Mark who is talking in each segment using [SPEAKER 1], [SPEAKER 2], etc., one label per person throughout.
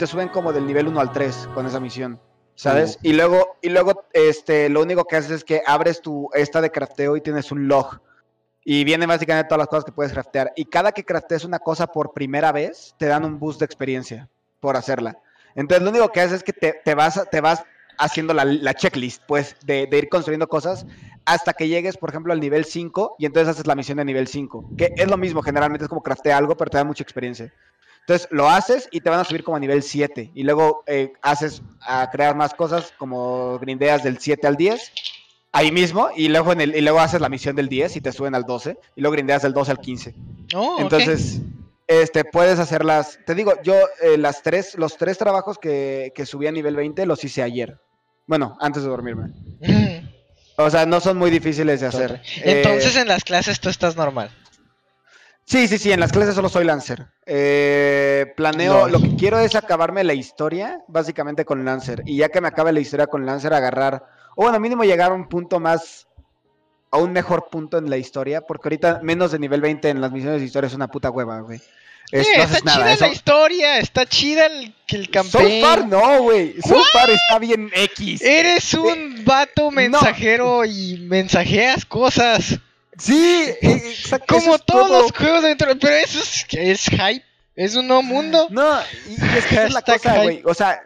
[SPEAKER 1] te suben como del nivel 1 al 3 con esa misión. ¿Sabes? Y luego, y luego, este, lo único que haces es que abres tu esta de crafteo y tienes un log. Y viene básicamente todas las cosas que puedes craftear. Y cada que craftees una cosa por primera vez, te dan un boost de experiencia por hacerla. Entonces, lo único que haces es que te, te vas, te vas haciendo la, la checklist, pues, de, de, ir construyendo cosas hasta que llegues, por ejemplo, al nivel 5 y entonces haces la misión de nivel 5, que es lo mismo, generalmente es como craftea algo, pero te da mucha experiencia. Entonces lo haces y te van a subir como a nivel 7 y luego eh, haces a crear más cosas como grindeas del 7 al 10 ahí mismo y luego, en el, y luego haces la misión del 10 y te suben al 12 y luego grindeas del 12 al 15.
[SPEAKER 2] Oh, ok.
[SPEAKER 1] Entonces, este, puedes hacerlas. Te digo, yo eh, las tres, los tres trabajos que, que subí a nivel 20 los hice ayer. Bueno, antes de dormirme. O sea, no son muy difíciles de hacer.
[SPEAKER 2] Entonces
[SPEAKER 1] Eh,
[SPEAKER 2] en las clases tú estás normal.
[SPEAKER 1] Sí, sí, sí, en las clases solo soy Lancer. Eh, planeo, lo que quiero es acabarme la historia, básicamente con Lancer. Y ya que me acabe la historia con Lancer, agarrar, o bueno, mínimo llegar a un punto más, a un mejor punto en la historia, porque ahorita menos de nivel 20 en las misiones de historia es una puta hueva, güey. Es-
[SPEAKER 2] Eh,
[SPEAKER 1] no
[SPEAKER 2] está
[SPEAKER 1] nada,
[SPEAKER 2] chida
[SPEAKER 1] eso-
[SPEAKER 2] la historia, está chida el, que el
[SPEAKER 1] So
[SPEAKER 2] campeón.
[SPEAKER 1] far no, güey. So far está bien X.
[SPEAKER 2] Eres un vato mensajero y mensajeas cosas.
[SPEAKER 1] Sí, eh, exacto.
[SPEAKER 2] Como
[SPEAKER 1] es
[SPEAKER 2] todos
[SPEAKER 1] todo.
[SPEAKER 2] los juegos dentro. Pero eso es, es hype. Es un nuevo mundo.
[SPEAKER 1] No, y, y es que esa es la cosa, güey. O sea,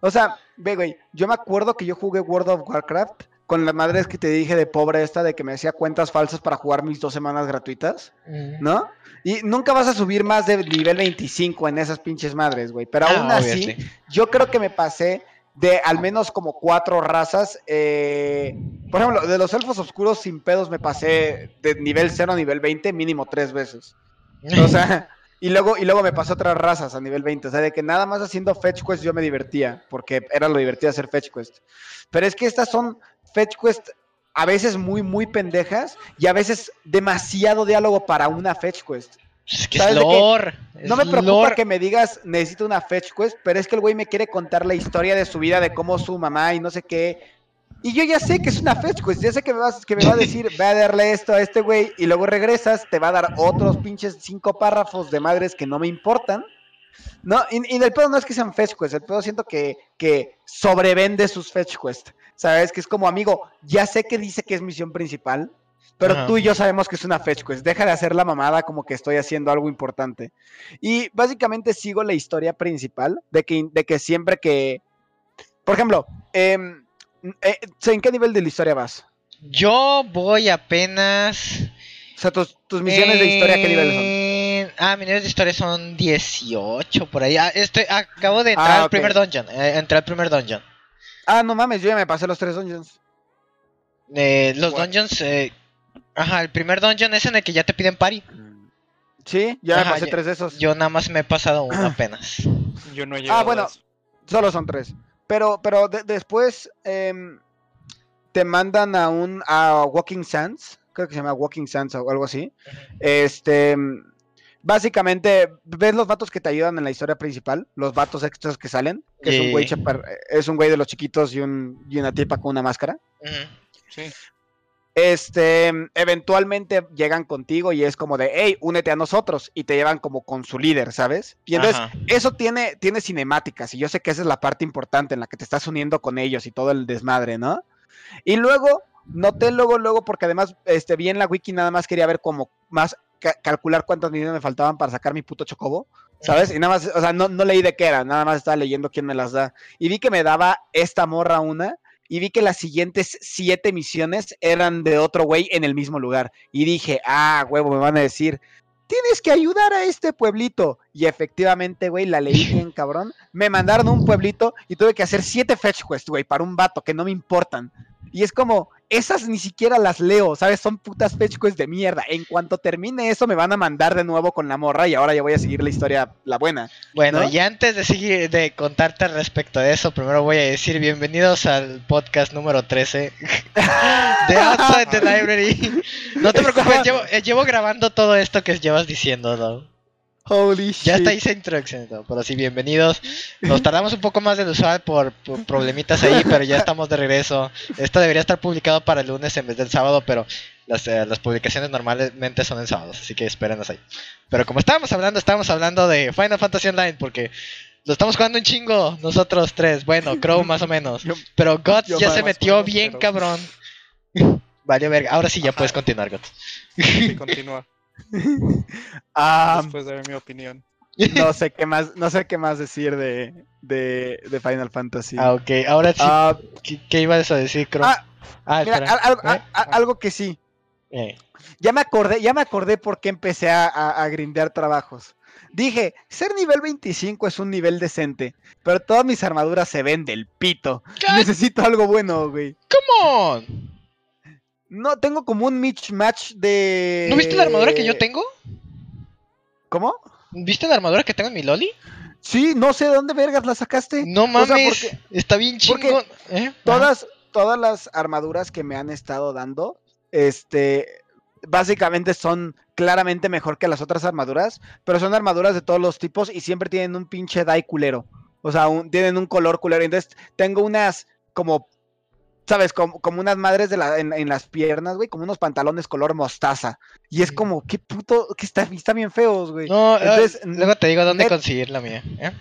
[SPEAKER 1] o sea, ve, güey. Yo me acuerdo que yo jugué World of Warcraft con las madres que te dije de pobre esta de que me hacía cuentas falsas para jugar mis dos semanas gratuitas,
[SPEAKER 2] Mm.
[SPEAKER 1] ¿no? Y nunca vas a subir más de nivel 25 en esas pinches madres, güey. Pero
[SPEAKER 2] Ah,
[SPEAKER 1] aún así,
[SPEAKER 2] obviously.
[SPEAKER 1] yo creo que me pasé de al menos como cuatro razas. eh, por ejemplo, de los elfos oscuros sin pedos me pasé de nivel 0 a nivel 20 mínimo tres veces. O sea, y luego, y luego me pasé otras razas a nivel 20. O sea, de que nada más haciendo fetch quest yo me divertía, porque era lo divertido hacer fetch quest. Pero es que estas son fetch quest a veces muy, muy pendejas y a veces demasiado diálogo para una fetch quest.
[SPEAKER 2] Es que es.
[SPEAKER 1] No me preocupa
[SPEAKER 2] lore.
[SPEAKER 1] que me digas necesito una fetch quest, pero es que el güey me quiere contar la historia de su vida, de cómo su mamá y no sé qué. Y yo ya sé que es una fetch quest, ya sé que me, vas, que me va a decir, ve a darle esto a este güey, y luego regresas, te va a dar otros pinches cinco párrafos de madres que no me importan. No, y, y del pedo no es que sean fetch quests, el pedo siento que, que sobrevende sus fetch quests. Sabes que es como amigo, ya sé que dice que es misión principal, pero
[SPEAKER 2] Ajá.
[SPEAKER 1] tú y yo sabemos que es una fetch quest. Deja de hacer la mamada como que estoy haciendo algo importante. Y básicamente sigo la historia principal de que, de que siempre que. Por ejemplo, em, eh, ¿en qué nivel de la historia vas?
[SPEAKER 2] Yo voy apenas.
[SPEAKER 1] O sea, tus, tus misiones de historia, ¿qué niveles son?
[SPEAKER 2] Ah, mis niveles de historia son 18 por ahí. Ah, estoy, acabo de entrar
[SPEAKER 1] Ah,
[SPEAKER 2] al primer dungeon. eh, entré al primer dungeon.
[SPEAKER 1] Ah, no mames, yo ya me pasé los tres dungeons.
[SPEAKER 2] Eh, los dungeons. eh, ajá, el primer dungeon es en el que ya te piden party.
[SPEAKER 1] Sí, ya
[SPEAKER 2] Ajá,
[SPEAKER 1] pasé
[SPEAKER 2] ya-
[SPEAKER 1] tres de esos.
[SPEAKER 2] Yo nada más me he pasado uno apenas.
[SPEAKER 3] Yo no he llegado
[SPEAKER 1] Ah, bueno,
[SPEAKER 3] a eso.
[SPEAKER 1] solo son tres. Pero, pero de- después em, te mandan a un a Walking Sands, creo que se llama Walking Sands o algo así. Este, em, básicamente ves los vatos que te ayudan en la historia principal, los vatos extras que salen, que es un güey chapar- es un güey de los chiquitos y un y una tipa con una máscara.
[SPEAKER 3] Sí.
[SPEAKER 1] Este, eventualmente llegan contigo y es como de, hey, únete a nosotros y te llevan como con su líder, ¿sabes? Y entonces
[SPEAKER 2] Ajá.
[SPEAKER 1] eso tiene, tiene cinemáticas y yo sé que esa es la parte importante en la que te estás uniendo con ellos y todo el desmadre, ¿no? Y luego, noté luego, luego, porque además, este, vi en la wiki nada más quería ver como más, ca- calcular cuántas misiones me faltaban para sacar mi puto chocobo, ¿sabes? Y nada más, o sea, no, no leí de qué era, nada más estaba leyendo quién me las da. Y vi que me daba esta morra una y vi que las siguientes siete misiones eran de otro güey en el mismo lugar. Y dije, ah, huevo, me van a decir, tienes que ayudar a este pueblito. Y efectivamente, güey, la leí bien cabrón. Me mandaron a un pueblito y tuve que hacer siete fetch quests, güey, para un vato que no me importan. Y es como, esas ni siquiera las leo, ¿sabes? Son putas quests de mierda. En cuanto termine eso, me van a mandar de nuevo con la morra y ahora ya voy a seguir la historia, la buena.
[SPEAKER 2] Bueno,
[SPEAKER 1] ¿no?
[SPEAKER 2] y antes de seguir de contarte respecto de eso, primero voy a decir bienvenidos al podcast número 13 de Outside the Library. No te preocupes, llevo, eh, llevo grabando todo esto que llevas diciendo, ¿no?
[SPEAKER 1] Holy shit.
[SPEAKER 2] Ya está hice introducción, pero sí, bienvenidos. Nos tardamos un poco más del usual por, por problemitas ahí, pero ya estamos de regreso. Esto debería estar publicado para el lunes en vez del sábado, pero las, eh, las publicaciones normalmente son en sábados, así que espérenos ahí. Pero como estábamos hablando, estábamos hablando de Final Fantasy Online, porque Lo estamos jugando un chingo, nosotros tres. Bueno, Crow más o menos.
[SPEAKER 1] Yo-
[SPEAKER 2] Pero Guts ya se metió bien,
[SPEAKER 3] pero-
[SPEAKER 2] cabrón. Vale, verga. Ahora sí ya
[SPEAKER 3] Ajá.
[SPEAKER 2] puedes continuar, Guts.
[SPEAKER 3] Sí, continúa.
[SPEAKER 1] Ah,
[SPEAKER 3] después de mi opinión.
[SPEAKER 1] no sé qué más, no sé qué más decir de, de, de Final Fantasy.
[SPEAKER 2] Ah, ok. Ahora sí.
[SPEAKER 1] Ah,
[SPEAKER 2] ¿Qué, qué ibas a decir, Crow?
[SPEAKER 1] ah,
[SPEAKER 2] Ah,
[SPEAKER 1] mira,
[SPEAKER 2] espera.
[SPEAKER 1] al- al-
[SPEAKER 2] ¿Eh?
[SPEAKER 1] a- a- algo que sí.
[SPEAKER 2] Eh.
[SPEAKER 1] Ya me acordé, ya me acordé por qué empecé a, a, a grindear trabajos. Dije, ser nivel 25 es un nivel decente, pero todas mis armaduras se ven del pito.
[SPEAKER 2] ¿Qué?
[SPEAKER 1] Necesito algo bueno, güey.
[SPEAKER 2] Come on.
[SPEAKER 1] No, tengo como un mismatch de...
[SPEAKER 2] ¿No viste la armadura que yo tengo?
[SPEAKER 1] ¿Cómo?
[SPEAKER 2] ¿Viste la armadura que tengo en mi Loli?
[SPEAKER 1] Sí, no sé de dónde vergas la sacaste.
[SPEAKER 2] No
[SPEAKER 1] O sea,
[SPEAKER 2] mames.
[SPEAKER 1] porque
[SPEAKER 2] Está bien
[SPEAKER 1] porque
[SPEAKER 2] chingón. ¿Eh?
[SPEAKER 1] Todas, todas las armaduras que me han estado dando, este, básicamente son claramente mejor que las otras armaduras, pero son armaduras de todos los tipos y siempre tienen un pinche dye culero. O sea, un- tienen un color culero. Entonces, tengo unas como, ¿sabes? Como, como unas madres de la, en, en las piernas, güey, como unos pantalones color mostaza. Y es
[SPEAKER 2] Mm.
[SPEAKER 1] como, qué puto, que está, están bien feos, güey.
[SPEAKER 2] No, eh,
[SPEAKER 1] Entonces,
[SPEAKER 2] luego te digo dónde
[SPEAKER 1] net-
[SPEAKER 2] conseguir la mía. ¿eh?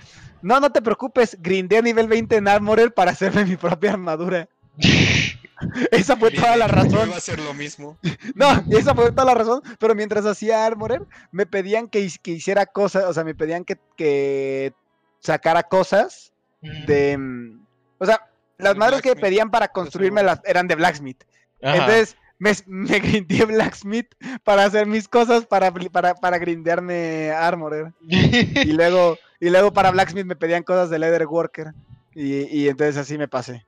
[SPEAKER 1] No, no te preocupes, grindé a nivel 20 en Armorer para hacerme mi propia armadura. Esa fue toda la razón.
[SPEAKER 3] Iba a hacer lo mismo.
[SPEAKER 1] No, esa fue toda la razón. Pero mientras hacía Armorer, me pedían que, que hiciera cosas, o sea, me pedían que, que sacara cosas de. mm, O sea, las madres que pedían para construirme las eran de Blacksmith.
[SPEAKER 2] Ajá.
[SPEAKER 1] Entonces, me, me grindé Blacksmith para hacer mis cosas para, para, para grindearme Armorer. Y luego, y luego para Blacksmith me pedían cosas de Leather Worker. Y, y entonces así me pasé.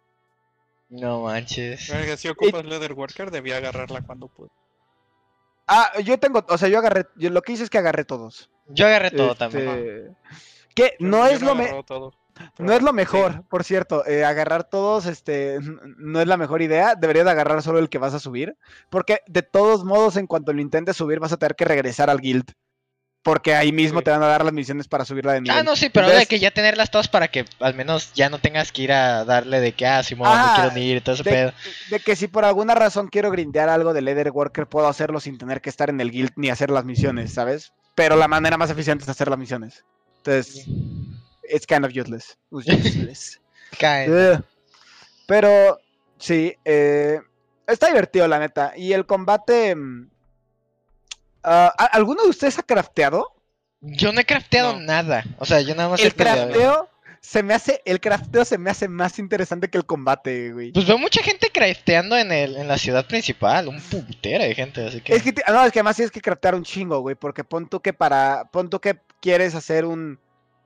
[SPEAKER 2] no manches.
[SPEAKER 3] Verga, si ocupas Leather Worker, debía agarrarla cuando pude.
[SPEAKER 1] Ah, yo tengo, o sea, yo agarré, yo lo que hice es que agarré todos.
[SPEAKER 2] Yo agarré todo
[SPEAKER 1] Este,
[SPEAKER 2] también.
[SPEAKER 1] Que no
[SPEAKER 3] yo
[SPEAKER 1] es lo me-
[SPEAKER 3] todo,
[SPEAKER 1] no es lo
[SPEAKER 3] sí.
[SPEAKER 1] mejor, por cierto, eh, agarrar todos, este, no es la mejor idea. Deberías de agarrar solo el que vas a subir, porque de todos modos, en cuanto lo intentes subir, vas a tener que regresar al guild, porque ahí mismo
[SPEAKER 3] Sí.
[SPEAKER 1] te van a dar las misiones para subirla de nivel.
[SPEAKER 2] Ah, no, sí, pero de
[SPEAKER 1] Entonces,
[SPEAKER 2] que ya tenerlas todas para que al menos ya no tengas que ir a darle de que, ah,
[SPEAKER 1] Ajá,
[SPEAKER 2] me quiero unir y todo ese
[SPEAKER 1] de,
[SPEAKER 2] pedo.
[SPEAKER 1] de que si por alguna razón quiero grindear algo de Leather Worker, puedo hacerlo sin tener que estar en el guild ni hacer las misiones, ¿sabes? Pero la manera más eficiente es hacer las misiones. Entonces, it's kind of useless. Useless. Ugh. Pero sí, eh, está divertido la neta. Y el combate... mm, ah, ¿a- ¿Alguno de ustedes ha crafteado?
[SPEAKER 2] Yo no he crafteado
[SPEAKER 3] No.
[SPEAKER 2] nada. O sea, yo nada más he
[SPEAKER 1] El
[SPEAKER 2] peleado.
[SPEAKER 1] crafteo se me hace, el crafteo se me hace más interesante que el combate, güey.
[SPEAKER 2] Pues veo mucha gente crafteando en, el, en la ciudad principal. Un putero de gente, así que.
[SPEAKER 1] Es que, no, es que además tienes que craftear un chingo, güey, porque pon tú que para, pon tú que quieres hacer un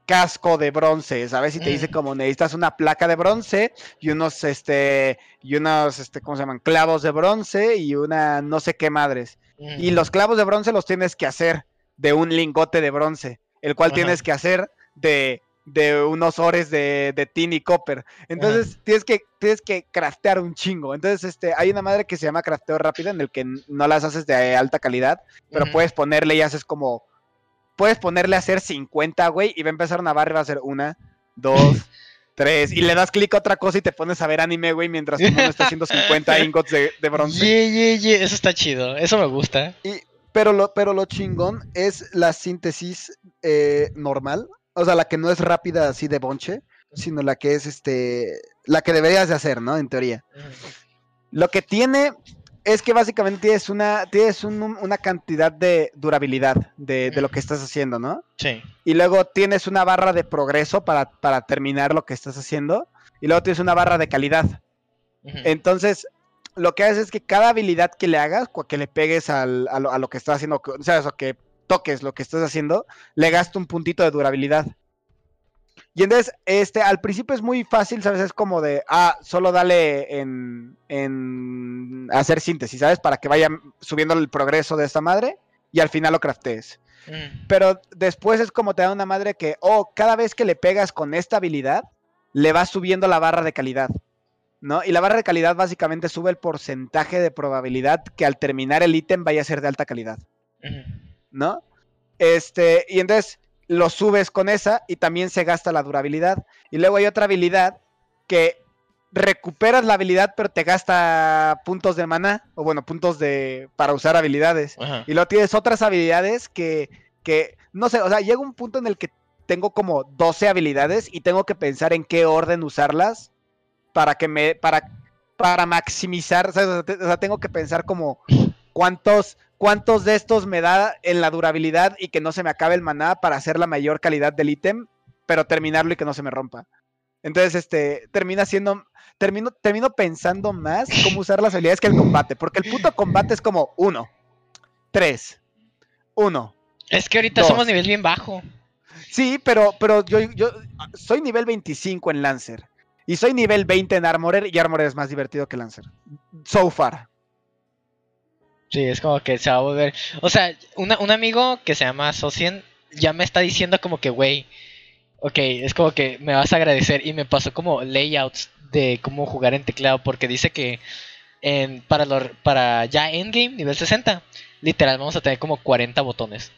[SPEAKER 1] casco de bronce, ¿sabes? Y te dice
[SPEAKER 2] Mm.
[SPEAKER 1] como necesitas una placa de bronce y unos, este, y unos, este, ¿cómo se llaman? Clavos de bronce y una no sé qué madres.
[SPEAKER 2] Mm.
[SPEAKER 1] Y los clavos de bronce los tienes que hacer de un lingote de bronce, el cual
[SPEAKER 2] Ajá.
[SPEAKER 1] tienes que hacer de, de unos ores de, de tin y copper. Entonces tienes que, tienes que craftear un chingo. Entonces, este, hay una madre que se llama crafteo rápido en el que no las haces de alta calidad, pero puedes ponerle y haces como. Puedes ponerle a hacer 50, güey, y va a empezar una barra y va a hacer una, dos, tres, y le das clic a otra cosa y te pones a ver anime, güey, mientras tu mono está haciendo 50 ingots de, de bronce.
[SPEAKER 2] Yeah, yeah, yeah, Eso está chido. Eso me gusta.
[SPEAKER 1] Pero lo, pero lo chingón es la síntesis eh, normal. O sea, la que no es rápida así de bonche, sino la que es este. La que deberías de hacer, ¿no? En teoría. Lo que tiene es que básicamente tienes una, tienes un- un- una cantidad de durabilidad de, de lo que estás haciendo, ¿no?
[SPEAKER 2] Sí.
[SPEAKER 1] Y luego tienes una barra de progreso para, para terminar lo que estás haciendo. Y luego tienes una barra de calidad. Entonces, lo que haces es que cada habilidad que le hagas, que le pegues al- a, lo, a lo que estás haciendo, o sea, eso, que toques lo que estás haciendo, le gasta un puntito de durabilidad. Y entonces, este, al principio es muy fácil, ¿sabes? Es como de, ah, solo dale en, en hacer síntesis, ¿sabes? Para que vaya subiendo el progreso de esta madre y al final lo craftees.
[SPEAKER 2] Mm.
[SPEAKER 1] Pero después es como te da una madre que, oh, cada vez que le pegas con esta habilidad, le vas subiendo la barra de calidad. ¿No? Y la barra de calidad básicamente sube el porcentaje de probabilidad que al terminar el ítem vaya a ser de alta calidad. ¿No? Este, y entonces lo subes con esa y también se gasta la durabilidad. Y luego hay otra habilidad que recuperas la habilidad, pero te gasta puntos de maná, o bueno, puntos de para usar habilidades.
[SPEAKER 2] Ajá.
[SPEAKER 1] Y luego tienes otras habilidades que, que, no sé, o sea, llega un punto en el que tengo como 12 habilidades y tengo que pensar en qué orden usarlas para que me, para, para maximizar, o sea, tengo que pensar como cuántos, cuántos de estos me da en la durabilidad y que no se me acabe el maná para hacer la mayor calidad del ítem, pero terminarlo y que no se me rompa. Entonces, este, termina siendo, termino, termino pensando más cómo usar las habilidades que el combate, porque el puto combate es como uno, tres, uno.
[SPEAKER 2] Es que ahorita
[SPEAKER 1] Dos.
[SPEAKER 2] somos nivel bien bajo.
[SPEAKER 1] Sí, pero, pero yo, yo soy nivel 25 en Lancer. Y soy nivel 20 en Armorer y Armorer es más divertido que Lancer. So far.
[SPEAKER 2] Sí, es como que se va a volver. O sea, una- un amigo que se llama Socien ya me está diciendo como que, güey, ok, es como que me vas a agradecer. Y me pasó como layouts de cómo jugar en teclado, porque dice que en, para, lo- para ya endgame, nivel 60, literal, vamos a tener como 40 botones.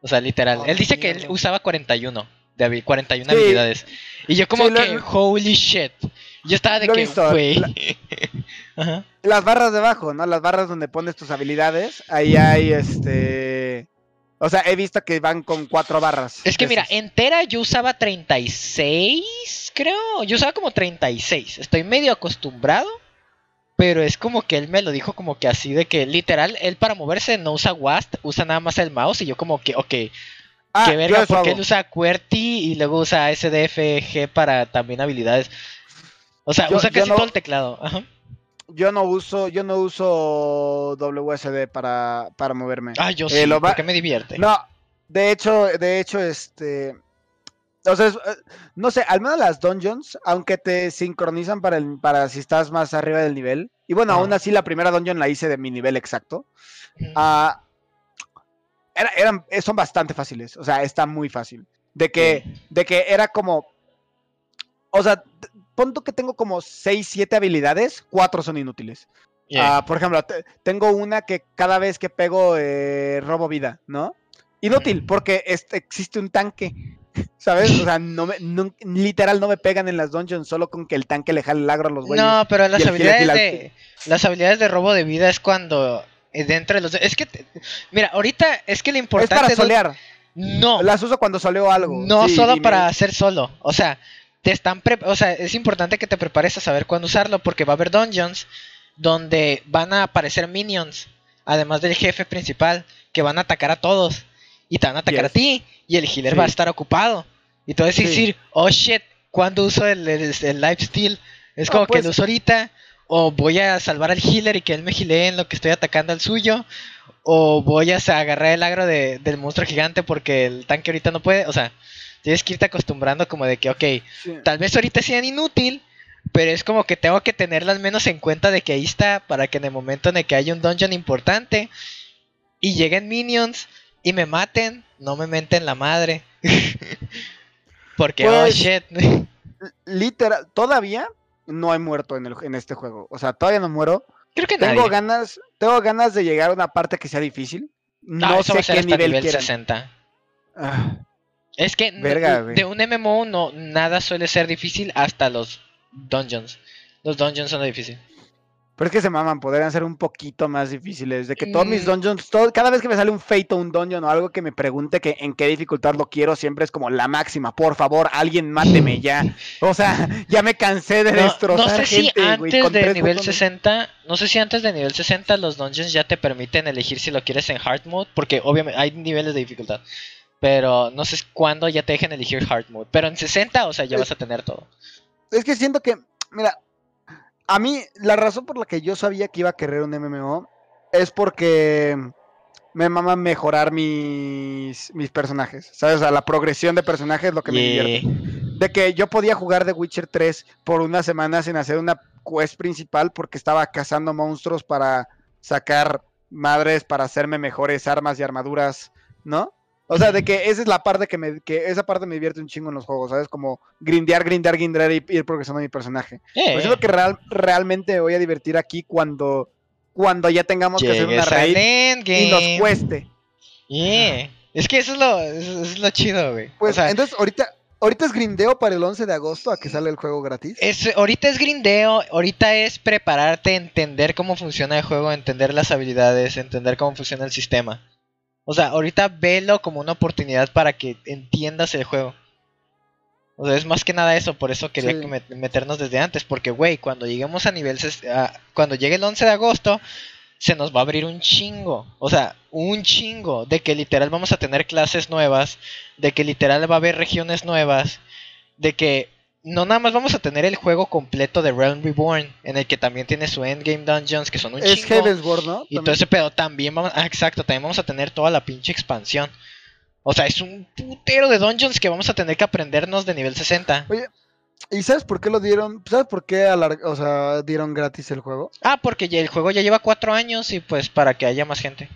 [SPEAKER 2] O sea, literal.
[SPEAKER 3] Ah,
[SPEAKER 2] él dice que él usaba 41, de habi- 41
[SPEAKER 1] Sí.
[SPEAKER 2] habilidades. Y yo como
[SPEAKER 1] Sí,
[SPEAKER 2] que, holy shit. Yo estaba de
[SPEAKER 1] Lo
[SPEAKER 2] que, güey.
[SPEAKER 1] la-. Las barras de abajo, ¿no? Las barras donde pones tus habilidades. Ahí hay este. O sea, he visto que van con cuatro barras.
[SPEAKER 2] Es que mira, entera yo usaba 36, creo. Yo usaba como 36. Estoy medio acostumbrado. Pero es como que él me lo dijo como que así de que literal, él para moverse no usa WASD, usa nada más el mouse y yo como que, ok,
[SPEAKER 1] Ah,
[SPEAKER 2] qué verga, porque él usa QWERTY y luego usa SDFG para también habilidades. O sea,
[SPEAKER 1] Yo-
[SPEAKER 2] usa casi
[SPEAKER 1] no-
[SPEAKER 2] todo el teclado. Ajá.
[SPEAKER 1] Yo no uso, yo no uso WSD para, para moverme.
[SPEAKER 2] Ah, yo
[SPEAKER 1] Eh,
[SPEAKER 2] sí,
[SPEAKER 1] lo
[SPEAKER 2] porque me divierte.
[SPEAKER 1] No, de hecho, de hecho, este. O sea, eh, no sé, al menos las dungeons, aunque te sincronizan para, el, para si estás más arriba del nivel. Y bueno, aún así la primera dungeon la hice de mi nivel exacto. Ah, era- eran, son bastante fáciles. O sea, está muy fácil. De que, de que era como. O sea, tú que tengo como 6, 7 habilidades, 4 son inútiles.
[SPEAKER 2] Yeah.
[SPEAKER 1] Ah, por ejemplo, te- tengo una que cada vez que pego eh, robo vida, ¿no? Inútil,
[SPEAKER 2] Ujú.
[SPEAKER 1] porque este, existe un tanque, ¿sabes? O sea, no me, no- literal no me pegan en las dungeons solo con que el tanque le jale el agro a los güeyes.
[SPEAKER 2] No, pero las habilidades de las habilidades de robo de vida es cuando eh, dentro de los es que te- mira, ahorita es que lo
[SPEAKER 1] es
[SPEAKER 2] importante
[SPEAKER 1] para
[SPEAKER 2] no-
[SPEAKER 1] solear.
[SPEAKER 2] no,
[SPEAKER 1] Las uso cuando soleo algo.
[SPEAKER 2] no
[SPEAKER 1] Sí,
[SPEAKER 2] solo
[SPEAKER 1] me-
[SPEAKER 2] para hacer solo, o sea, te están pre- o sea, es importante que te prepares a saber cuándo usarlo porque va a haber dungeons donde van a aparecer minions, además del jefe principal que van a atacar a todos y te van a atacar a ti y el healer
[SPEAKER 1] Sí.
[SPEAKER 2] va a estar ocupado. Y tú vas a
[SPEAKER 1] Sí.
[SPEAKER 2] decir, "Oh shit, ¿cuándo uso el, el, el lifesteal?" Es
[SPEAKER 1] No,
[SPEAKER 2] como que
[SPEAKER 1] pues-
[SPEAKER 2] lo uso ahorita o voy a salvar al healer y que él me gilee en lo que estoy atacando al suyo. O voy a agarrar el agro de- del monstruo gigante porque el tanque ahorita no puede. O sea, tienes que irte acostumbrando como de que, ok,
[SPEAKER 1] Sí.
[SPEAKER 2] tal vez ahorita sean inútil, pero es como que tengo que tenerla al menos en cuenta de que ahí está para que en el momento en el que haya un dungeon importante y lleguen minions y me maten, no me menten la madre. porque, oh
[SPEAKER 1] Pues,
[SPEAKER 2] shit.
[SPEAKER 1] Literal, todavía no he muerto en, el, en este juego. O sea, todavía no muero.
[SPEAKER 2] Creo que
[SPEAKER 1] Tengo
[SPEAKER 2] nadie.
[SPEAKER 1] ganas, tengo ganas de llegar a una parte que sea difícil.
[SPEAKER 2] No,
[SPEAKER 1] No
[SPEAKER 2] eso va
[SPEAKER 1] sé
[SPEAKER 2] a ser
[SPEAKER 1] qué
[SPEAKER 2] hasta
[SPEAKER 1] nivel,
[SPEAKER 2] nivel
[SPEAKER 1] quieran.
[SPEAKER 2] 60.
[SPEAKER 1] Ah,
[SPEAKER 2] Es que
[SPEAKER 1] Verga,
[SPEAKER 2] de un MMO no, nada suele ser difícil hasta los dungeons. Los dungeons son lo difícil.
[SPEAKER 1] Pero es que se maman, podrían ser un poquito más difíciles. De que todos mis
[SPEAKER 2] Mm.
[SPEAKER 1] dungeons, todo, cada vez que me sale un fate o un dungeon o algo que me pregunte que en qué dificultad lo quiero, siempre es como la máxima. Por favor, alguien máteme ya. O sea, ya me cansé de
[SPEAKER 2] No,
[SPEAKER 1] destrozar
[SPEAKER 2] no sé si
[SPEAKER 1] gente, güey,
[SPEAKER 2] antes de nivel
[SPEAKER 1] botones.
[SPEAKER 2] 60, no sé si antes de nivel 60 los dungeons ya te permiten elegir si lo quieres en hard mode, porque obviamente hay niveles de dificultad. Pero no sé cuándo ya te dejen elegir hard mode. Pero en 60, o sea, ya
[SPEAKER 1] Es-
[SPEAKER 2] vas a tener todo.
[SPEAKER 1] Es que siento que, mira, a mí la razón por la que yo sabía que iba a querer un MMO es porque me mama mejorar mis, mis personajes, ¿sabes? O sea, la progresión de personajes es lo que me divierte. De que yo podía jugar The Witcher 3 por una semana sin hacer una quest principal porque estaba cazando monstruos para sacar madres, para hacerme mejores armas y armaduras, ¿no? O sea, de que esa es la parte que me, que esa parte me divierte un chingo en los juegos, ¿sabes? Como grindear, grindear, grindear y ir progresando mi personaje. Pues es lo que real- realmente me voy a divertir aquí cuando, cuando ya tengamos que hacer una raid y nos cueste.
[SPEAKER 2] Yeah. Es que eso es lo, eso es lo chido, güey.
[SPEAKER 1] Pues
[SPEAKER 2] o sea,
[SPEAKER 1] entonces ahorita, ahorita es grindeo para el 11 de agosto a que sale el juego gratis.
[SPEAKER 2] Es, ahorita es grindeo, ahorita es prepararte, entender cómo funciona el juego, entender las habilidades, entender cómo funciona el sistema. O sea, ahorita velo como una oportunidad para que entiendas el juego. O sea, es más que nada eso, por eso quería
[SPEAKER 1] Sí.
[SPEAKER 2] que met- meternos desde antes, porque güey, cuando lleguemos a nivel a- cuando llegue el 11 de agosto se nos va a abrir un chingo, o sea, un chingo de que literal vamos a tener clases nuevas, de que literal va a haber regiones nuevas, de que no nada más vamos a tener el juego completo de Realm Reborn, en el que también tiene su endgame dungeons que son un
[SPEAKER 1] Es
[SPEAKER 2] chingo.
[SPEAKER 1] Heavensward, ¿no?
[SPEAKER 2] Y todo ese pedo también vamos, ah, exacto, también vamos a tener toda la pinche expansión. O sea, es un putero de dungeons que vamos a tener que aprendernos de nivel 60.
[SPEAKER 1] ¿Y sabes por qué lo dieron? ¿Sabes por qué alar- o sea, dieron gratis el juego?
[SPEAKER 2] Ah, porque ya el juego ya lleva cuatro años y pues para que haya más gente.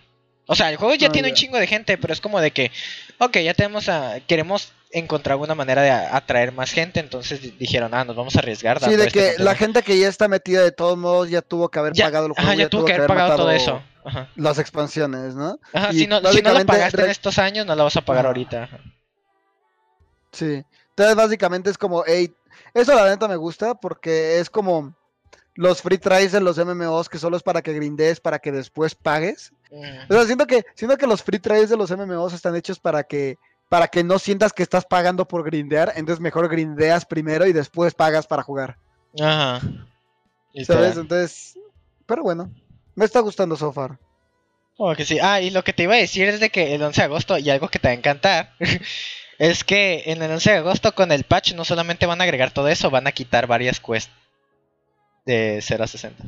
[SPEAKER 2] O sea, el juego ya
[SPEAKER 1] Ah,
[SPEAKER 2] tiene un chingo de gente, pero es como de que, ok, ya tenemos a, queremos encontrar alguna manera de atraer más gente, entonces di- dijeron, ah, nos vamos a arriesgar.
[SPEAKER 1] Sí, de
[SPEAKER 2] este
[SPEAKER 1] que
[SPEAKER 2] contenido".
[SPEAKER 1] la gente que ya está metida de todos modos ya tuvo que haber
[SPEAKER 2] ya,
[SPEAKER 1] pagado el juego,
[SPEAKER 2] ajá, ya tuvo que haber pagado todo eso. Ajá.
[SPEAKER 1] las expansiones, ¿no?
[SPEAKER 2] Ajá,
[SPEAKER 1] Y
[SPEAKER 2] si, no, si no
[SPEAKER 1] básicamente
[SPEAKER 2] pagaste en estos años, no lo vas a pagar
[SPEAKER 1] Ajá.
[SPEAKER 2] ahorita. ajá.
[SPEAKER 1] Sí. Entonces básicamente es como, hey, eso la neta me gusta porque es como los free tries de los MMOs que solo es para que grindes, para que después pagues.
[SPEAKER 2] Ujú.
[SPEAKER 1] O sea, siento que, siento que los free tries de los MMOs están hechos para que, para que no sientas que estás pagando por grindear, entonces mejor grindeas primero y después pagas para jugar.
[SPEAKER 2] Ajá.
[SPEAKER 1] ¿Sabes? Entonces, pero bueno, me está gustando so far.
[SPEAKER 2] Como que sí. Ah, y lo que te iba a decir es de que el 11 de agosto, y algo que te va a encantar, es que en el 11 de agosto con el patch no solamente van a agregar todo eso, van a quitar varias quests de 0 a 60.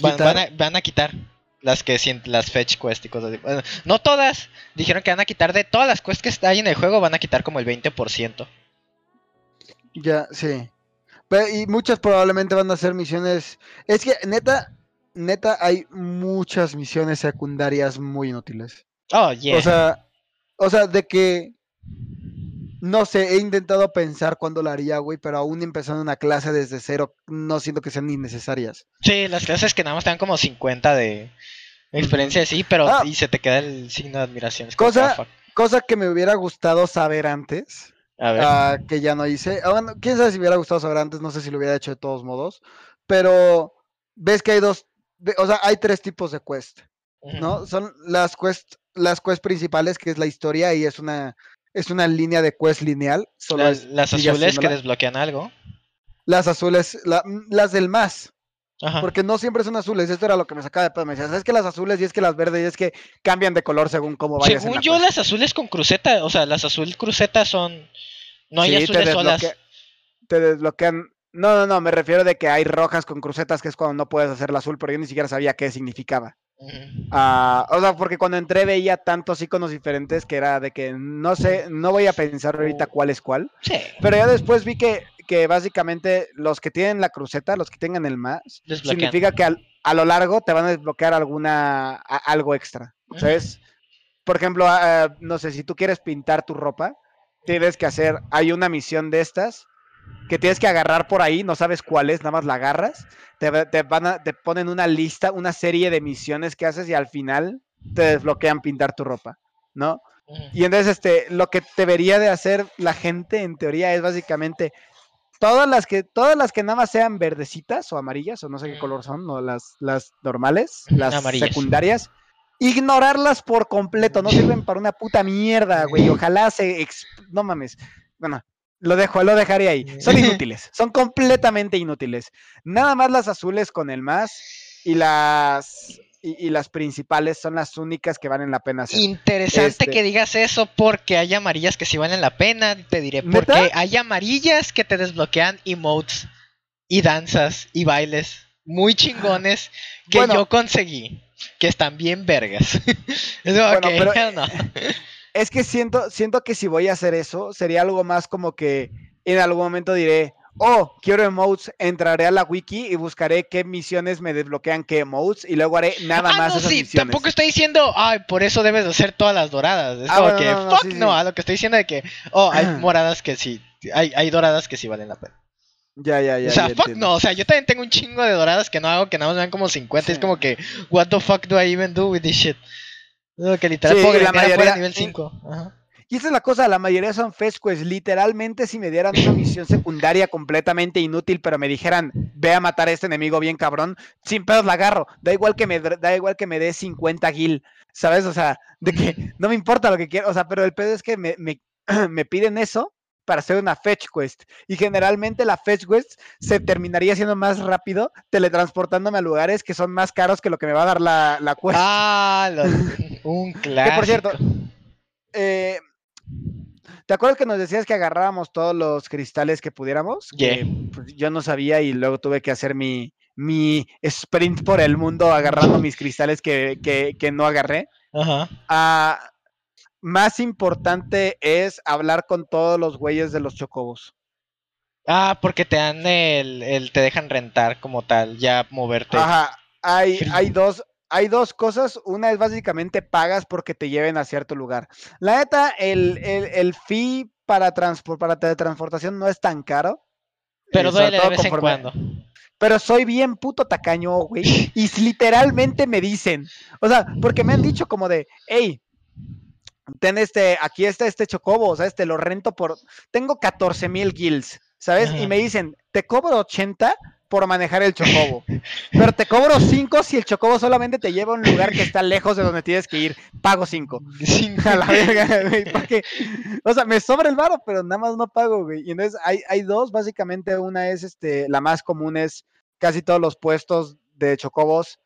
[SPEAKER 2] Van,
[SPEAKER 1] ¿Quitar?
[SPEAKER 2] van a, van a quitar las que las fetch quest y cosas así. Bueno, no todas, dijeron que van a quitar de todas las quests que hay en el juego, van a quitar como el 20%.
[SPEAKER 1] Ya, sí. Y muchas probablemente van a ser misiones. Es que neta, neta, hay muchas misiones secundarias muy inútiles.
[SPEAKER 2] Oh, yeah.
[SPEAKER 1] O sea, o sea, de que no sé, he intentado pensar cuándo lo haría, güey, pero aún empezando una clase desde cero, no siento que sean innecesarias.
[SPEAKER 2] sí, las clases que nada más te dan como 50 de experiencia, sí, pero
[SPEAKER 1] Ah.
[SPEAKER 2] y se te queda el signo de admiración.
[SPEAKER 1] Cosa-
[SPEAKER 2] ah, fuck.
[SPEAKER 1] Cosa que me hubiera gustado saber antes,
[SPEAKER 2] A ver.
[SPEAKER 1] ah, que ya no hice. Ah, bueno, quién sabe si me hubiera gustado saber antes, no sé si lo hubiera hecho de todos modos, pero ves que hay dos, o sea, hay tres tipos de quest. ¿no? Son las quest, las quest principales, que es la historia y es una, es una línea de quest lineal. Solo
[SPEAKER 2] Las,
[SPEAKER 1] es-
[SPEAKER 2] azules que desbloquean algo.
[SPEAKER 1] Las azules, la- las del más,
[SPEAKER 2] Ajá.
[SPEAKER 1] porque no siempre son azules. Esto era lo que me sacaba de pedo. Me decía, ¿sabes que las azules y es que las verdes y es que cambian de color según cómo vayas en
[SPEAKER 2] Según
[SPEAKER 1] la
[SPEAKER 2] yo,
[SPEAKER 1] quest"?
[SPEAKER 2] las azules con cruceta, o sea, las azul crucetas son. No hay
[SPEAKER 1] Sí, te
[SPEAKER 2] azules solas.
[SPEAKER 1] Te desbloquean. No, no, no, me refiero de que hay rojas con crucetas, que es cuando no puedes hacer la azul, pero yo ni siquiera sabía qué significaba. Ah, o sea, porque cuando entré veía tantos iconos diferentes que era de que no sé, no voy a pensar ahorita cuál es cuál.
[SPEAKER 2] Sí.
[SPEAKER 1] Pero ya después vi que, que básicamente los que tienen la cruceta, los que tengan el más, significa que al- a lo largo te van a desbloquear alguna a- algo extra. Por ejemplo, ah, no sé, si tú quieres pintar tu ropa, tienes que hacer, hay una misión de estas que tienes que agarrar por ahí, no sabes cuál es, nada más la agarras, te, te van a, te ponen una lista, una serie de misiones que haces y al final te desbloquean pintar tu ropa, ¿no? Y entonces, este, lo que debería de hacer la gente, en teoría, es básicamente todas las que, todas las que nada más sean verdecitas o amarillas, o no sé qué color son, no las, las normales, las
[SPEAKER 2] amarillas.
[SPEAKER 1] secundarias, ignorarlas por completo, no sirven para una puta mierda, güey. Ojalá se, no mames. Bueno, lo dejo, lo dejaré ahí. Son inútiles, son completamente inútiles. Nada más las azules con el más y las y, y las principales son las únicas que valen la pena hacer.
[SPEAKER 2] Interesante
[SPEAKER 1] Este-
[SPEAKER 2] que digas eso porque hay amarillas que sí valen la pena. Te diré porque hay amarillas que te desbloquean emotes y danzas y bailes muy chingones que
[SPEAKER 1] Bueno.
[SPEAKER 2] yo conseguí. Que están bien vergas.
[SPEAKER 1] Bueno, pero-
[SPEAKER 2] no.
[SPEAKER 1] Es que siento, siento que si voy a hacer eso, sería algo más como que en algún momento diré, oh, quiero emotes, entraré a la wiki y buscaré qué misiones me desbloquean qué emotes y luego haré nada
[SPEAKER 2] ah,
[SPEAKER 1] más
[SPEAKER 2] no,
[SPEAKER 1] esas
[SPEAKER 2] sí,
[SPEAKER 1] misiones.
[SPEAKER 2] tampoco estoy diciendo, ay, por eso debes de hacer todas las doradas. Es
[SPEAKER 1] Ah,
[SPEAKER 2] como
[SPEAKER 1] bueno,
[SPEAKER 2] que,
[SPEAKER 1] no, no,
[SPEAKER 2] fuck,
[SPEAKER 1] sí, sí.
[SPEAKER 2] no, a lo que estoy diciendo de que, oh, hay moradas que sí, hay, hay doradas que sí valen la pena.
[SPEAKER 1] Ya, ya, ya.
[SPEAKER 2] o sea,
[SPEAKER 1] ya
[SPEAKER 2] fuck
[SPEAKER 1] entiendo.
[SPEAKER 2] no, o sea, yo también tengo un chingo de doradas que no hago, que nada más me dan como 50. Es
[SPEAKER 1] Sí.
[SPEAKER 2] como que, what the fuck do I even do with this shit? Que literal
[SPEAKER 1] Sí, la mayoría-
[SPEAKER 2] nivel
[SPEAKER 1] y-
[SPEAKER 2] 5. Ajá.
[SPEAKER 1] Y esa es la cosa, la mayoría son fetch quests. Literalmente, si me dieran una misión secundaria completamente inútil, pero me dijeran, ve a matar a este enemigo bien cabrón, sin pedos la agarro. Da igual que me, da igual que me dé 50 gil, ¿sabes? O sea, de que no me importa lo que quiero. O sea, pero el pedo es que me, me, me piden eso para hacer una fetch quest. Y generalmente la fetch quest se terminaría siendo más rápido teletransportándome a lugares que son más caros que lo que me va a dar la, la quest.
[SPEAKER 2] Ah, los- un clásico.
[SPEAKER 1] que por cierto, eh, ¿te acuerdas que nos decías que agarrábamos todos los cristales que pudiéramos?
[SPEAKER 2] Yeah.
[SPEAKER 1] Que, pues, yo no sabía y luego tuve que hacer mi, mi sprint por el mundo agarrando mis cristales que, que, que no agarré.
[SPEAKER 2] Ajá.
[SPEAKER 1] Ah, más importante es hablar con todos los güeyes de los chocobos.
[SPEAKER 2] Ah, porque te dan el, el- te dejan rentar como tal, ya moverte.
[SPEAKER 1] Ajá, hay, hay dos, hay dos cosas. Una es básicamente pagas porque te lleven a cierto lugar. La neta, el, el, el fee para, transpor- para teletransportación no es tan caro.
[SPEAKER 2] pero
[SPEAKER 1] eh,
[SPEAKER 2] duele de vez en cuando.
[SPEAKER 1] Pero soy bien puto tacaño, güey. Y literalmente me dicen, o sea, porque me han dicho como de, hey, ten este, aquí está este chocobo, o sea, este lo rento por, tengo 14 mil guilds, ¿sabes? Y me dicen, te cobro 80 por manejar el chocobo, pero te cobro 5 si el chocobo solamente te lleva a un lugar que está lejos de donde tienes que ir, pago 5.
[SPEAKER 2] Sí.
[SPEAKER 1] A la verga, güey, porque, o sea, me sobra el varo, pero nada más no pago, güey. Y entonces hay, hay dos, básicamente, una es, este, la más común es casi todos los puestos de chocobos.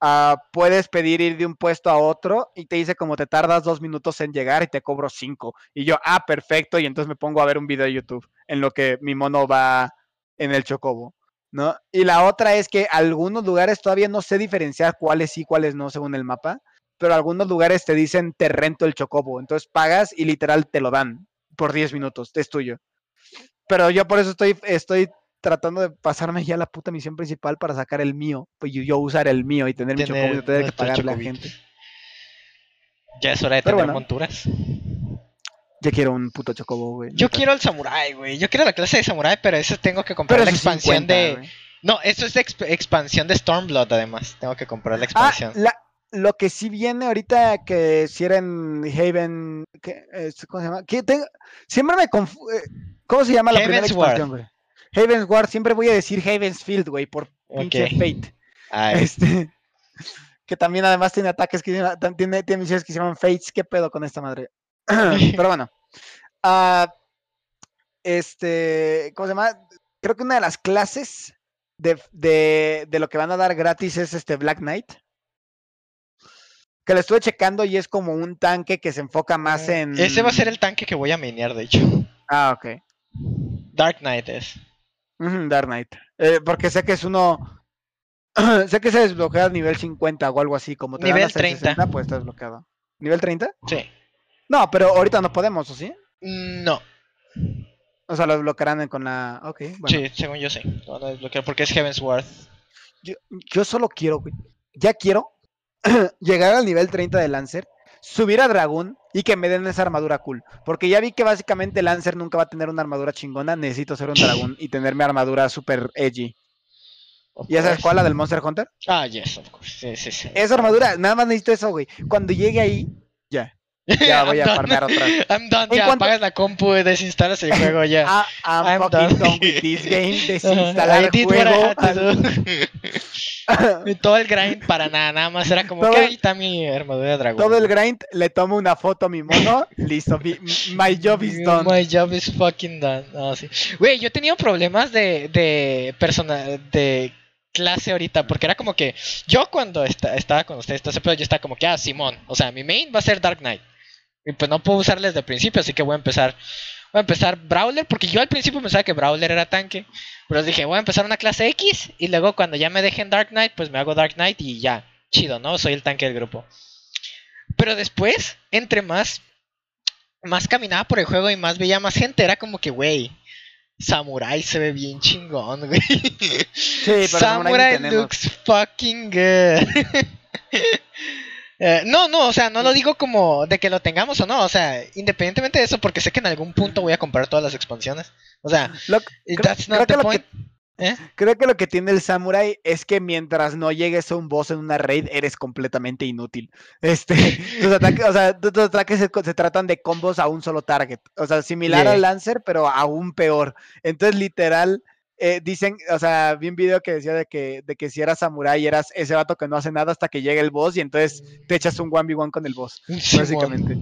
[SPEAKER 1] ah, puedes pedir ir de un puesto a otro y te dice como te tardas dos minutos en llegar y te cobro cinco. Y yo, ah, perfecto, y entonces me pongo a ver un video de YouTube en lo que mi mono va en el chocobo. ¿No? Y la otra es que algunos lugares todavía no sé diferenciar cuáles sí, cuáles no según el mapa pero algunos lugares te dicen te rento el chocobo, entonces pagas y literal te lo dan por 10 minutos, es tuyo. Pero yo por eso estoy, estoy tratando de pasarme ya la puta misión principal para sacar el mío, pues yo, usar el mío y tener, mi chocobo y
[SPEAKER 2] Tener
[SPEAKER 1] que pagarle a
[SPEAKER 2] chocobito.
[SPEAKER 1] gente.
[SPEAKER 2] Ya es hora de
[SPEAKER 1] Pero
[SPEAKER 2] tener
[SPEAKER 1] bueno.
[SPEAKER 2] monturas.
[SPEAKER 1] Ya quiero un puto chocobo, güey.
[SPEAKER 2] Yo quiero el samurai, güey. Yo quiero la clase de samurai, pero eso tengo que comprar
[SPEAKER 1] Pero
[SPEAKER 2] la expansión
[SPEAKER 1] 50,
[SPEAKER 2] de.
[SPEAKER 1] güey.
[SPEAKER 2] No, eso es exp- expansión de Stormblood, además. Tengo que comprar la
[SPEAKER 1] Ah,
[SPEAKER 2] expansión.
[SPEAKER 1] la- lo que sí viene ahorita que si era en Haven, ¿qué, es- ¿cómo se llama? Que tengo- siempre me confu- eh, ¿Cómo se llama la primera expansión, güey? Heavensward, siempre voy a decir Havensfield, güey, por pinche. Fate.
[SPEAKER 2] Ay,
[SPEAKER 1] Este, que también además tiene ataques que tiene, tiene misiones que se llaman Fates. ¿Qué pedo con esta madre? Pero bueno. ah, este, ¿cómo se llama? Creo que una de las clases de, de, de lo que van a dar gratis es este Black Knight. Que lo estuve checando y es como un tanque que se enfoca más en.
[SPEAKER 2] Mm, Ese va a ser el tanque que voy a minear, de hecho.
[SPEAKER 1] Ah, ok.
[SPEAKER 2] Dark Knight es.
[SPEAKER 1] Dark Knight. Eh, porque sé que es uno. sé que se desbloquea a nivel 50 o algo así. Como te dan
[SPEAKER 2] Nivel
[SPEAKER 1] el
[SPEAKER 2] 30.
[SPEAKER 1] 60, pues está desbloqueado. ¿Nivel 30?
[SPEAKER 2] Sí.
[SPEAKER 1] No, pero ahorita no podemos, ¿o sí?
[SPEAKER 2] No.
[SPEAKER 1] O sea, lo desbloquearán en- con la. Ok, bueno.
[SPEAKER 2] Sí, según yo sí. Lo van a desbloquear porque es Heavensward.
[SPEAKER 1] Yo, yo solo quiero, güey. Ya quiero llegar al nivel 30 de Lancer, subir a Dragón y que me den esa armadura cool. Porque ya vi que básicamente Lancer nunca va a tener una armadura chingona. Necesito ser un dragón y tener mi armadura super edgy. ¿Ya sabes
[SPEAKER 2] course.
[SPEAKER 1] cuál? La del Monster Hunter.
[SPEAKER 2] Ah, yes, of course. Sí, sí, sí.
[SPEAKER 1] Esa armadura, nada más necesito eso, güey. Cuando llegue ahí, ya. Ya voy
[SPEAKER 2] I'm
[SPEAKER 1] a farmear otra.
[SPEAKER 2] I'm done. Ya
[SPEAKER 1] cuanto-
[SPEAKER 2] apagas la compu, desinstalas el juego ya.
[SPEAKER 1] Ah, I'm,
[SPEAKER 2] I'm
[SPEAKER 1] fucking
[SPEAKER 2] done.
[SPEAKER 1] done with this game. Desinstalar
[SPEAKER 2] I
[SPEAKER 1] el
[SPEAKER 2] did what I
[SPEAKER 1] juego.
[SPEAKER 2] todo el grind para nada, nada más era como
[SPEAKER 1] Todo
[SPEAKER 2] que ahí está mi armadura de dragón.
[SPEAKER 1] Todo el grind, le tomo una foto a mi mono. Listo, mi- my job is done.
[SPEAKER 2] My job is fucking done. No, sí. Güey, yo he tenido problemas de, de persona, de clase ahorita, porque era como que yo cuando esta- estaba con ustedes, todo ese pedo, yo estaba como que, ah, Simón, o sea, mi main va a ser Dark Knight. Y pues no puedo usarles desde el principio, así que voy a empezar. Voy a empezar Brawler, porque yo al principio pensaba que Brawler era tanque. Pero dije, voy a empezar una clase X. Y luego cuando ya me dejen Dark Knight, pues me hago Dark Knight y ya. Chido, ¿no? Soy el tanque del grupo. Pero después, entre más, más caminaba por el juego y más veía más gente, era como que, güey, Samurai se ve bien chingón, güey.
[SPEAKER 1] Sí, pero Samurai
[SPEAKER 2] looks fucking good. Eh, no, no, o sea, no lo digo como de que lo tengamos o no, o sea, independientemente de eso, porque sé que en algún punto voy a comprar todas las expansiones. O sea,
[SPEAKER 1] Lo- creo-
[SPEAKER 2] that's not
[SPEAKER 1] creo que lo que-
[SPEAKER 2] ¿Eh?
[SPEAKER 1] Creo que lo que tiene el samurai es que mientras no llegues a un boss en una raid, eres completamente inútil. Este, tus ataques, o sea, tu- tus ataques se, tratan de combos a un solo target. O sea, similar
[SPEAKER 2] Yeah.
[SPEAKER 1] al Lancer, pero aún peor. Entonces, literal, eh, dicen, o sea, vi un video que decía de que, de que si eras samurai, eras ese vato que no hace nada hasta que llega el boss y entonces te echas un 1v1 con el boss, básicamente.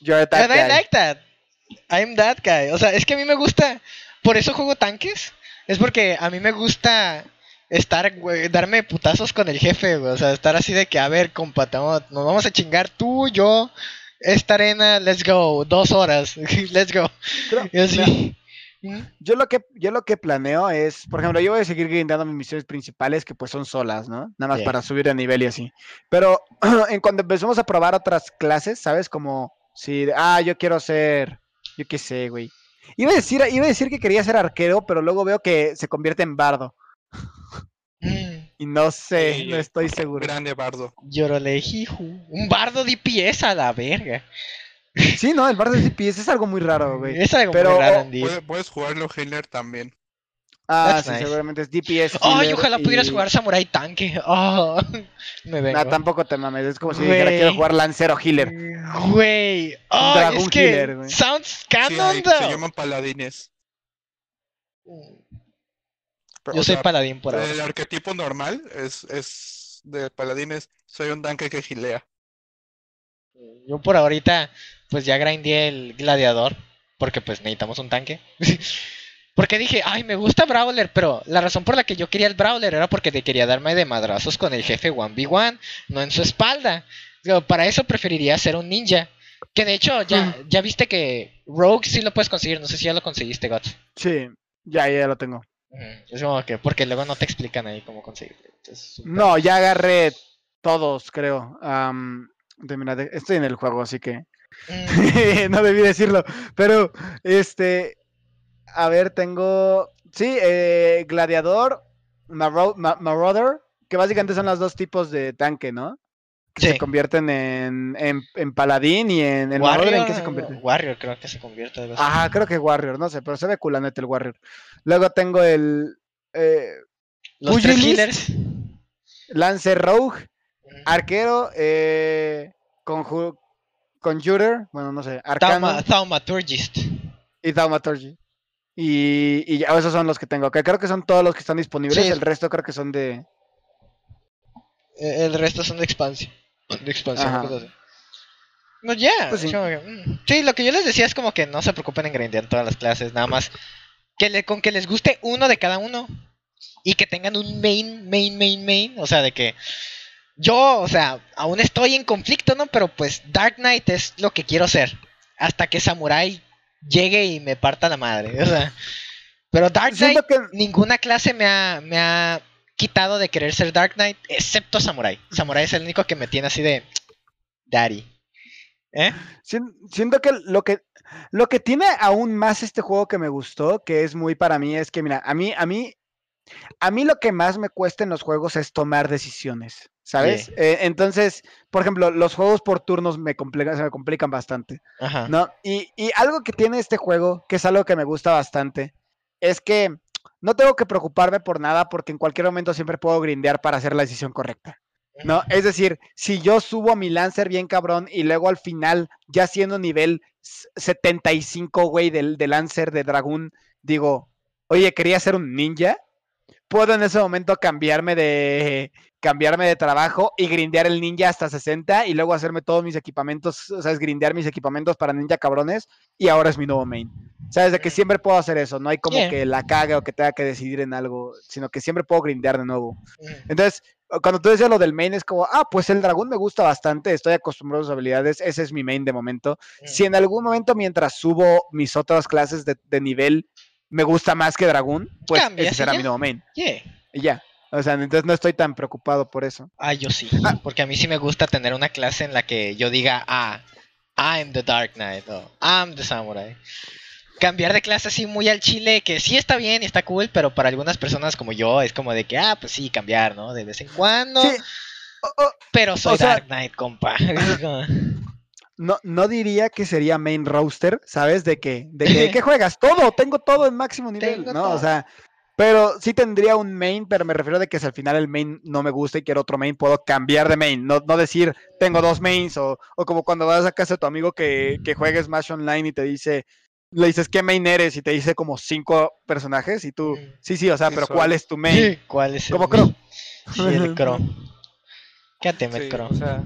[SPEAKER 1] You're that
[SPEAKER 2] And I like that. I'm that guy. O sea, es que a mí me gusta. Por eso juego tanques. Es porque a mí me gusta estar, güey, darme putazos con el jefe, güey. O sea, estar así de que, a ver, compa, nos vamos a chingar tú, yo, esta arena, let's go. Dos horas, let's go.
[SPEAKER 1] Creo-
[SPEAKER 2] Y así. ¿Mm?
[SPEAKER 1] Yo lo que yo lo que planeo es, por ejemplo, yo voy a seguir grindando mis misiones principales que pues son solas, ¿no? Nada más
[SPEAKER 2] Sí.
[SPEAKER 1] para subir de nivel y así. Pero en cuando empezamos a probar otras clases, ¿sabes? Como si, ah, yo quiero ser, yo qué sé, güey. Iba a decir, iba a decir que quería ser arquero, pero luego veo que se convierte en bardo
[SPEAKER 2] Mm.
[SPEAKER 1] y no sé,
[SPEAKER 3] Sí,
[SPEAKER 1] no estoy seguro.
[SPEAKER 3] Grande bardo.
[SPEAKER 2] Llorolejiju. Un bardo DPS a la verga.
[SPEAKER 1] Sí, no, el bardo de DPS es algo muy raro, güey.
[SPEAKER 2] Es algo
[SPEAKER 1] Pero-
[SPEAKER 2] muy raro, Andy.
[SPEAKER 3] Puedes jugarlo healer también.
[SPEAKER 1] Ah,
[SPEAKER 2] That's
[SPEAKER 1] sí,
[SPEAKER 2] nice.
[SPEAKER 1] seguramente es DPS.
[SPEAKER 2] Ay,
[SPEAKER 1] healer
[SPEAKER 2] ojalá pudieras
[SPEAKER 1] y-
[SPEAKER 2] jugar Samurai Tanque. Oh, me vengo.
[SPEAKER 1] Nah, tampoco te mames, es como si dijera quiero jugar lancero healer.
[SPEAKER 2] Güey. Ay,
[SPEAKER 1] Dragón
[SPEAKER 2] es que
[SPEAKER 1] healer, güey.
[SPEAKER 2] sounds
[SPEAKER 3] Sí,
[SPEAKER 2] canon,
[SPEAKER 3] hay- se llaman paladines. Pero,
[SPEAKER 2] Yo soy
[SPEAKER 3] sea,
[SPEAKER 2] paladín por ahora.
[SPEAKER 3] El arquetipo normal es, es de paladines. Soy un tanque que gilea.
[SPEAKER 2] Yo por ahorita, pues ya grindé el gladiador. Porque pues necesitamos un tanque. porque dije, ay, me gusta Brawler. Pero la razón por la que yo quería el Brawler era porque te quería darme de madrazos con el jefe 1v1. No en su espalda. Para eso preferiría ser un ninja. Que de hecho, ya, ya viste que Rogue sí lo puedes conseguir. No sé si ya lo conseguiste, Guts.
[SPEAKER 1] Sí, ya, ya lo tengo.
[SPEAKER 2] Es como que, porque luego no te explican ahí cómo conseguirlo.
[SPEAKER 1] No, ya agarré todos, creo. Estoy en el juego, así que
[SPEAKER 2] Mm,
[SPEAKER 1] no debí decirlo. Pero, este, a ver, tengo, sí, eh, Gladiador, Marau- Ma- Marauder, que básicamente son los dos tipos de tanque, ¿no? Que
[SPEAKER 2] Sí.
[SPEAKER 1] se convierten en, en, en Paladín y en el Marauder, ¿en qué se convierte?
[SPEAKER 2] Warrior creo que se convierte.
[SPEAKER 1] Ajá, creo que Warrior, no sé, pero se ve culanete el Warrior. Luego tengo el eh,
[SPEAKER 2] Los tres
[SPEAKER 1] Pugilist.
[SPEAKER 2] healers.
[SPEAKER 1] Lance Rogue. Arquero, eh, conju- Conjurer, bueno, no sé, Arcano
[SPEAKER 2] Thauma- Thaumaturgist.
[SPEAKER 1] y Thaumaturgy. Y, y ya, esos son los que tengo. Que creo que son todos los que están disponibles.
[SPEAKER 2] Sí.
[SPEAKER 1] El resto creo que son de.
[SPEAKER 2] Eh, El resto son de expansión. De expansión,
[SPEAKER 1] Ajá.
[SPEAKER 2] cosas. No, ya.
[SPEAKER 1] Pues sí.
[SPEAKER 2] mm. Sí, lo que yo les decía es como que no se preocupen en grindear todas las clases, nada más. Que le, con que les guste uno de cada uno. Y que tengan un main, main, main, main. O sea, de que. Yo, o sea, aún estoy en conflicto, ¿no? Pero pues Dark Knight es lo que quiero ser. Hasta que Samurai llegue y me parta la madre. O sea. Pero Dark Knight
[SPEAKER 1] que,
[SPEAKER 2] ninguna clase me ha, me ha quitado de querer ser Dark Knight, excepto Samurai. Samurai es el único que me tiene así de Daddy. ¿Eh?
[SPEAKER 1] sien- siento que lo que lo que tiene aún más este juego que me gustó, que es muy para mí, es que mira, a mí, a mí, a mí lo que más me cuesta en los juegos es tomar decisiones, ¿sabes? Eh, entonces, por ejemplo, los juegos por turnos me complican, se me complican bastante.
[SPEAKER 2] Ajá.
[SPEAKER 1] ¿no? Y, y algo que tiene este juego, que es algo que me gusta bastante, es que no tengo que preocuparme por nada porque en cualquier momento siempre puedo grindear para hacer la decisión correcta, ¿no? Es decir, si yo subo a mi Lancer bien cabrón y luego al final, ya siendo nivel s- 75, güey, del, del Lancer de Dragón, digo, oye, quería ser un ninja, puedo en ese momento cambiarme de cambiarme de trabajo y grindear el ninja hasta 60 y luego hacerme todos mis equipamientos, o sea, es grindear mis equipamientos para ninja cabrones y ahora es mi nuevo main. Sabes de que siempre puedo hacer eso, no hay como
[SPEAKER 2] Yeah.
[SPEAKER 1] que la cague o que tenga que decidir en algo, sino que siempre puedo grindear de nuevo. Entonces, cuando tú decías lo del main es como, ah, pues el dragón me gusta bastante, estoy acostumbrado a sus habilidades, ese es mi main de momento. Si en algún momento mientras subo mis otras clases de, de nivel me gusta más que dragón, pues
[SPEAKER 2] Cambias
[SPEAKER 1] ese será
[SPEAKER 2] ya.
[SPEAKER 1] mi nuevo main.
[SPEAKER 2] Yeah.
[SPEAKER 1] Y ya. O sea, entonces no estoy tan preocupado por eso.
[SPEAKER 2] Ah, yo sí. Porque a mí sí me gusta tener una clase en la que yo diga, ah, I'm the Dark Knight o I'm the Samurai. Cambiar de clase así muy al chile, que sí está bien y está cool, pero para algunas personas como yo es como de que, ah, pues sí, cambiar, ¿no? De vez en cuando.
[SPEAKER 1] Sí.
[SPEAKER 2] Pero soy
[SPEAKER 1] o sea-
[SPEAKER 2] Dark Knight, compa.
[SPEAKER 1] No, no diría que sería main roster, ¿sabes? De que, de que, ¿qué juegas? Todo, tengo todo en máximo nivel,
[SPEAKER 2] Tengo
[SPEAKER 1] ¿no?
[SPEAKER 2] todo.
[SPEAKER 1] O sea, Pero sí tendría un main, pero me refiero de que si al final el main no me gusta y quiero otro main, puedo cambiar de main. No, no decir, tengo dos mains, o, o como cuando vas a casa de tu amigo que, que juegue Smash Online y te dice, le dices, ¿qué main eres? Y te dice como cinco personajes y tú, sí, sí, o sea, pero
[SPEAKER 3] soy.
[SPEAKER 1] ¿cuál es tu main?
[SPEAKER 2] ¿Cuál es el
[SPEAKER 1] Como
[SPEAKER 2] main?
[SPEAKER 1] Crow.
[SPEAKER 2] Sí, el Crow. Quédate,
[SPEAKER 3] Sí, o sea,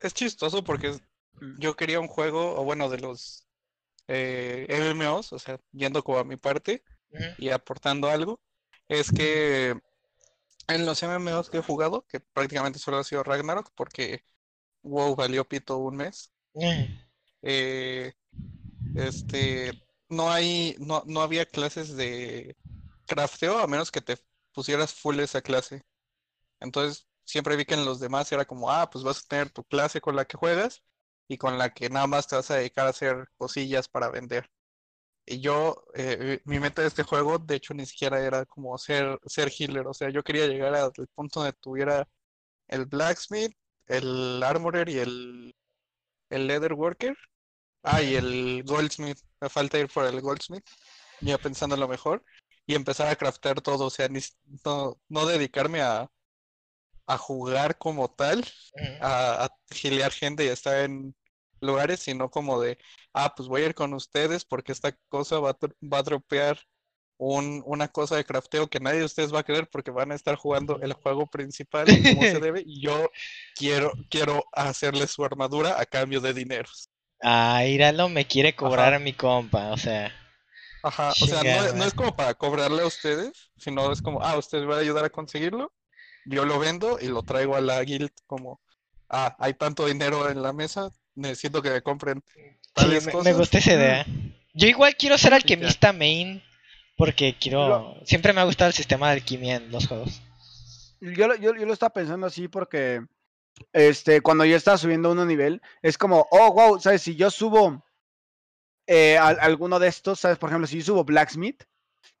[SPEAKER 3] es, chistoso porque
[SPEAKER 1] Mm.
[SPEAKER 3] yo quería un juego, o bueno, de los eh, MMOs, o sea, yendo como a mi parte y aportando algo, es que en los MMOs que he jugado, que prácticamente solo ha sido Ragnarok, porque WoW valió pito un mes,
[SPEAKER 2] eh,
[SPEAKER 3] este, no hay, no, no había clases de crafteo a menos que te pusieras full esa clase. Entonces, siempre vi que en los demás era como, ah, pues vas a tener tu clase con la que juegas y con la que nada más te vas a dedicar a hacer cosillas para vender. Y yo, eh, mi meta de este juego, de hecho, ni siquiera era como ser, ser healer. O sea, yo quería llegar al punto donde tuviera el blacksmith, el armorer y el, el leather worker. Ah, y el goldsmith. Me falta ir por el goldsmith, ya pensando en lo mejor. Y empezar a craftear todo. O sea, ni no, no dedicarme a, a jugar como tal, a, a gilear gente y estar en lugares, sino como de, ah, pues voy a ir con ustedes porque esta cosa va a, va a dropear un, una cosa de crafteo que nadie de ustedes va a querer porque van a estar jugando el juego principal como se debe y yo quiero, quiero hacerle su armadura a cambio de dineros.
[SPEAKER 2] Ah, Íralo me quiere cobrar
[SPEAKER 3] Ajá.
[SPEAKER 2] a mi compa, o sea.
[SPEAKER 3] Ajá, o sea, no, no es como para cobrarle a ustedes, sino es como, ah, ustedes van a ayudar a conseguirlo, yo lo vendo y lo traigo a la guild como, ah, hay tanto dinero en la mesa, necesito que me compren
[SPEAKER 2] Sí,
[SPEAKER 3] tales
[SPEAKER 2] me, me
[SPEAKER 3] cosas.
[SPEAKER 2] gusta esa idea. Yo igual quiero ser alquimista main porque quiero... Siempre me ha gustado el sistema de alquimia en los juegos.
[SPEAKER 1] Yo, lo- yo, yo lo estaba pensando así porque este, cuando yo estaba subiendo uno nivel, es como, oh, wow, ¿sabes? Si yo subo eh, al- alguno de estos, ¿sabes? Por ejemplo, si yo subo Blacksmith,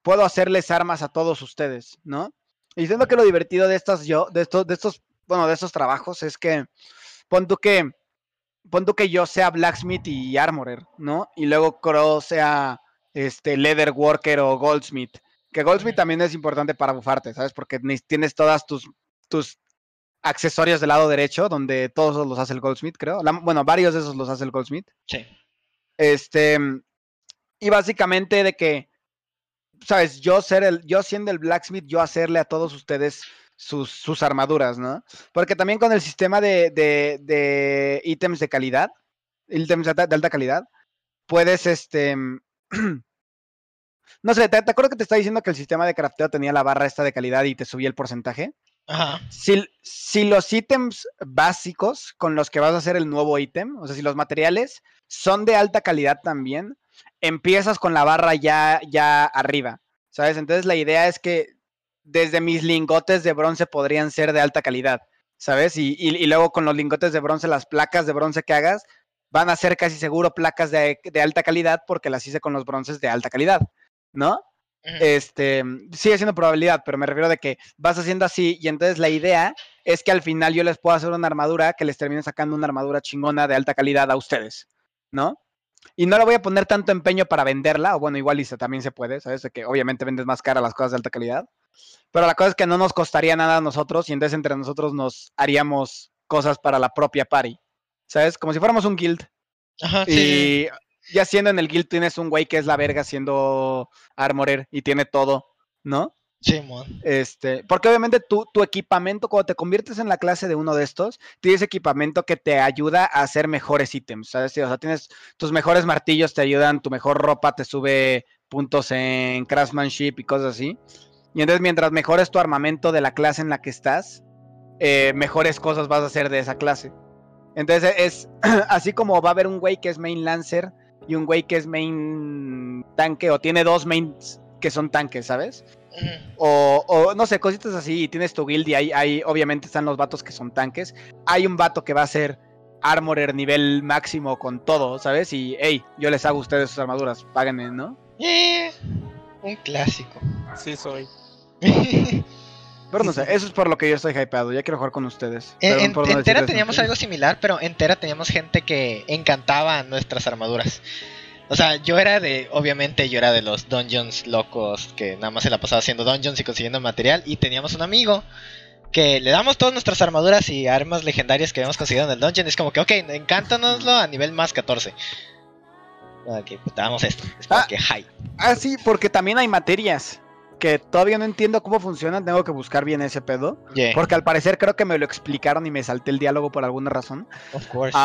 [SPEAKER 1] puedo hacerles armas a todos ustedes, ¿no? Y siento que lo divertido de estas, yo, de estos, de estos, bueno, de estos trabajos es que, pon tú que, pon tú que yo sea Blacksmith y Armorer, ¿no? Y luego Crow sea, este, Leather Worker o Goldsmith. Que Goldsmith también es importante para bufarte, ¿sabes? Porque tienes todas tus, tus accesorios del lado derecho, donde todos los hace el Goldsmith, creo. La- bueno, varios de esos los hace el Goldsmith.
[SPEAKER 2] Sí.
[SPEAKER 1] Este, y básicamente de que, sabes, yo ser el, yo siendo el blacksmith, yo hacerle a todos ustedes sus, sus armaduras, ¿no? Porque también con el sistema de, de, de ítems de calidad, ítems de alta, de alta calidad, puedes, este, no sé, ¿te, te acuerdas que te estaba diciendo que el sistema de crafteo tenía la barra esta de calidad y te subía el porcentaje?
[SPEAKER 2] Ajá.
[SPEAKER 1] Si, si los ítems básicos con los que vas a hacer el nuevo ítem, o sea, si los materiales son de alta calidad también, empiezas con la barra ya, ya arriba, ¿sabes? Entonces la idea es que desde mis lingotes de bronce podrían ser de alta calidad, ¿sabes? Y, y- y luego con los lingotes de bronce, las placas de bronce que hagas van a ser casi seguro placas de, de alta calidad porque las hice con los bronces de alta calidad, ¿no? Este, sigue siendo probabilidad, pero me refiero de que vas haciendo así y entonces la idea es que al final yo les puedo hacer una armadura que les termine sacando una armadura chingona de alta calidad a ustedes, ¿no? Y no le voy a poner tanto empeño para venderla, o bueno, igual y se- también se puede, ¿sabes? De que obviamente vendes más cara las cosas de alta calidad, pero la cosa es que no nos costaría nada a nosotros y entonces entre nosotros nos haríamos cosas para la propia party, ¿sabes? Como si fuéramos un guild.
[SPEAKER 2] Ajá, sí.
[SPEAKER 1] Y ya siendo en el guild tienes un güey que es la verga siendo armorer y tiene todo, ¿no?
[SPEAKER 2] Simón.
[SPEAKER 1] Este, porque obviamente tu, tu equipamiento, cuando te conviertes en la clase de uno de estos, tienes equipamiento que te ayuda a hacer mejores ítems, ¿sabes? Sí, O sea, tienes tus mejores martillos te ayudan, tu mejor ropa te sube puntos en craftsmanship y cosas así. Y entonces mientras mejores tu armamento de la clase en la que estás, eh, mejores cosas vas a hacer de esa clase. Entonces es así como va a haber un güey que es main lancer y un güey que es main tanque o tiene dos mains que son tanques, ¿sabes? O, o, no sé, cositas así, y tienes tu guild y ahí, ahí obviamente están los vatos que son tanques. Hay un vato que va a ser armorer nivel máximo con todo, ¿sabes? Y, hey, yo les hago a ustedes sus armaduras, páguenme, ¿no?
[SPEAKER 2] Eh, un clásico.
[SPEAKER 3] Sí soy.
[SPEAKER 1] Pero no sé, eso es por lo que yo estoy hypeado, ya quiero jugar con ustedes.
[SPEAKER 2] En,
[SPEAKER 1] Perdón
[SPEAKER 2] en-
[SPEAKER 1] por no
[SPEAKER 2] en Tera
[SPEAKER 1] decirles
[SPEAKER 2] teníamos algo similar, pero en Tera teníamos gente que encantaba nuestras armaduras. O sea, yo era de, obviamente yo era de los dungeons locos que nada más se la pasaba haciendo dungeons y consiguiendo material. Y teníamos un amigo que le damos todas nuestras armaduras y armas legendarias que habíamos conseguido en el dungeon. Es como que, ok, encántanoslo a nivel más 14. Ok, pues damos esto. Es como
[SPEAKER 1] Ah.
[SPEAKER 2] que, hi.
[SPEAKER 1] Ah, sí, porque también hay materias que todavía no entiendo cómo funcionan. Tengo que buscar bien ese pedo.
[SPEAKER 2] Yeah,
[SPEAKER 1] Porque al parecer creo que me lo explicaron y me salté el diálogo por alguna razón.
[SPEAKER 2] of course.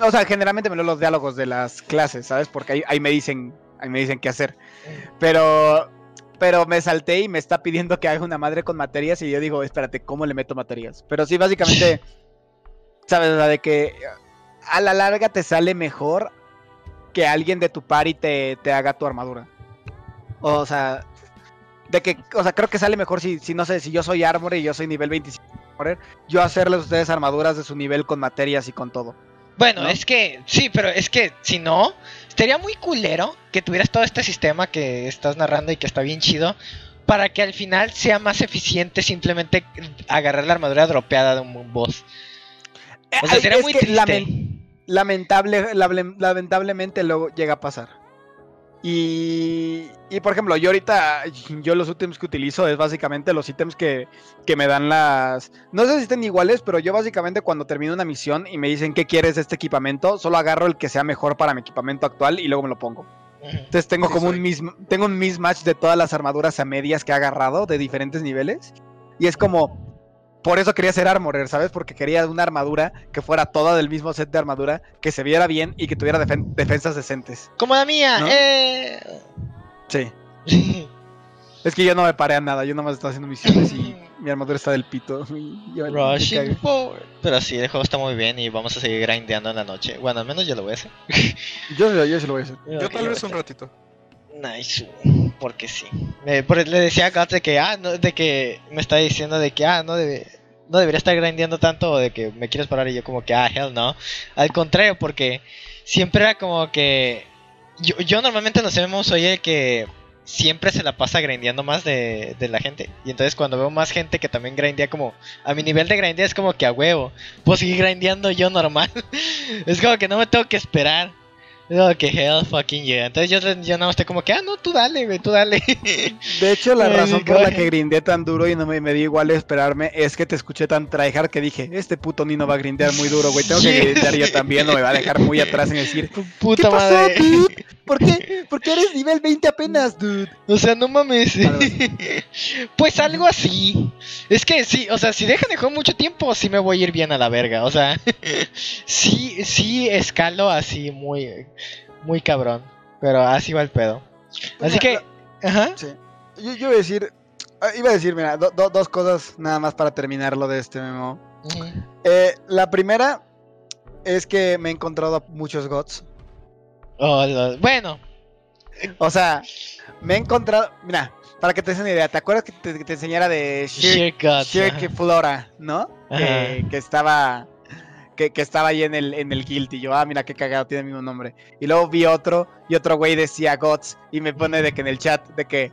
[SPEAKER 1] O sea, generalmente me leo los diálogos de las clases, ¿sabes? Porque ahí, ahí me dicen, ahí me dicen qué hacer. Pero, pero me salté y me está pidiendo que haga una madre con materias y yo digo, espérate, ¿cómo le meto materias? Pero sí, básicamente, ¿sabes? O sea, de que a la larga te sale mejor que alguien de tu party te, te haga tu armadura. O sea, de que, o sea, creo que sale mejor si, si no sé, si yo soy armor y yo soy nivel 25, armorer, yo hacerles a ustedes armaduras de su nivel con materias y con todo.
[SPEAKER 2] Bueno,
[SPEAKER 1] ¿no?
[SPEAKER 2] es que, sí, pero es que si no, estaría muy culero que tuvieras todo este sistema que estás narrando y que está bien chido. Para que al final sea más eficiente simplemente agarrar la armadura dropeada de un boss. O sea,
[SPEAKER 1] Ay,
[SPEAKER 2] sería muy triste.
[SPEAKER 1] lamentablemente luego llega a pasar. Y, y por ejemplo, yo ahorita, yo los ítems que utilizo es básicamente los ítems que, que me dan las... No sé si estén iguales, pero yo básicamente cuando termino una misión y me dicen qué quieres de este equipamiento, solo agarro el que sea mejor para mi equipamiento actual y luego me lo pongo. Entonces tengo
[SPEAKER 3] Sí,
[SPEAKER 1] como
[SPEAKER 3] soy.
[SPEAKER 1] un mismo, tengo un mismatch de todas las armaduras a medias que he agarrado de diferentes niveles. Y es como, por eso quería ser armorer, ¿sabes? Porque quería una armadura que fuera toda del mismo set de armadura, que se viera bien y que tuviera defen- defensas decentes.
[SPEAKER 2] Como la mía,
[SPEAKER 1] ¿No?
[SPEAKER 2] eh.
[SPEAKER 1] Sí. Es que yo no me paré a nada, yo nomás estaba haciendo misiones y mi armadura está del pito. y yo- me
[SPEAKER 2] Rushing. Pero sí, el juego está muy bien y vamos a seguir grindeando en la noche. Bueno, al menos yo lo voy a hacer.
[SPEAKER 1] Yo, yo sí lo voy a hacer.
[SPEAKER 3] Yo
[SPEAKER 2] Ok,
[SPEAKER 3] tal
[SPEAKER 2] lo
[SPEAKER 3] vez un ratito.
[SPEAKER 2] Nice, porque sí. Por- le decía a Guts de que, ah, no, de que me está diciendo de que, ah, no debe, no debería estar grindeando tanto de que me quieres parar y yo como que, ah, hell no. Al contrario, porque siempre era como que, yo, yo normalmente en los MMOs soy el que siempre se la pasa grindeando más de, de la gente. Y entonces cuando veo más gente que también grindea como, a mi nivel de grindea es como que a huevo, puedo seguir grindeando yo normal. es como que no me tengo que esperar. Como que hell fucking yeah. Entonces yo, yo nada más estoy como que, ah, no, tú dale, güey, tú dale.
[SPEAKER 1] De hecho, la razón por la que grindé tan duro y no me, me dio igual esperarme es que te escuché tan tryhard que dije, este puto Nino va a grindear muy duro, güey. Tengo que grindear yo también, no me va a dejar muy atrás en decir,
[SPEAKER 2] Puta
[SPEAKER 1] ¿Qué pasó,
[SPEAKER 2] madre.
[SPEAKER 1] dude? ¿Por qué? ¿Por qué eres nivel 20 apenas, dude?
[SPEAKER 2] O sea, no mames. Pues algo así. Es que sí, o sea, si dejan de jugar mucho tiempo, sí me voy a ir bien a la verga. O sea, sí, sí escalo así muy, muy cabrón. Pero así va el pedo. Así que, ajá.
[SPEAKER 1] Sí. Yo, yo iba a decir, ah, iba a decir, mira, do- do- dos cosas nada más para terminar lo de este memo. Eh, la primera es que me he encontrado a muchos gods.
[SPEAKER 2] Oh, lo- bueno,
[SPEAKER 1] O sea, me he encontrado, mira, para que te des una idea, ¿te acuerdas que te, que te enseñara de Shirk. Flora, ¿no? Que, que estaba que, que estaba ahí en el, en el guild y yo, ah, mira qué cagado, tiene el mismo nombre. Y luego vi otro y otro güey decía Gods y me pone de que en el chat, de que,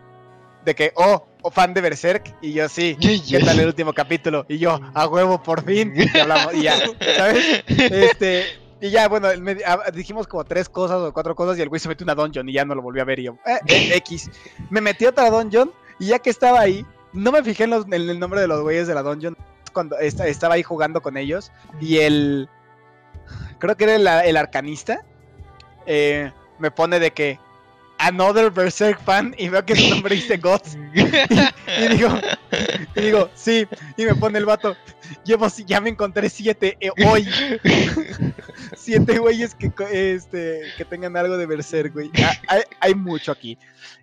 [SPEAKER 1] de que, oh, oh, fan de Berserk. Y yo, sí, ¿qué tal el último capítulo? Y yo, a huevo, por fin. Y hablamos, y ya, ¿sabes? Este, y ya, bueno, me- ah, dijimos como tres cosas o cuatro cosas y el güey se metió una dungeon y ya no lo volví a ver y yo, eh, eh, X. Me metí a otra dungeon y ya que estaba ahí, no me fijé en, los- en el nombre de los güeyes de la dungeon cuando esta- estaba ahí jugando con ellos y el, creo que era el, el arcanista, eh, me pone de que, Another Berserk fan y veo que su nombre dice Gods y digo, y digo, sí, y me pone el vato, llevo, ya me encontré siete eh, hoy, siete güeyes que, este, que tengan algo de Berserk, güey. Hay, hay mucho aquí.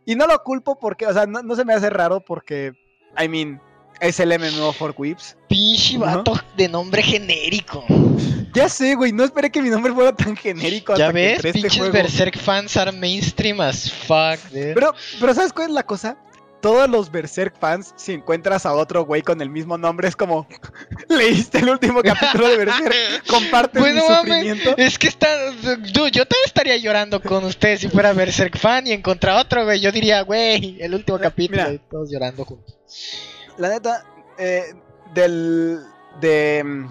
[SPEAKER 1] Y no lo culpo porque, o sea, no, no se me hace raro porque, I mean, es el MMO for Whips.
[SPEAKER 2] Pinche vato de nombre genérico.
[SPEAKER 1] Ya sé, güey, no esperé que mi nombre fuera tan genérico.
[SPEAKER 2] Ya
[SPEAKER 1] hasta que
[SPEAKER 2] ves,
[SPEAKER 1] a este
[SPEAKER 2] pinches. Berserk fans are mainstream as fuck, dude.
[SPEAKER 1] Pero, pero ¿sabes cuál es la cosa? Todos los Berserk fans, si encuentras a otro güey con el mismo nombre, es como, leíste el último capítulo de Berserk, compartes
[SPEAKER 2] Pues
[SPEAKER 1] mi sufrimiento.
[SPEAKER 2] Es que está. Dude, yo también estaría llorando con ustedes si fuera Berserk fan y encontrar otro, güey. Yo diría, güey, el último capítulo
[SPEAKER 1] mira.
[SPEAKER 2] y todos llorando juntos.
[SPEAKER 1] La neta, eh, del. de. mm,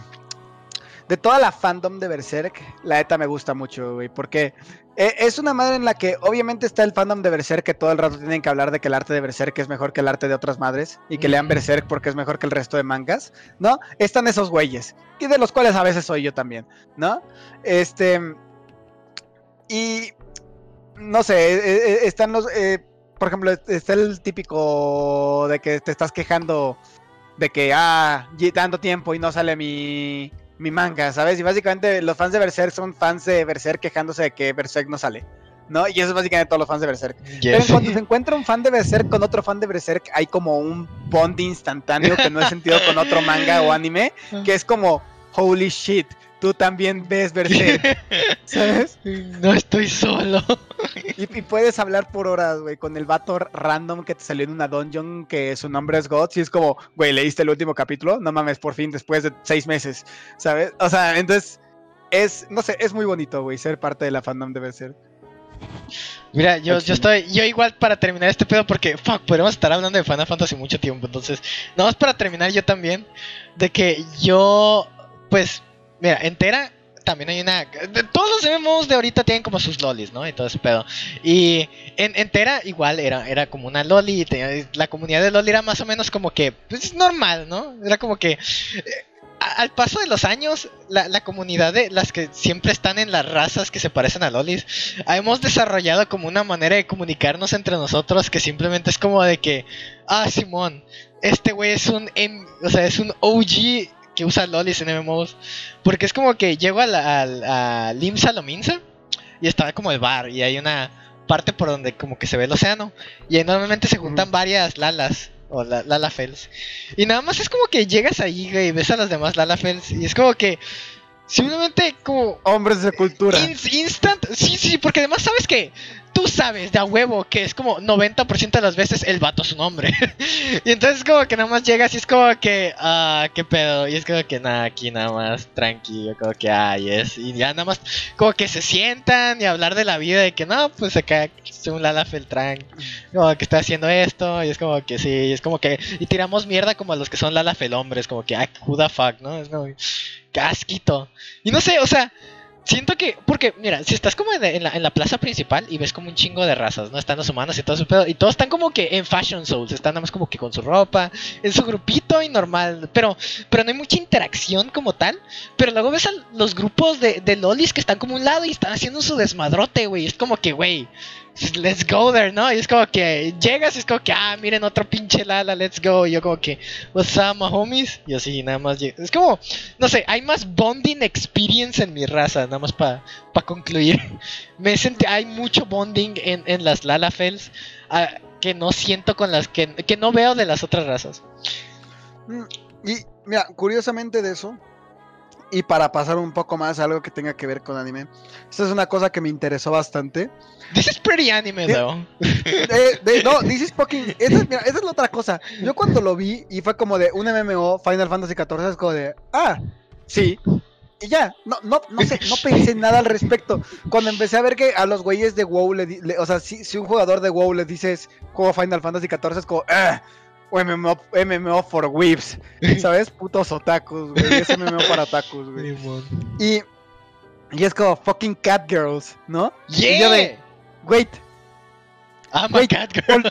[SPEAKER 1] de toda la fandom de Berserk, la ETA me gusta mucho, güey, porque eh, es una madre en la que obviamente está el fandom de Berserk que todo el rato tienen que hablar de que el arte de Berserk es mejor que el arte de otras madres y que lean Berserk porque es mejor que el resto de mangas, ¿no? Están esos güeyes, y de los cuales a veces soy yo también, ¿no? Este... Y... No sé, eh, están los... por ejemplo, está el típico de que te estás quejando de que, ah, tanto tiempo y no sale mi, mi manga, ¿sabes? Y básicamente los fans de Berserk son fans de Berserk quejándose de que Berserk no sale. ¿No? Y eso es básicamente todos los fans de Berserk. Pero cuando se encuentra un fan de Berserk con otro fan de Berserk, hay como un bond instantáneo que no he sentido con otro manga o anime, que es como, holy shit, tú también ves Berserk. ¿Sabes?
[SPEAKER 2] No estoy solo.
[SPEAKER 1] Y, puedes hablar por horas, güey, con el vato random que te salió en una dungeon que su nombre es God. Y es como, güey, ¿leíste el último capítulo? No mames, por fin, después de seis meses. ¿Sabes? O sea, entonces, es, no sé, es muy bonito, güey, ser parte de la fandom de Berserk.
[SPEAKER 2] Mira, yo, yo estoy, yo igual para terminar este pedo, porque fuck, podemos estar hablando de Final Fantasy mucho tiempo. Entonces, no más para terminar yo también, de que yo, pues, Mira, entera también hay una. Todos los MMOs de ahorita tienen como sus lolis, ¿no? Y todo ese pedo. Y en, entera igual era, era como una loli. la comunidad de loli era más o menos como que. Pues normal, ¿no? Era como que. Eh, al paso de los años, la, la, comunidad de las que siempre están en las razas que se parecen a lolis, hemos desarrollado como una manera de comunicarnos entre nosotros que simplemente es como de que, ah, Simón, este güey es un, o sea, es un OG que usa lolis en MMOs. Porque es como que llego a, la, a, Limsa Lominsa y está como el bar y hay una parte por donde como que se ve el océano y ahí normalmente se juntan varias lalas o la, lalafels y nada más es como que llegas ahí y ves a las demás lalafels y es como que simplemente como
[SPEAKER 1] hombres de cultura
[SPEAKER 2] instant sí sí porque además sabes que tú sabes de a huevo que es como 90% de las veces el vato su nombre. y entonces como que nada más llegas y es como que, ah, qué pedo. Y es como que nada, aquí nada más tranquilo, como que, ay, es. Y ya nada más como que se sientan y hablar de la vida de que no, pues acá es un Lala Feltran, como que está haciendo esto. Y es como que sí, es como que, y tiramos mierda como a los que son Lala Fel hombres, como que, ay, who the fuck, ¿no? Es como, casquito. Y no sé, o sea siento que, porque, mira, si estás como en la, en la, plaza principal y ves como un chingo de razas, ¿no? Están los humanos y todo su pedo, y todos están como que en Fashion Souls, están nada más como que con su ropa, en su grupito y normal, pero, pero no hay mucha interacción como tal, pero luego ves a los grupos de, de lolis que están como un lado y están haciendo su desmadrote, güey, es como que, güey, let's go there, ¿no? Y es como que llegas y es como que, ah, miren otro pinche Lala, let's go. Y yo como que, what's up, my homies? Y así nada más. Es como, no sé, hay más bonding experience en mi raza, nada más para pa concluir. Me sentí, hay mucho bonding en, en las Lalafels uh, que no siento con las que, que no veo de las otras razas.
[SPEAKER 1] Mm, y mira, curiosamente de eso, y para pasar un poco más a algo que tenga que ver con anime, esta es una cosa que me interesó bastante.
[SPEAKER 2] This is pretty anime, though.
[SPEAKER 1] No, this is fucking. Esa es, mira, esa es la otra cosa. Yo cuando lo vi y fue como de un MMO Final Fantasy XIV, es como de. Ah, sí. Y ya, no, no, no sé, no pensé nada al respecto. Cuando empecé a ver que a los güeyes de WoW, le, o sea, si, si, un jugador de WoW le dices juego Final Fantasy XIV, es como, ah, o MMO, MMO for whips, ¿sabes? Putos otakus, güey. Es MMO para otakus, güey. Y, y es como fucking cat girls, ¿no?
[SPEAKER 2] Yeah.
[SPEAKER 1] Y yo de, wait.
[SPEAKER 2] I'm wait, a cat girl.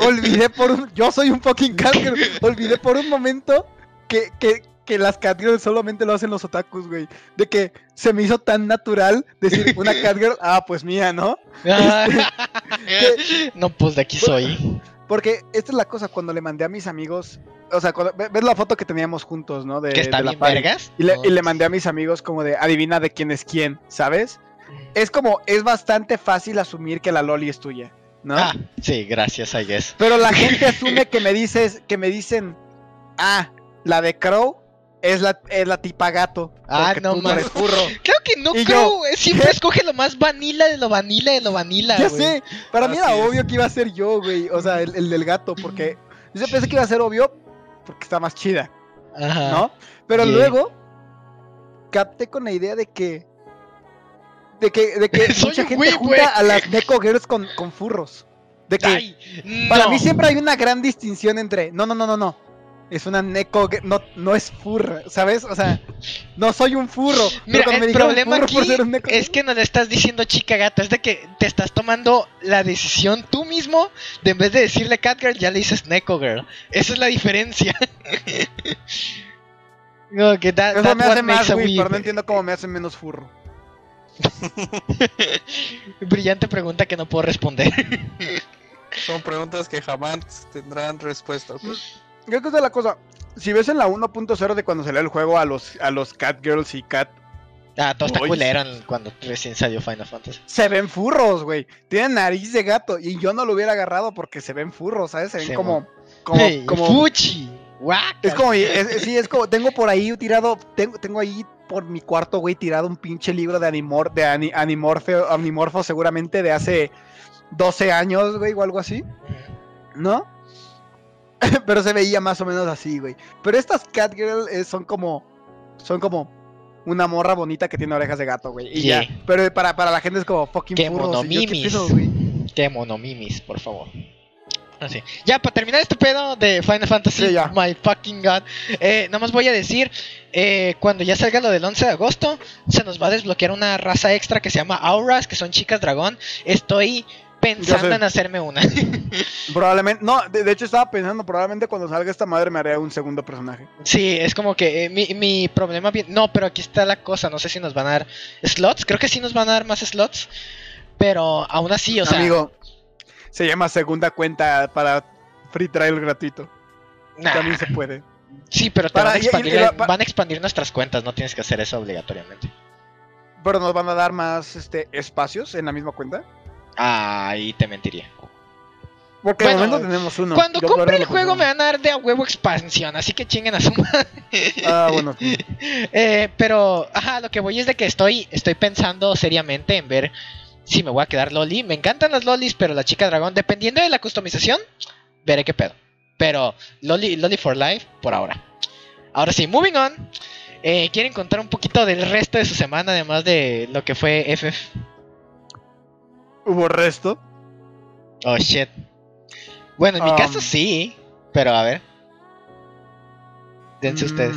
[SPEAKER 1] olvidé por un, yo soy un fucking cat girl. olvidé por un momento que, que, que las catgirls solamente lo hacen los otakus, güey. De que se me hizo tan natural decir una catgirl, ah, pues mía, ¿no?
[SPEAKER 2] Este, no, pues de aquí soy.
[SPEAKER 1] Porque esta es la cosa, cuando le mandé a mis amigos, o sea, cuando, ves la foto que teníamos juntos, ¿no? De,
[SPEAKER 2] ¿Que está
[SPEAKER 1] la
[SPEAKER 2] bien vergas?
[SPEAKER 1] Y le, y le mandé a mis amigos como de, adivina de quién es quién, ¿sabes? Es como, es bastante fácil asumir que la Loli es tuya, ¿no?
[SPEAKER 2] Ah, sí, gracias, I guess.
[SPEAKER 1] Pero la gente asume que me dices, que me dicen, ah, la de Crow es la, es la tipa gato.
[SPEAKER 2] Ah, no mames. Creo que no creo. Siempre escoge lo más vanilla de lo vanilla de lo vanilla.
[SPEAKER 1] Ya sé. Para mí era obvio que iba a ser yo, güey. O sea, el, del gato. Porque yo pensé que iba a ser obvio porque está más chida. Ajá. ¿No? Pero luego capté con la idea de que. De que, de que mucha gente junta a las Neko Girls con, furros. De que para mí siempre hay una gran distinción entre. No, no, no, no, no Es una neko, no, no es furra, ¿sabes? O sea, no soy un furro. pero
[SPEAKER 2] Mira,
[SPEAKER 1] me
[SPEAKER 2] el problema
[SPEAKER 1] furro
[SPEAKER 2] aquí
[SPEAKER 1] neko-
[SPEAKER 2] es que no le estás diciendo chica gato, es de que te estás tomando la decisión tú mismo de en vez de decirle catgirl ya le dices neko girl. Esa es la diferencia. no, que that,
[SPEAKER 1] Eso me hace más, güey, pero no entiendo cómo me hace menos furro.
[SPEAKER 2] Brillante pregunta que no puedo responder.
[SPEAKER 3] Son preguntas que jamás tendrán respuesta. ¿ok?
[SPEAKER 1] Creo que esa es la cosa. Si ves en la 1.0 de cuando salió el juego a los, a los Cat Girls y Cat,
[SPEAKER 2] ah, todo está culero cuando recién salió Final Fantasy.
[SPEAKER 1] se ven furros, güey. Tienen nariz de gato y yo no lo hubiera agarrado porque se ven furros, ¿sabes? Se ven
[SPEAKER 2] Sí,
[SPEAKER 1] como... Como,
[SPEAKER 2] Hey,
[SPEAKER 1] como,
[SPEAKER 2] Fuchi.
[SPEAKER 1] es como, es- sí, es como, tengo por ahí tirado, tengo, tengo ahí por mi cuarto, güey, tirado un pinche libro de Animor, de ani- Animorfo, Animorfo seguramente de hace 12 años, güey, o algo así. ¿no? Pero se veía más o menos así, güey. Pero estas Catgirl eh, son como. Son como una morra bonita que tiene orejas de gato, güey. Y
[SPEAKER 2] Yeah.
[SPEAKER 1] ya. Pero para, para la gente es como fucking
[SPEAKER 2] Qué
[SPEAKER 1] furros, y yo,
[SPEAKER 2] monomimis.
[SPEAKER 1] pedo, güey?
[SPEAKER 2] Qué monomimis, por favor. Así. Ya, para terminar este pedo de Final Fantasy,
[SPEAKER 1] Sí, ya.
[SPEAKER 2] my fucking god. Eh, nada más voy a decir: eh, cuando ya salga lo del 11 de agosto, se nos va a desbloquear una raza extra que se llama Auras, que son chicas dragón. Estoy pensando en hacerme una.
[SPEAKER 1] Probablemente. No, de, de hecho estaba pensando, probablemente cuando salga esta madre me haré un segundo personaje.
[SPEAKER 2] sí, es como que eh, mi, mi problema. No, pero aquí está la cosa: no sé si nos van a dar slots. Creo que sí nos van a dar más slots. Pero aún así, o sea.
[SPEAKER 1] Amigo, se llama segunda cuenta para free trial gratuito.
[SPEAKER 2] nah.
[SPEAKER 1] También se puede.
[SPEAKER 2] Sí, pero te
[SPEAKER 1] Para-
[SPEAKER 2] van, a
[SPEAKER 1] y- y-
[SPEAKER 2] expandir,
[SPEAKER 1] y
[SPEAKER 2] van a expandir nuestras cuentas, no tienes que hacer eso obligatoriamente.
[SPEAKER 1] Pero nos van a dar más este, espacios en la misma cuenta.
[SPEAKER 2] Ahí te mentiría.
[SPEAKER 1] Porque
[SPEAKER 2] Bueno,
[SPEAKER 1] de momento tenemos uno.
[SPEAKER 2] Cuando
[SPEAKER 1] Yo
[SPEAKER 2] compre el juego me van a dar de a huevo expansión, así que chinguen a su madre.
[SPEAKER 1] Ah, bueno.
[SPEAKER 2] Eh, pero, ajá, lo que voy es de que estoy, estoy pensando seriamente en ver si me voy a quedar loli. Me encantan las lolis, pero la chica dragón, dependiendo de la customización, veré qué pedo. Pero loli, loli for life, por ahora. Ahora sí, moving on. Eh, ¿Quieren contar un poquito del resto de su semana, además de lo que fue FF?
[SPEAKER 1] Hubo resto.
[SPEAKER 2] Oh shit. Bueno, en mi
[SPEAKER 1] Um,
[SPEAKER 2] caso sí, pero a ver. Dense ustedes.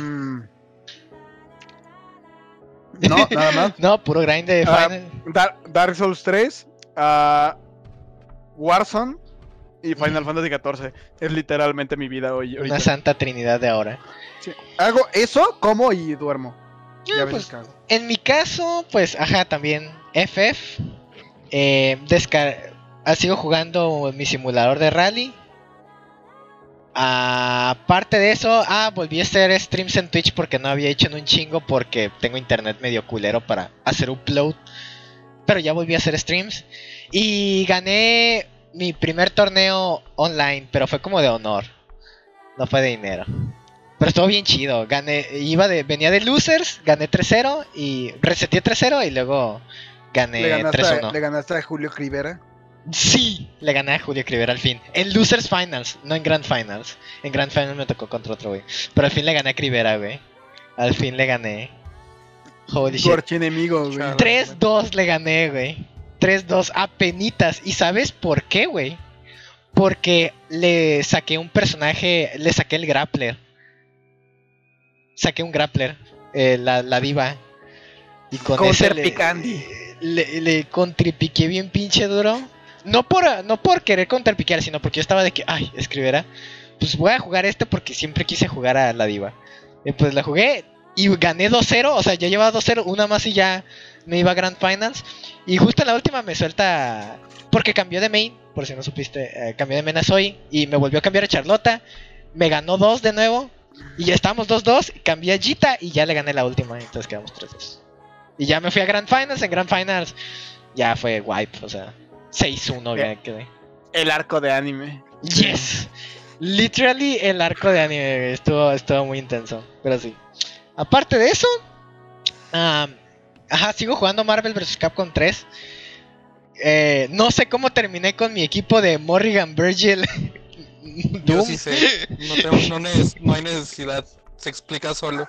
[SPEAKER 1] No, nada más.
[SPEAKER 2] No, puro grind de
[SPEAKER 1] Ah,
[SPEAKER 2] Final.
[SPEAKER 1] Dar- Dark Souls 3, ah, Warzone y Final Fantasy XIV. Es literalmente mi vida hoy. ahorita.
[SPEAKER 2] Una santa trinidad de ahora.
[SPEAKER 1] Sí. Hago eso, como y duermo.
[SPEAKER 2] Ah, pues. En mi caso, pues, ajá, también FF. Eh, descar- ah, sigo jugando mi simulador de rally. Ah, Aparte de eso, ah, volví a hacer streams en Twitch porque no había hecho en un chingo porque tengo internet medio culero para hacer upload. Pero ya volví a hacer streams. Y gané mi primer torneo online, pero fue como de honor. No fue de dinero. Pero estuvo bien chido. Gané, iba de, venía de losers, gané 3-0 y reseteé 3-0 y luego gané
[SPEAKER 1] ganaste, a,
[SPEAKER 2] 3-1.
[SPEAKER 1] le ganaste a Julio Rivera.
[SPEAKER 2] Sí, le gané a Julio Crivera al fin. En Losers Finals, no en Grand Finals. En Grand Finals me tocó contra otro güey. Pero al fin le gané a Crivera, güey. Al fin le gané. Holy shit.
[SPEAKER 1] archienemigo, güey.
[SPEAKER 3] Chale.
[SPEAKER 2] 3-2 le gané, güey. 3-2 a penitas. ¿Y sabes por qué, güey? Porque le saqué un personaje, le saqué el grappler. Saqué un grappler, eh, la, la diva. Y con
[SPEAKER 1] Counter
[SPEAKER 2] ese le,
[SPEAKER 1] picandi.
[SPEAKER 2] le, le bien pinche duro. No por, no por querer contrapiquear, sino porque yo estaba de que, ay, escribirá. Pues voy a jugar este porque siempre quise jugar a la diva. Y pues la jugué y gané 2-0. O sea, ya llevaba 2-0, una más y ya me iba a Grand Finals. Y justo en la última me suelta. Porque cambió de main, por si no supiste, eh, cambió de main a. Y me volvió a cambiar a Charlota. Me ganó 2 de nuevo. Y ya estábamos 2-2. Cambié a Jita y ya le gané la última. Entonces quedamos 3-2. Y ya me fui a Grand Finals. En Grand Finals ya fue wipe. O sea, 6-1 ya quedé.
[SPEAKER 1] El arco de anime.
[SPEAKER 2] Yes. Literally el arco de anime estuvo, estuvo muy intenso. Pero sí. Aparte de eso. am, ajá, sigo jugando Marvel vs. Capcom 3. Eh, no sé cómo terminé con mi equipo de Morrigan Virgil.
[SPEAKER 3] Yo sí sé. No, tengo- no neces- no hay necesidad. Se explica solo.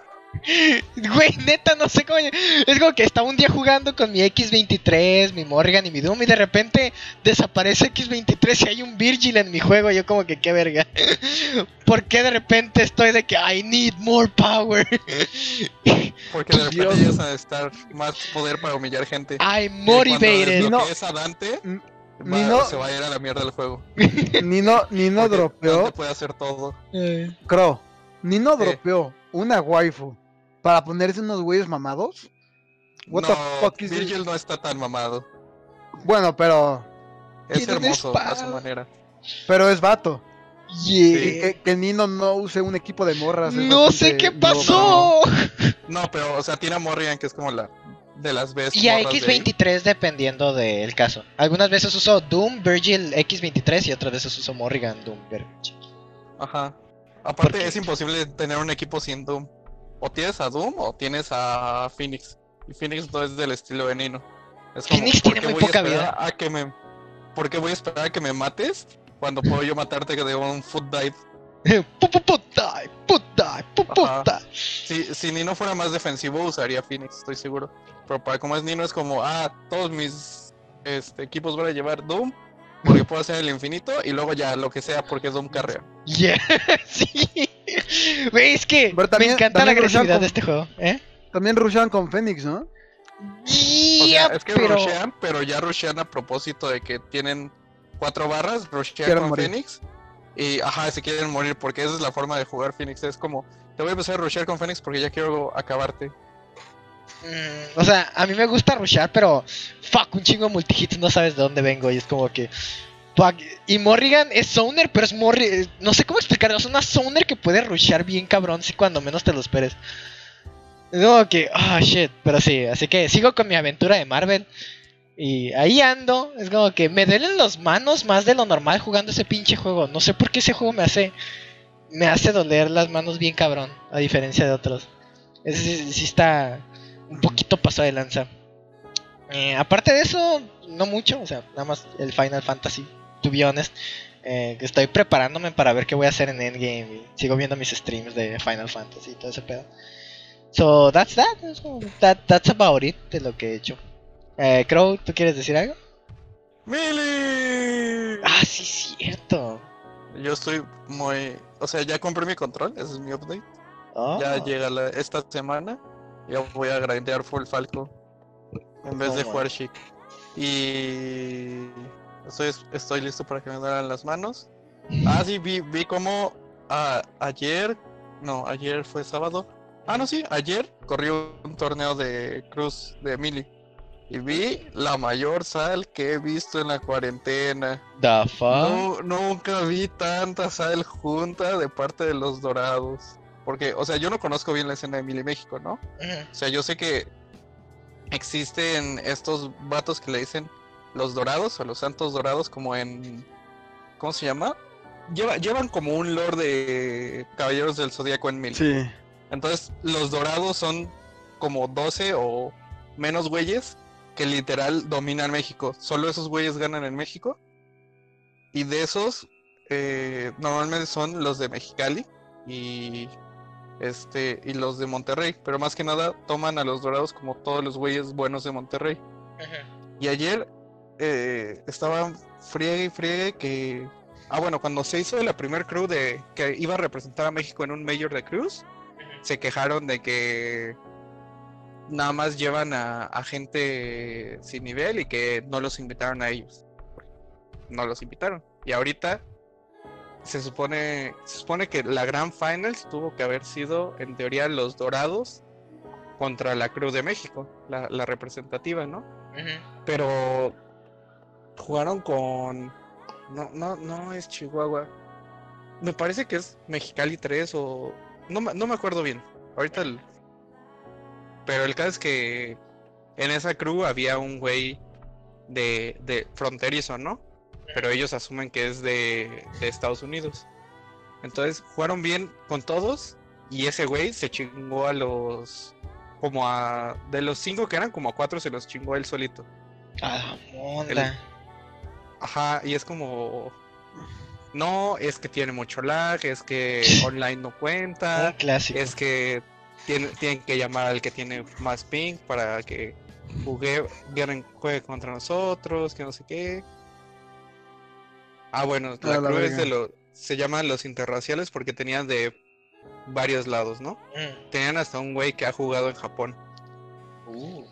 [SPEAKER 2] Güey, neta, no sé cómo. Es como que estaba un día jugando con mi X23, mi Morgan y mi Doom, y de repente desaparece X23 y hay un Virgil en mi juego. Yo, como que, qué verga. ¿Por qué de repente estoy de que I need more power?
[SPEAKER 3] Porque de repente llegas a estar más poder para humillar gente.
[SPEAKER 2] I'm motivated.
[SPEAKER 3] Y
[SPEAKER 1] no-
[SPEAKER 3] es a Dante, va-
[SPEAKER 1] ni no-
[SPEAKER 3] se va a ir a la mierda el juego.
[SPEAKER 1] Nino, Nino dropeó,
[SPEAKER 3] Dante puede hacer todo.
[SPEAKER 2] Eh,
[SPEAKER 1] Crow, Nino dropeó una waifu para ponerse unos güeyes mamados. What
[SPEAKER 3] no,
[SPEAKER 1] the fuck is
[SPEAKER 3] Virgil
[SPEAKER 1] this?
[SPEAKER 3] no está tan mamado.
[SPEAKER 1] Bueno, pero,
[SPEAKER 3] Es hermoso a su manera.
[SPEAKER 1] pero es vato.
[SPEAKER 2] yeah.
[SPEAKER 1] Y que, que Nino no use un equipo de morras. es
[SPEAKER 2] No sé qué pasó.
[SPEAKER 3] No, pero, o sea, tiene a Morrigan, que es como la de las best
[SPEAKER 2] Y a
[SPEAKER 3] morras de ahí.
[SPEAKER 2] X23 dependiendo del caso. Algunas veces uso Doom, Virgil X23 y otras veces uso Morrigan, Doom, Virgil.
[SPEAKER 3] Ajá. Aparte, es imposible tener un equipo sin Doom. O tienes a Doom o tienes a Phoenix. Y Phoenix no es del estilo de Nino. Es como,
[SPEAKER 2] Phoenix
[SPEAKER 3] ¿por
[SPEAKER 2] tiene muy poca
[SPEAKER 3] esperar A que me... ¿Por qué voy a esperar a que me mates cuando puedo yo matarte de un foot dive? Si, si Nino fuera más defensivo, usaría Phoenix, estoy seguro. Pero para como es Nino, es como, ah, todos mis este, equipos van a llevar Doom, porque puedo hacer el infinito, y luego ya lo que sea, porque Doom carrea.
[SPEAKER 2] Yeah, sí. Güey, es que
[SPEAKER 1] Pero también-
[SPEAKER 2] me encanta la
[SPEAKER 1] también
[SPEAKER 2] agresividad
[SPEAKER 1] con-
[SPEAKER 2] de este juego, ¿eh?
[SPEAKER 1] También rushan con Fénix, ¿no?
[SPEAKER 3] O sea,
[SPEAKER 2] Yeah,
[SPEAKER 3] es que
[SPEAKER 2] pero...
[SPEAKER 3] rushean, pero ya rushean a propósito de que tienen cuatro barras, rushean con
[SPEAKER 1] morir.
[SPEAKER 3] Phoenix, y ajá, se quieren morir, porque esa es la forma de jugar Phoenix. Es como, te voy a empezar a rushear con Phoenix porque ya quiero acabarte.
[SPEAKER 2] Mm, o sea, a mí me gusta rushar, pero fuck, un chingo de multihits, no sabes de dónde vengo y es como que fuck. Y Morrigan es zoner, pero es Morri, no sé cómo explicarlo, es una zoner que puede rushear bien cabrón si cuando menos te lo esperes. Es como que, ah shit, pero sí, así que sigo con mi aventura de Marvel y ahí ando, es como que me duelen las manos más de lo normal jugando ese pinche juego. No sé por qué ese juego me hace me hace doler las manos bien cabrón, a diferencia de otros. Ese sí está un poquito pasado de lanza. Eh, aparte de eso, no mucho, o sea, nada más el Final Fantasy, to be honest. Eh, que estoy preparándome para ver qué voy a hacer en Endgame y sigo viendo mis streams de Final Fantasy y todo ese pedo. So, that's that, that that's about it de lo que he hecho. Eh, Crow, ¿tú quieres decir algo?
[SPEAKER 3] ¡Mili!
[SPEAKER 2] Ah, sí, cierto.
[SPEAKER 3] Yo estoy muy... O sea, ya compré mi control, ese es mi update.
[SPEAKER 2] Oh,
[SPEAKER 3] Ya llega la- esta semana. Ya voy a grindear full Falco. En vez
[SPEAKER 2] No,
[SPEAKER 3] de
[SPEAKER 2] man.
[SPEAKER 3] jugar chic. Y... Estoy, estoy listo para que me duelan las manos. Ah, sí, vi, vi como ah, ayer... No, ayer fue sábado. Ah, no, sí, ayer corrió un torneo de cruz de mili. Y vi la mayor sal que he visto en la cuarentena. No, nunca vi tanta sal junta de parte de los dorados. Porque, o sea, yo no conozco bien la escena de Mili México, ¿no? O sea, yo sé que existen estos vatos que le dicen los dorados o los santos dorados, como en. ¿Cómo se llama? Lleva- llevan como un lore de Caballeros del Zodíaco en Mili.
[SPEAKER 1] Sí.
[SPEAKER 3] Entonces, los dorados son como 12 o menos güeyes que literal dominan México. Solo esos güeyes ganan en México. Y de esos, eh, normalmente son los de Mexicali y este y los de Monterrey. Pero más que nada toman a los dorados como todos los güeyes buenos de Monterrey. Y ayer eh, estaban friegue y friegue que. Ah, bueno, cuando se hizo la primer crew de que iba a representar a México en un Major de Cruz, se quejaron de que nada más llevan a, a gente sin nivel y que no los invitaron a ellos. No los invitaron. Y ahorita se supone, se supone que la Grand Finals tuvo que haber sido, en teoría, los Dorados contra la Cruz de México, la, la representativa, ¿no? Pero jugaron con. No, no, no es Chihuahua. Me parece que es Mexicali 3 o. No, me- no me acuerdo bien. Ahorita el. Pero el caso es que en esa crew había un güey de, de fronterizo, ¿no? Pero ellos asumen que es de, de Estados Unidos. Entonces jugaron bien con todos y ese güey se chingó a los. Como a. De los cinco que eran, como a cuatro se los chingó él solito.
[SPEAKER 2] Ah, monda.
[SPEAKER 3] Ajá, y es como. No, es que tiene mucho lag, es que online no cuenta,
[SPEAKER 2] clásico.
[SPEAKER 3] es que tienen, tienen que llamar al que tiene más ping para que vienen, juegue contra nosotros, que no sé qué. Ah, bueno, la,
[SPEAKER 1] la
[SPEAKER 3] crew es de los, se llaman los interraciales porque tenían de varios lados, ¿no?
[SPEAKER 2] Mm.
[SPEAKER 3] Tenían hasta un güey que ha jugado en Japón.
[SPEAKER 2] Uh.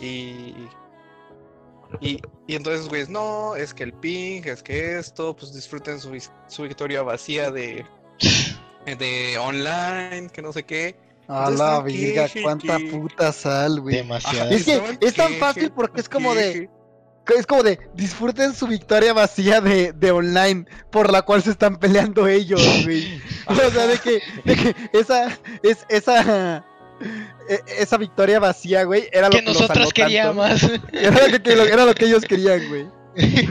[SPEAKER 3] Y, y, y entonces, güeyes, no, es que el ping, es que esto, pues disfruten su, su victoria vacía de, de online, que no sé qué.
[SPEAKER 1] A
[SPEAKER 3] Entonces,
[SPEAKER 1] la
[SPEAKER 3] ¿no? ¿Qué,
[SPEAKER 1] verga,
[SPEAKER 3] qué,
[SPEAKER 1] cuánta
[SPEAKER 3] qué?
[SPEAKER 1] puta sal, güey.
[SPEAKER 2] Demasiado.
[SPEAKER 1] Es que es tan fácil porque es como de-. Es como de disfruten su victoria vacía de, de online por la cual se están peleando ellos, güey. O sea, de que, de que esa, es, esa, e- esa victoria vacía, güey, era lo
[SPEAKER 2] que nosotros queríamos.
[SPEAKER 1] Era lo que, que lo- era lo que ellos querían, güey.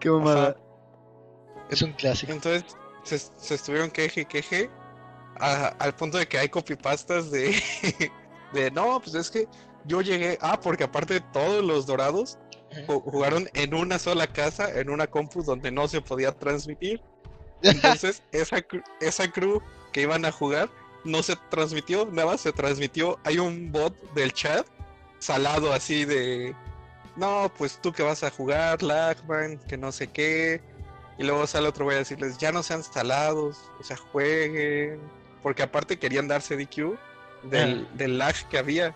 [SPEAKER 1] Qué mamada.
[SPEAKER 2] Es un clásico.
[SPEAKER 3] Entonces se, se estuvieron queje y queje a- al punto de que hay copypastas de, de no, pues es que yo llegué, ah, porque aparte de todos los dorados jugaron en una sola casa, en una compu donde no se podía transmitir. Entonces esa, esa crew que iban a jugar no se transmitió, nada más se transmitió. Hay un bot del chat salado así de, no, pues tú que vas a jugar, Lagman, que no sé qué. Y luego sale otro güey a decirles, ya no sean salados, o sea, jueguen. Porque aparte querían darse DQ del, del lag que había.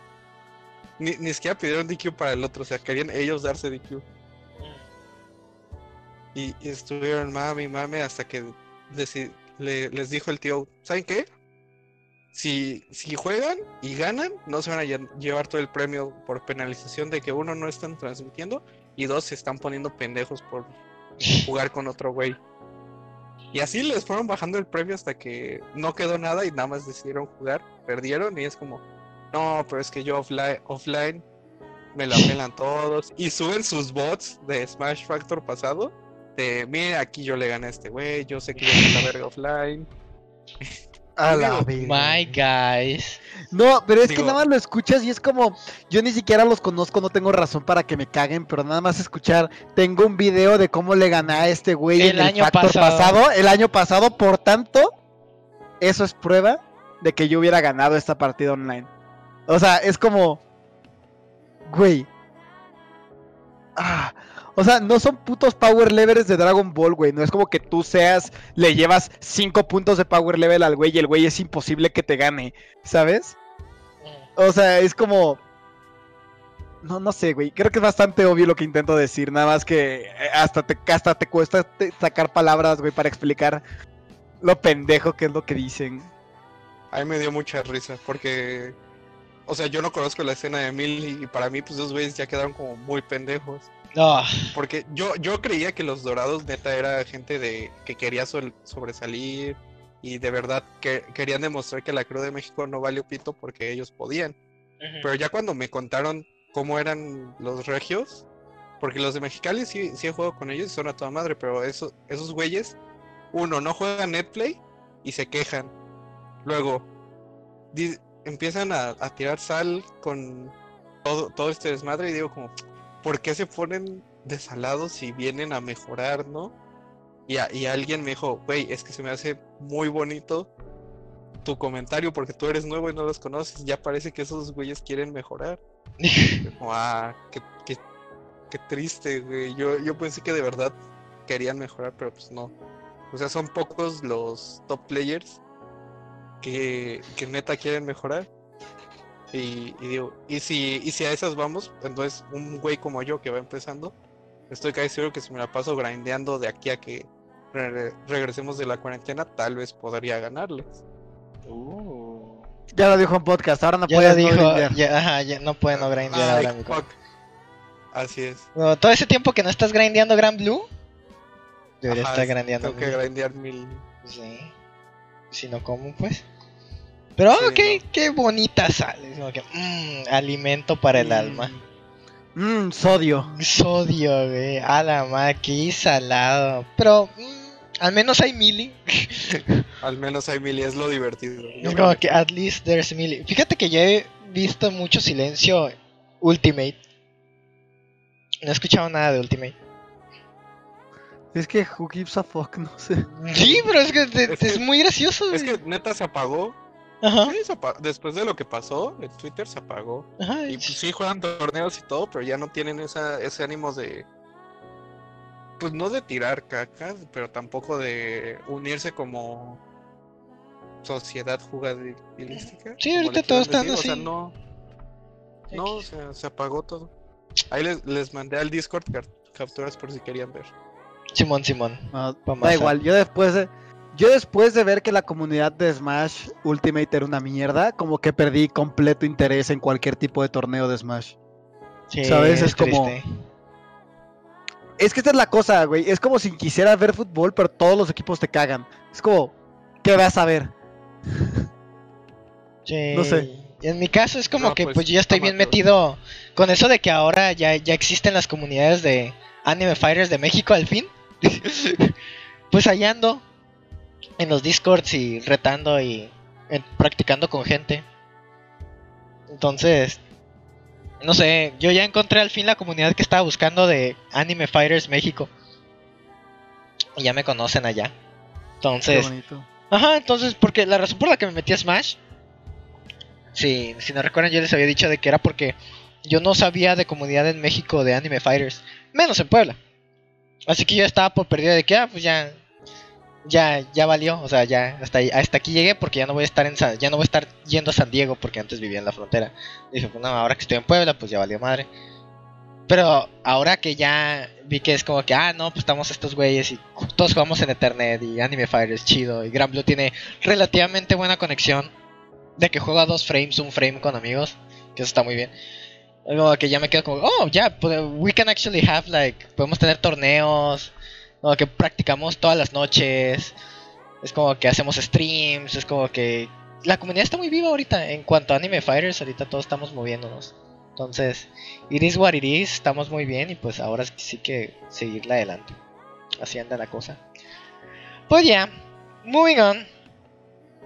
[SPEAKER 3] Ni, ni siquiera pidieron DQ para el otro, o sea, querían ellos darse DQ. Y, estuvieron mami, mami, hasta que les dijo el tío, ¿saben qué? Si, si juegan y ganan, no se van a lle- llevar todo el premio por penalización de que uno no están transmitiendo y dos se están poniendo pendejos por jugar con otro güey. Y así les fueron bajando el premio hasta que no quedó nada y nada más decidieron jugar, perdieron y es como, no, pero es que yo offline, offline me la pelan todos y suben sus bots de Smash Factor pasado de, mira, aquí yo le gané a este güey, yo sé que yo soy la verga offline.
[SPEAKER 1] A la.
[SPEAKER 2] My guys.
[SPEAKER 1] No, pero es que nada más lo escuchas y es como, yo ni siquiera los conozco, no tengo razón para que me caguen, pero nada más escuchar, tengo un video de cómo le gané a este güey
[SPEAKER 2] El
[SPEAKER 1] en el
[SPEAKER 2] año
[SPEAKER 1] Factor
[SPEAKER 2] pasado.
[SPEAKER 1] pasado, el año pasado, por tanto, eso es prueba de que yo hubiera ganado esta partida online. O sea, es como, güey. Ah, o sea, no son putos power levels de Dragon Ball, güey. No es como que tú seas, le llevas 5 puntos de power level al güey y el güey es imposible que te gane, ¿sabes? O sea, es como. No, no sé, güey. Creo que es bastante obvio lo que intento decir. Nada más que eh, hasta te, hasta te cuesta te- sacar palabras, güey, para explicar lo pendejo que es lo que dicen.
[SPEAKER 3] A mí me dio mucha risa porque, o sea, yo no conozco la escena de Mil y para mí pues esos güeyes ya quedaron como muy pendejos.
[SPEAKER 2] No.
[SPEAKER 3] Porque yo, yo creía que los dorados neta era gente de que quería sol- sobresalir y de verdad que querían demostrar que la Cruz de México no valió pito porque ellos podían. Pero ya cuando me contaron cómo eran los regios, porque los de Mexicali sí, sí he jugado con ellos y son a toda madre, pero eso, esos güeyes, uno, no juegan netplay y se quejan. Luego, empiezan a, a tirar sal con todo, todo este desmadre y digo como, ¿por qué se ponen desalados si vienen a mejorar, no? Y, a- y alguien me dijo, güey, es que se me hace muy bonito tu comentario porque tú eres nuevo y no los conoces. Ya parece que esos güeyes quieren mejorar. Como, ah, qué, qué, qué triste, güey. Yo, yo pensé que de verdad querían mejorar, pero pues no. O sea, son pocos los top players que, que neta quieren mejorar. Y, y digo, y si, y si a esas vamos, entonces un güey como yo que va empezando, estoy casi seguro que si me la paso grindeando de aquí a que re- regresemos de la cuarentena, tal vez podría ganarles.
[SPEAKER 1] Ya lo dijo en podcast, ahora no
[SPEAKER 2] Ya
[SPEAKER 1] no
[SPEAKER 2] ya, ajá, ya no pueden no grindear
[SPEAKER 3] Ay,
[SPEAKER 2] ahora, mi.
[SPEAKER 3] Así es.
[SPEAKER 2] No, todo ese tiempo que no estás grindeando Grand Blue, debería
[SPEAKER 3] Ajá,
[SPEAKER 2] estar grindeando.
[SPEAKER 3] Tengo que grindear mil.
[SPEAKER 2] Sí. Si no, ¿cómo pues? Pero,
[SPEAKER 3] Sí,
[SPEAKER 2] ok, qué bonita sale. es como que, mm, alimento para el alma.
[SPEAKER 1] Mmm, sodio.
[SPEAKER 2] Sodio, güey. A la madre, qué salado. Pero, mm, al menos hay mili.
[SPEAKER 3] Al menos hay mil y es lo divertido.
[SPEAKER 2] Es como que at least there's mili. Fíjate que ya he visto mucho silencio Ultimate. No he escuchado nada de Ultimate.
[SPEAKER 1] Es que who gives a fuck, no sé.
[SPEAKER 2] Sí, pero es que te-
[SPEAKER 3] Es que-
[SPEAKER 2] es muy gracioso.
[SPEAKER 3] Es
[SPEAKER 2] güey.
[SPEAKER 3] que neta se apagó
[SPEAKER 2] Ajá,
[SPEAKER 3] Sí, se apa- después de lo que pasó, el Twitter se apagó.
[SPEAKER 2] ajá.
[SPEAKER 3] Y pues, sí juegan torneos y todo, pero ya no tienen esa, ese ánimo de. Pues no de tirar caca, pero tampoco de unirse como sociedad jugadilística.
[SPEAKER 2] Sí, ahorita
[SPEAKER 3] le
[SPEAKER 2] todos
[SPEAKER 3] quieran
[SPEAKER 2] están
[SPEAKER 3] decir, O sea,
[SPEAKER 2] así.
[SPEAKER 3] no. No, o sea, se apagó todo. Ahí les, les mandé al Discord capturas por si querían ver.
[SPEAKER 2] Simón, Simón.
[SPEAKER 1] No, da igual, yo después de, yo después de ver que la comunidad de Smash Ultimate era una mierda, como que perdí completo interés en cualquier tipo de torneo de Smash.
[SPEAKER 2] Sí,
[SPEAKER 1] ¿Sabes? Es como-. Es que esta es la cosa, güey. Es como si quisieras ver fútbol, pero todos los equipos te cagan. Es como, ¿qué vas a ver?
[SPEAKER 2] Sí.
[SPEAKER 1] No sé.
[SPEAKER 2] En mi caso es como
[SPEAKER 3] No,
[SPEAKER 2] que
[SPEAKER 3] pues,
[SPEAKER 2] pues yo ya estoy bien
[SPEAKER 3] todo.
[SPEAKER 2] metido con eso de que ahora ya, ya existen las comunidades de Anime Fighters de México al fin. pues allá ando en los discords y retando y practicando con gente. Entonces, no sé, yo ya encontré al fin la comunidad que estaba buscando de Anime Fighters México. Y ya me conocen allá.
[SPEAKER 1] Qué
[SPEAKER 2] Entonces,
[SPEAKER 1] bonito.
[SPEAKER 2] Ajá, entonces, porque la razón por la que me metí a Smash, sí, si no recuerdan, yo les había dicho de que era porque yo no sabía de comunidad en México de Anime Fighters, menos en Puebla. Así que yo estaba por perdido de que, ah, pues ya, ya, ya valió, o sea, ya hasta, hasta aquí llegué porque ya no voy a estar en, ya no voy a estar yendo a San Diego porque antes vivía en la frontera. Dije, pues no, ahora que estoy en Puebla, pues ya valió madre. Pero ahora que ya vi que es como que, ah, no, pues estamos estos güeyes y todos jugamos en Ethernet y Anime Fighters chido y Gran Blue tiene relativamente buena conexión de que juega dos frames, un frame con amigos, que eso está muy bien. Como que ya me quedo como, oh, ya, pues, we can actually have like, podemos tener torneos, como que practicamos todas las noches, es como que hacemos streams, es como que la comunidad está muy viva ahorita en cuanto a Anime Fighters, ahorita todos estamos moviéndonos. Entonces, it is what it is, estamos muy bien y pues ahora sí que seguirla adelante. Así anda la cosa. Pues ya, moving on.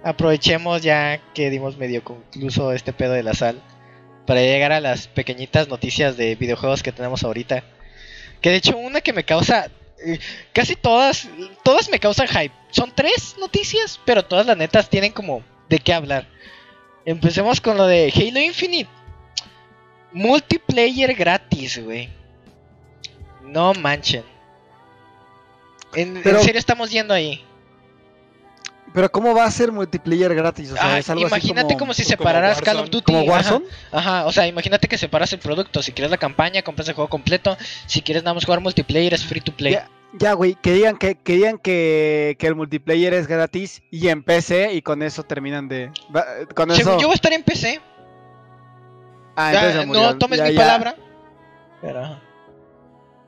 [SPEAKER 2] Aprovechemos ya que dimos medio concluso este pedo de la sal para llegar a las pequeñitas noticias de videojuegos que tenemos ahorita. Que de hecho una que me causa eh, casi todas todas me causan hype. Son tres noticias, pero todas las netas tienen como de qué hablar. Empecemos con lo de Halo Infinite. Multiplayer gratis, güey. No manchen. En, en serio estamos yendo ahí.
[SPEAKER 1] Pero ¿cómo va a ser multiplayer gratis? O sea,
[SPEAKER 2] Ah,
[SPEAKER 1] es algo así
[SPEAKER 2] imagínate como,
[SPEAKER 1] como,
[SPEAKER 2] si
[SPEAKER 3] como
[SPEAKER 2] separaras Call of. Duty.
[SPEAKER 1] como. Warzone.
[SPEAKER 2] Ajá, o sea, imagínate que separas el producto. Si quieres la campaña, compras el juego completo. Si quieres nada más jugar multiplayer, es free to play.
[SPEAKER 1] Ya, ya, güey, que digan que, que digan que, que el multiplayer es gratis y en PC y con eso terminan de... Con eso...
[SPEAKER 2] Según yo voy a estar en PC.
[SPEAKER 1] Ah,
[SPEAKER 2] Ya,
[SPEAKER 1] entonces murió.
[SPEAKER 2] no tomes
[SPEAKER 1] Ya-
[SPEAKER 2] mi
[SPEAKER 1] ya.
[SPEAKER 2] palabra. Pero,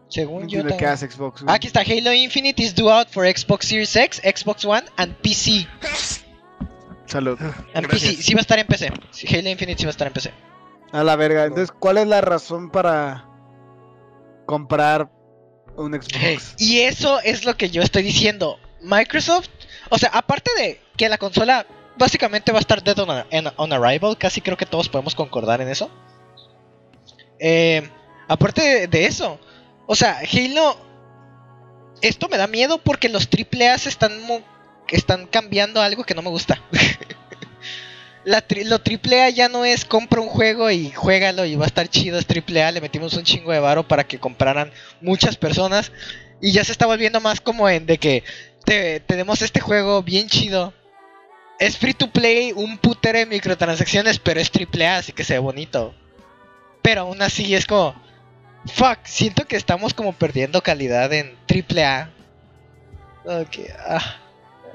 [SPEAKER 1] No
[SPEAKER 2] Según yo.
[SPEAKER 1] hace Xbox. güey.
[SPEAKER 2] Aquí está Halo Infinite is due out for Xbox Series X, Xbox One and PC.
[SPEAKER 1] Salud.
[SPEAKER 2] And. PC. Sí va a estar en PC. Halo Infinite sí va a estar en PC.
[SPEAKER 1] A la verga. Entonces, ¿cuál es la razón para comprar un Xbox?
[SPEAKER 2] Y eso es lo que yo estoy diciendo. Microsoft, o sea, aparte de que la consola básicamente va a estar dead on, a- en- on arrival, casi creo que todos podemos concordar en eso. Eh, aparte de, de eso, o sea, Halo, esto me da miedo porque los AAA están, mo- están cambiando algo que no me gusta. La tri- lo AAA ya no es compra un juego y juégalo y va a estar chido, es AAA, le metimos un chingo de varo para que compraran muchas personas y ya se está volviendo más como en de que te, tenemos este juego bien chido. Es free to play, un putero de microtransacciones, pero es AAA, así que se ve bonito. Pero aún así es como, fuck, siento que estamos como perdiendo calidad en AAA. Ok, ah,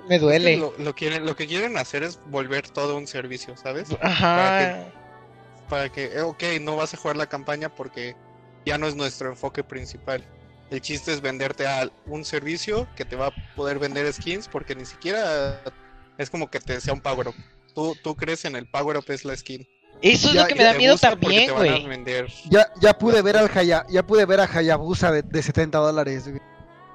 [SPEAKER 2] me duele.
[SPEAKER 3] Lo, lo quieren, lo que quieren hacer es volver todo un servicio, ¿sabes?
[SPEAKER 2] Ajá.
[SPEAKER 3] Para que, eh, ok, no vas a jugar la campaña porque ya no es nuestro enfoque principal. El chiste es venderte a un servicio que te va a poder vender skins porque ni siquiera es como que te sea un power up. Tú, tú crees en el power up es la skin.
[SPEAKER 2] Eso es
[SPEAKER 1] Ya-
[SPEAKER 2] lo que me da miedo también, güey.
[SPEAKER 3] vender.
[SPEAKER 1] Ya, ya pude ver al Haya, ya pude ver a Hayabusa de, de 70 dólares. güey.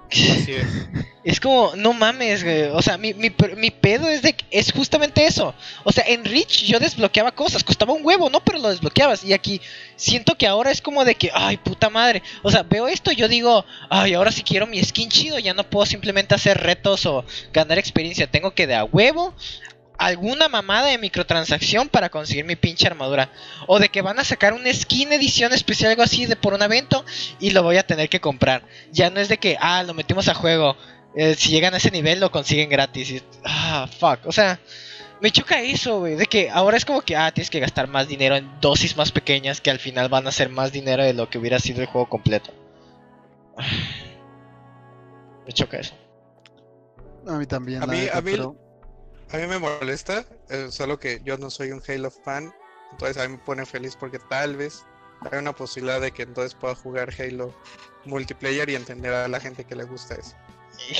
[SPEAKER 3] Así es.
[SPEAKER 2] Es como, no mames, güey. O sea, mi, mi, mi pedo es de que es justamente eso. O sea, en Reach yo desbloqueaba cosas, costaba un huevo, ¿no? Pero lo desbloqueabas. Y aquí siento que ahora es como de que, ay, puta madre. O sea, veo esto y yo digo, ay, ahora si quiero mi skin chido, ya no puedo simplemente hacer retos o ganar experiencia. Tengo que de a huevo alguna mamada de microtransacción para conseguir mi pinche armadura. O de que van a sacar una skin edición especial, algo así, de por un evento y lo voy a tener que comprar. Ya no es de que, ah, lo metimos a juego. eh, si llegan a ese nivel lo consiguen gratis. Y, ah, fuck. O sea, me choca eso, güey. De que ahora es como que, ah, tienes que gastar más dinero en dosis más pequeñas que al final van a ser más dinero de lo que hubiera sido el juego completo. Me choca eso.
[SPEAKER 1] A mí también.
[SPEAKER 3] A
[SPEAKER 1] la
[SPEAKER 3] mí-
[SPEAKER 1] neta,
[SPEAKER 3] a mí-
[SPEAKER 1] pero-
[SPEAKER 3] A mí me molesta, eh, solo que yo no soy un Halo fan, entonces a mí me pone feliz porque tal vez hay una posibilidad de que entonces pueda jugar Halo multiplayer y entender a la gente que le gusta eso.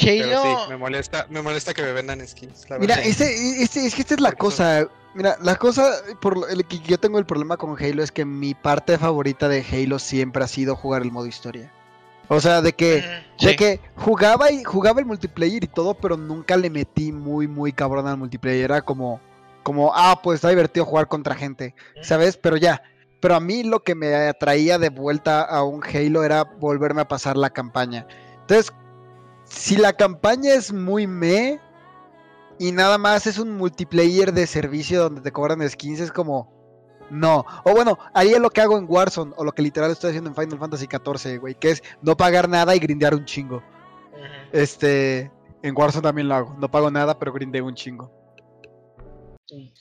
[SPEAKER 3] Pero
[SPEAKER 2] Halo.
[SPEAKER 3] sí, me molesta, me molesta que me vendan skins, la
[SPEAKER 1] Mira,
[SPEAKER 3] verdad.
[SPEAKER 1] este, este- es que esta es la
[SPEAKER 3] Porque son-
[SPEAKER 1] cosa. Mira, la cosa por lo- el que yo tengo el problema con Halo es que mi parte favorita de Halo siempre ha sido jugar el modo historia. O sea, de que, de
[SPEAKER 2] sí.
[SPEAKER 1] que jugaba y jugaba el multiplayer y todo, pero nunca le metí muy, muy cabrón al multiplayer. Era como, como, ah, pues está divertido jugar contra gente, ¿sabes? Pero ya. Pero a mí lo que me atraía de vuelta a un Halo era volverme a pasar la campaña. Entonces, si la campaña es muy me y nada más es un multiplayer de servicio donde te cobran skins, es como, no. O bueno, haría lo que hago en Warzone o lo que literal estoy haciendo en Final Fantasy XIV, güey, que es no pagar nada y grindear un chingo. Este, en Warzone también lo hago. No pago nada, pero grindeo un chingo.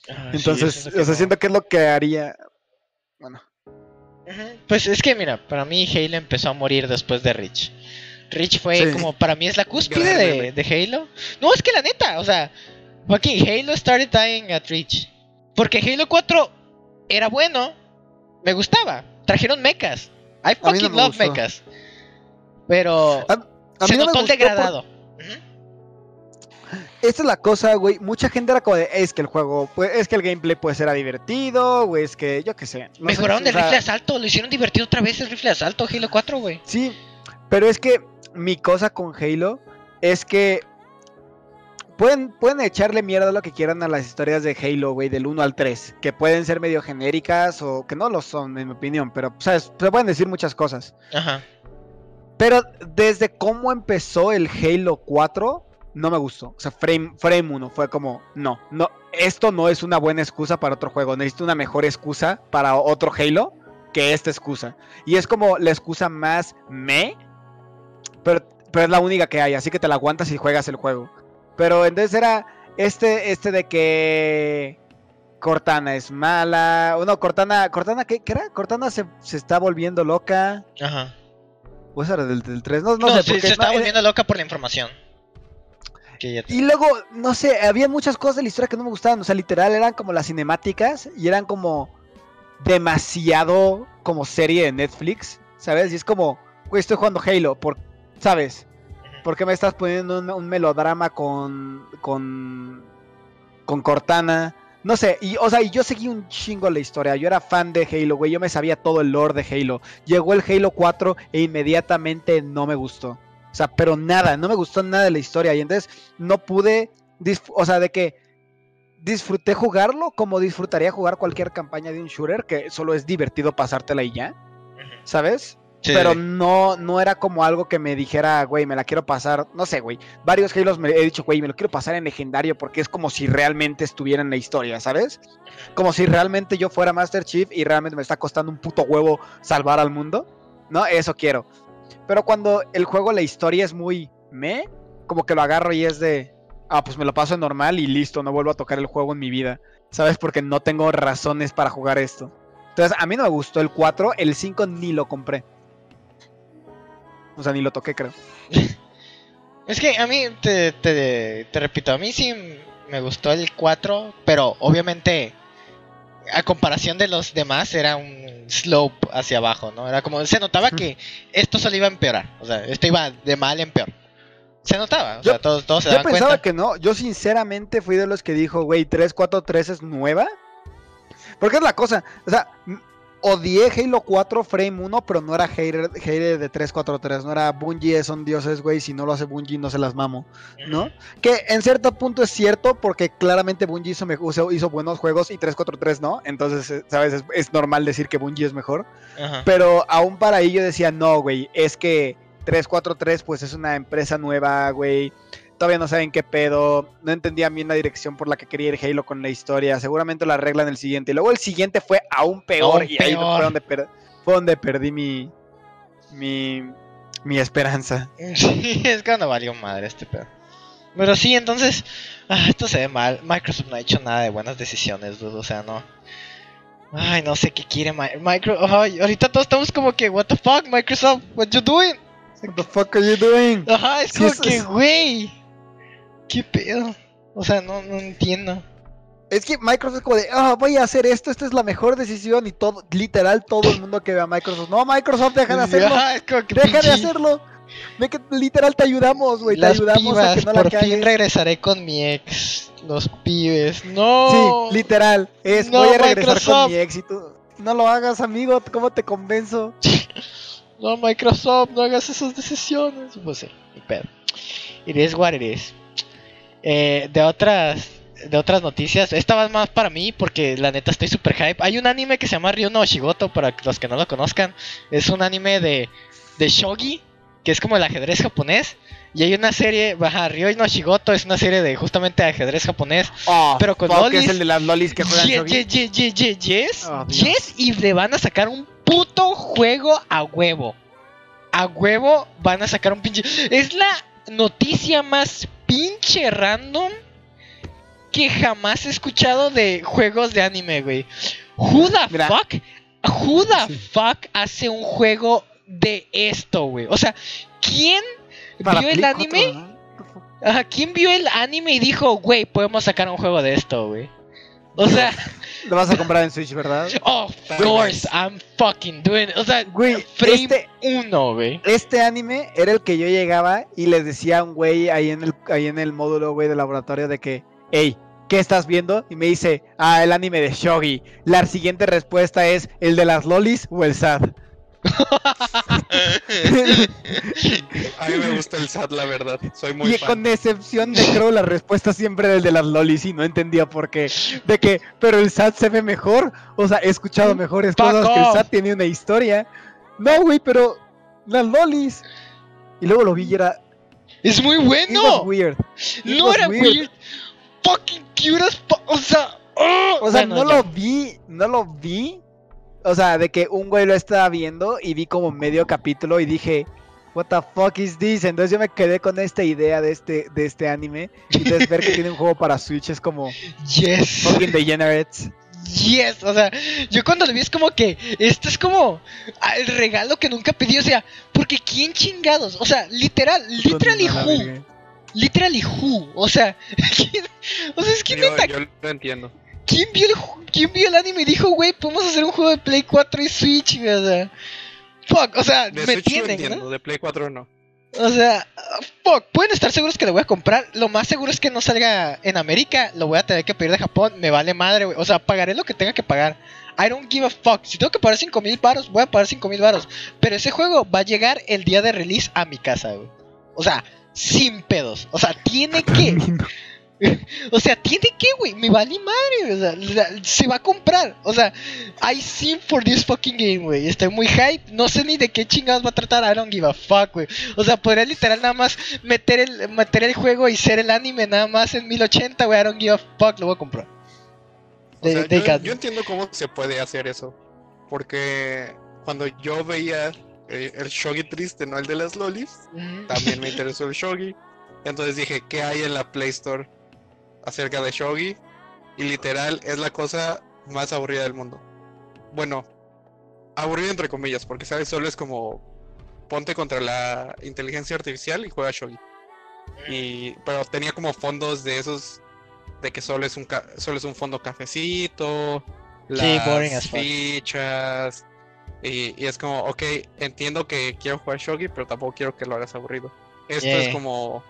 [SPEAKER 2] Ah,
[SPEAKER 1] Entonces,
[SPEAKER 2] es
[SPEAKER 1] o sea,
[SPEAKER 2] no-
[SPEAKER 1] siento que es lo que haría. Bueno.
[SPEAKER 2] Pues es que mira, para mí Halo empezó a morir después de Reach. Reach fue
[SPEAKER 1] Sí.
[SPEAKER 2] como, para mí es la cúspide de, Halo. No, es que la neta, o sea, Joaquín, Halo started dying at Reach. Porque Halo 4 era bueno, me gustaba. Trajeron mechas. I
[SPEAKER 1] no
[SPEAKER 2] fucking
[SPEAKER 1] me
[SPEAKER 2] love
[SPEAKER 1] gustó.
[SPEAKER 2] mechas. Pero
[SPEAKER 1] a
[SPEAKER 2] se
[SPEAKER 1] mí no me
[SPEAKER 2] notó el
[SPEAKER 1] por-
[SPEAKER 2] degradado.
[SPEAKER 1] Esta es la cosa, güey. Mucha gente era como de, es que el juego, pues, es que el gameplay puede ser divertido, güey, es que yo qué sé. no sé,
[SPEAKER 2] Mejoraron
[SPEAKER 1] o
[SPEAKER 2] el
[SPEAKER 1] sea,
[SPEAKER 2] rifle de asalto, lo hicieron divertido otra vez el rifle de asalto, Halo 4, güey.
[SPEAKER 1] Sí, pero es que mi cosa con Halo es que pueden, pueden echarle mierda lo que quieran a las historias de Halo, güey, del 1 al 3, que pueden ser medio genéricas o que no lo son, en mi opinión, pero, ¿sabes? Se pueden decir muchas cosas.
[SPEAKER 2] Ajá.
[SPEAKER 1] Pero desde cómo empezó el Halo 4, no me gustó. O sea, Frame, frame 1 fue como, no, no, esto no es una buena excusa para otro juego. Necesito una mejor excusa para otro Halo que esta excusa. Y es como la excusa más me, pero, pero es la única que hay, así que te la aguantas y juegas el juego. Pero entonces era este, este de que Cortana es mala. No, Cortana, Cortana, ¿qué, qué era? Cortana se, se está volviendo loca.
[SPEAKER 2] Ajá.
[SPEAKER 1] ¿O esa era del, del 3? No, no,
[SPEAKER 2] No,
[SPEAKER 1] sé.
[SPEAKER 2] se estaba
[SPEAKER 1] no, era-
[SPEAKER 2] volviendo loca por la información. Que ya te-
[SPEAKER 1] Y luego, no sé, había muchas cosas de la historia que no me gustaban. O sea, literal, eran como las cinemáticas y eran como demasiado como serie de Netflix, ¿sabes? Y es como, güey, estoy jugando Halo, por, ¿sabes? ¿Por qué me estás poniendo un, un melodrama con, con, con Cortana? No sé, y, o sea, y yo seguí un chingo la historia. Yo era fan de Halo, güey. Yo me sabía todo el lore de Halo. Llegó el Halo 4 e inmediatamente no me gustó. O sea, pero nada, no me gustó nada de la historia. Y entonces no pude, o sea, de que disfruté jugarlo como disfrutaría jugar cualquier campaña de un shooter, que solo es divertido pasártela y ya. ¿sabes? Pero no, no era como algo que me dijera, güey, me la quiero pasar. No sé, güey. Varios Halos me he dicho, güey, me lo quiero pasar en legendario porque es como si realmente estuviera en la historia, ¿sabes? Como si realmente yo fuera Master Chief y realmente me está costando un puto huevo salvar al mundo. ¿No? Eso quiero. Pero cuando el juego, la historia es muy me, como que lo agarro y es de, ah, pues me lo paso en normal y listo, no vuelvo a tocar el juego en mi vida. ¿Sabes? Porque no tengo razones para jugar esto. Entonces, a mí no me gustó el 4, el 5 ni lo compré. O sea, ni lo toqué, creo.
[SPEAKER 2] Es que a mí, te, te, te repito, a mí sí me gustó el 4, pero obviamente a comparación de los demás era un slope hacia abajo, ¿no? Era como, se notaba que esto solo iba a empeorar, o sea, esto iba de mal en peor. Se notaba, o
[SPEAKER 1] Yo-
[SPEAKER 2] sea, todos, todos se
[SPEAKER 1] Yo
[SPEAKER 2] daban
[SPEAKER 1] pensaba
[SPEAKER 2] cuenta.
[SPEAKER 1] que no. Yo sinceramente fui de los que dijo, güey, 343 es nueva. Porque es la cosa. O sea, odié Halo 4 Frame 1, pero no era hater, hater de 343. No era Bungie, son dioses, güey. Si no lo hace Bungie, no se las mamo. ¿no? Que en cierto punto es cierto, porque claramente Bungie hizo, hizo, hizo buenos juegos y 343 no. Entonces, eh, ¿sabes? Es, es normal decir que Bungie es mejor.
[SPEAKER 2] Ajá.
[SPEAKER 1] Pero aún para yo decía, no, güey, es que 343 pues es una empresa nueva, güey. Todavía no saben qué pedo, no entendían bien la dirección por la que quería ir Halo con la historia, seguramente lo arreglan el siguiente. Y luego el siguiente fue aún peor
[SPEAKER 2] Aún
[SPEAKER 1] y ahí
[SPEAKER 2] peor.
[SPEAKER 1] fue donde, per- fue donde perdí mi, mi, mi esperanza.
[SPEAKER 2] Sí, es cuando valió madre este pedo. Pero sí, entonces, ah, esto se ve mal. Microsoft no ha hecho nada de buenas decisiones, dude. O sea, no. Ay, no sé qué quiere Mi- Microsoft. Ay, ahorita todos estamos como que, what the fuck, Microsoft, what you doing?
[SPEAKER 1] What the fuck are you doing?
[SPEAKER 2] Ajá, es
[SPEAKER 1] Sí,
[SPEAKER 2] como
[SPEAKER 1] eso
[SPEAKER 2] que,
[SPEAKER 1] es-
[SPEAKER 2] güey. ¿Qué pedo? O sea, no, no entiendo.
[SPEAKER 1] Es que Microsoft es como de, ah, voy a hacer esto, esta es la mejor decisión y todo, literal, todo el mundo que ve a Microsoft, no, Microsoft, deja de hacerlo, deja de hacerlo. Ve que literal te ayudamos, güey, te ayudamos a que no la
[SPEAKER 2] por fin
[SPEAKER 1] cagues.
[SPEAKER 2] regresaré con mi ex. Los pibes, no.
[SPEAKER 1] Sí, literal, es
[SPEAKER 2] No,
[SPEAKER 1] voy a regresar
[SPEAKER 2] Microsoft.
[SPEAKER 1] con mi éxito. No lo hagas, amigo, ¿cómo te convenzo?
[SPEAKER 2] No, Microsoft, no hagas esas decisiones. Pues sí, ni pedo. It is what it is. Eh, de otras de otras noticias, esta va más para mí porque la neta estoy super hype. Hay un anime que se llama Ryo no Shigoto para los que no lo conozcan. Es un anime de, de shogi, que es como el ajedrez japonés. Y hay una serie, baja, Ryo no Shigoto es una serie de justamente ajedrez japonés.
[SPEAKER 1] Oh,
[SPEAKER 2] Pero con lolis.
[SPEAKER 1] es el de las lolis que juegan
[SPEAKER 2] Yes,
[SPEAKER 1] shogi. Oh,
[SPEAKER 2] yes, y le van a sacar un puto juego a huevo. A huevo van a sacar un pinche. Es la noticia más pinche random que jamás he escuchado de juegos de anime, güey. Who the
[SPEAKER 1] Mira.
[SPEAKER 2] fuck? Who the
[SPEAKER 1] Sí.
[SPEAKER 2] fuck hace un juego de esto, güey? O sea, ¿quién
[SPEAKER 1] Para
[SPEAKER 2] vio el anime?
[SPEAKER 1] 4, ¿no?
[SPEAKER 2] Ajá, ¿quién vio el anime y dijo, güey, podemos sacar un juego de esto, güey? O sea,
[SPEAKER 1] Lo vas a comprar en Switch, ¿verdad?
[SPEAKER 2] of course. I'm fucking doing it. O sea,
[SPEAKER 1] Güey,
[SPEAKER 2] frame
[SPEAKER 1] este,
[SPEAKER 2] uno, güey.
[SPEAKER 1] este anime era el que yo llegaba y les decía a un güey ahí en el, ahí en el módulo, güey, del laboratorio de que, hey, ¿qué estás viendo? Y me dice, ah, el anime de Shogi. La siguiente respuesta es, ¿el de las lolis o el SAD?
[SPEAKER 3] A mí me gusta el SAT, la verdad. Soy muy
[SPEAKER 1] y
[SPEAKER 3] fan.
[SPEAKER 1] con excepción de Crow, la respuesta siempre era el de las lolis y no entendía por qué. De que, pero el SAT se ve mejor. O sea, he escuchado mejores
[SPEAKER 2] Fuck
[SPEAKER 1] cosas que el. SAT tiene una historia. No, güey, pero las lolis. Y luego lo vi y era...
[SPEAKER 2] Es muy
[SPEAKER 1] It was
[SPEAKER 2] bueno.
[SPEAKER 1] weird. It
[SPEAKER 2] No
[SPEAKER 1] was
[SPEAKER 2] era
[SPEAKER 1] weird.
[SPEAKER 2] weird. Fucking cute as O sea, oh,
[SPEAKER 1] O sea,
[SPEAKER 2] bueno,
[SPEAKER 1] no
[SPEAKER 2] ya.
[SPEAKER 1] lo vi, no lo vi. O sea, de que un güey lo estaba viendo y vi como medio capítulo y dije, what the fuck is this? Entonces yo me quedé con esta idea de este, de este anime. Y entonces ver que tiene un juego para Switch es como
[SPEAKER 2] Yes.
[SPEAKER 1] fucking degenerates.
[SPEAKER 2] Yes, o sea, yo cuando lo vi es como que esto es como el regalo que nunca pedí, o sea, porque quién chingados, o sea, literal, literally
[SPEAKER 1] Con la
[SPEAKER 2] who,
[SPEAKER 1] verga.
[SPEAKER 2] literally who, o sea, ¿quién- o sea, es que
[SPEAKER 3] Yo,
[SPEAKER 2] neta,
[SPEAKER 3] yo lo entiendo.
[SPEAKER 2] ¿Quién vio, el, ¿quién vio el anime y dijo, güey, podemos hacer un juego de Play 4 y Switch, güey? o sea, fuck, o sea,
[SPEAKER 3] De
[SPEAKER 2] me entienden,
[SPEAKER 3] entiendo,
[SPEAKER 2] ¿no?
[SPEAKER 3] de Play 4 no.
[SPEAKER 2] O sea, fuck, pueden estar seguros que lo voy a comprar. Lo más seguro es que no salga en América. Lo voy a tener que pedir de Japón. Me vale madre, güey. O sea, pagaré lo que tenga que pagar. I don't give a fuck. Si tengo que pagar 5 mil baros, voy a pagar 5 mil baros. Pero ese juego va a llegar el día de release a mi casa, güey. O sea, sin pedos. O sea, tiene que. O sea, tiene que, güey. Me vale madre. O sea, la- se va a comprar. O sea, I seen for this fucking game, güey. Estoy muy hype. No sé ni de qué chingados va a tratar. I don't give a fuck, güey. O sea, podría literal nada más meter el, meter el juego y ser el anime nada más en 1080, güey. I don't give a fuck. Lo voy a comprar.
[SPEAKER 3] O sea, yo, entiendo cómo se puede hacer eso. Porque cuando yo veía eh, el shogi triste, no el de las lolis, también me interesó el shogi. Entonces dije, ¿qué hay en la Play Store acerca de shogi? Y literal es la cosa más aburrida del mundo. Bueno, aburrida entre comillas, porque sabes, solo es como ponte contra la inteligencia artificial y juega shogi. Y pero tenía como fondos de esos de que solo es un ca- solo es un fondo cafecito, las fichas y, y es como, ok, entiendo que quiero jugar shogi, pero tampoco quiero que lo hagas aburrido. Esto
[SPEAKER 2] Yeah.
[SPEAKER 3] es como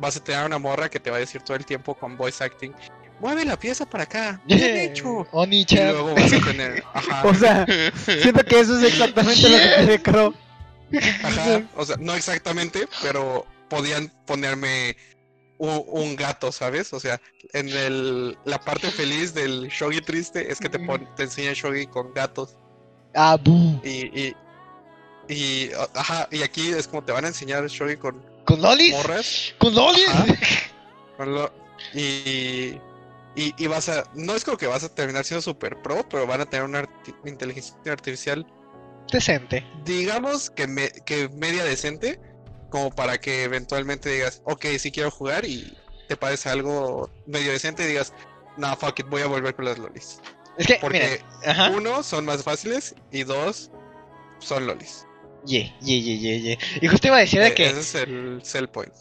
[SPEAKER 3] vas a tener una morra que te va a decir todo el tiempo con voice acting, mueve la pieza para acá, bien hecho. Y
[SPEAKER 2] Oni-chan.
[SPEAKER 3] luego vas a tener, ajá,
[SPEAKER 1] O sea, siento que eso es exactamente lo que quiere Crow.
[SPEAKER 3] Ajá, o sea, no exactamente, pero podían ponerme un, gato, ¿sabes? O sea, en el, la parte feliz del shogi triste es que te, pon, te enseña shogi con gatos.
[SPEAKER 2] Ah.
[SPEAKER 3] Y, y, y, ajá, y aquí es como te van a enseñar shogi con,
[SPEAKER 2] ¿Con lolis?
[SPEAKER 3] morras.
[SPEAKER 2] ¿Con lolis?
[SPEAKER 3] Ajá. con lo- y, y, y vas a. No es como que vas a terminar siendo super pro, pero van a tener una arti- inteligencia artificial,
[SPEAKER 2] Decente.
[SPEAKER 3] digamos que, me- que media decente, como para que eventualmente digas, ok, sí quiero jugar y te parece algo medio decente y digas, no, fuck it, voy a volver con las lolis.
[SPEAKER 2] Es que,
[SPEAKER 3] Porque uno, son más fáciles y dos, son lolis.
[SPEAKER 2] Ye, ye, ye, ye, ye. Y justo iba a decir de
[SPEAKER 3] Eh,
[SPEAKER 2] que,
[SPEAKER 3] Ese es el sell point.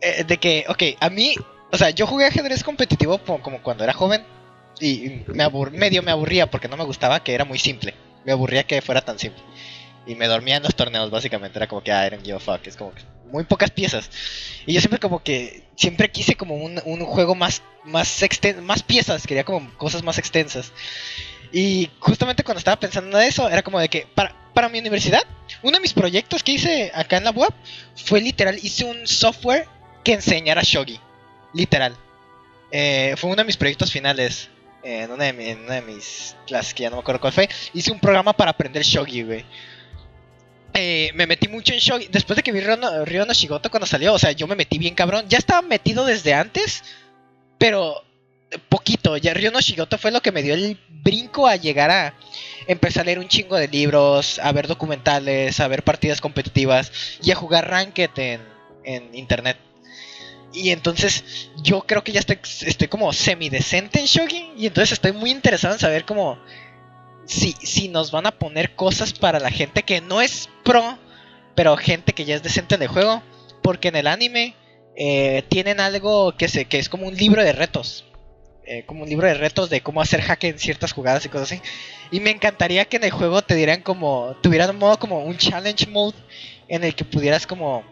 [SPEAKER 2] eh, de que, ok, a mí, o sea, yo jugué ajedrez competitivo como cuando era joven y me abur medio me aburría porque no me gustaba que era muy simple. Me aburría que fuera tan simple. Y me dormía en los torneos, básicamente. Era como que, ah, era un give a fuck. Es como que muy pocas piezas. Y yo siempre como que, siempre quise como un, un juego más, más, exten- más piezas. Quería como cosas más extensas. Y justamente cuando estaba pensando en eso, era como de que, para, para mi universidad, uno de mis proyectos que hice acá en la web fue literal, hice un software que enseñara Shogi. Literal. Eh, fue uno de mis proyectos finales. en, una de mis clases que ya no me acuerdo cuál fue. Hice un programa para aprender Shogi, güey. Eh, me metí mucho en Shogi. Después de que vi Ryo no Shigoto cuando salió, o sea, yo me metí bien cabrón. Ya estaba metido desde antes, pero poquito. Ya Ryo no Shigoto fue lo que me dio el brinco a llegar a empezar a leer un chingo de libros, a ver documentales, a ver partidas competitivas y a jugar Ranked en, en internet. Y entonces yo creo que ya estoy, estoy como semidecente en Shogi. Y entonces estoy muy interesado en saber cómo... Si, si nos van a poner cosas para la gente que no es pro, pero gente que ya es decente en el juego. Porque en el anime eh, tienen algo que, se, que es como un libro de retos. Eh, como un libro de retos de cómo hacer hack en ciertas jugadas y cosas así. Y me encantaría que en el juego te dieran como. Tuvieran un modo como un challenge mode. En el que pudieras como.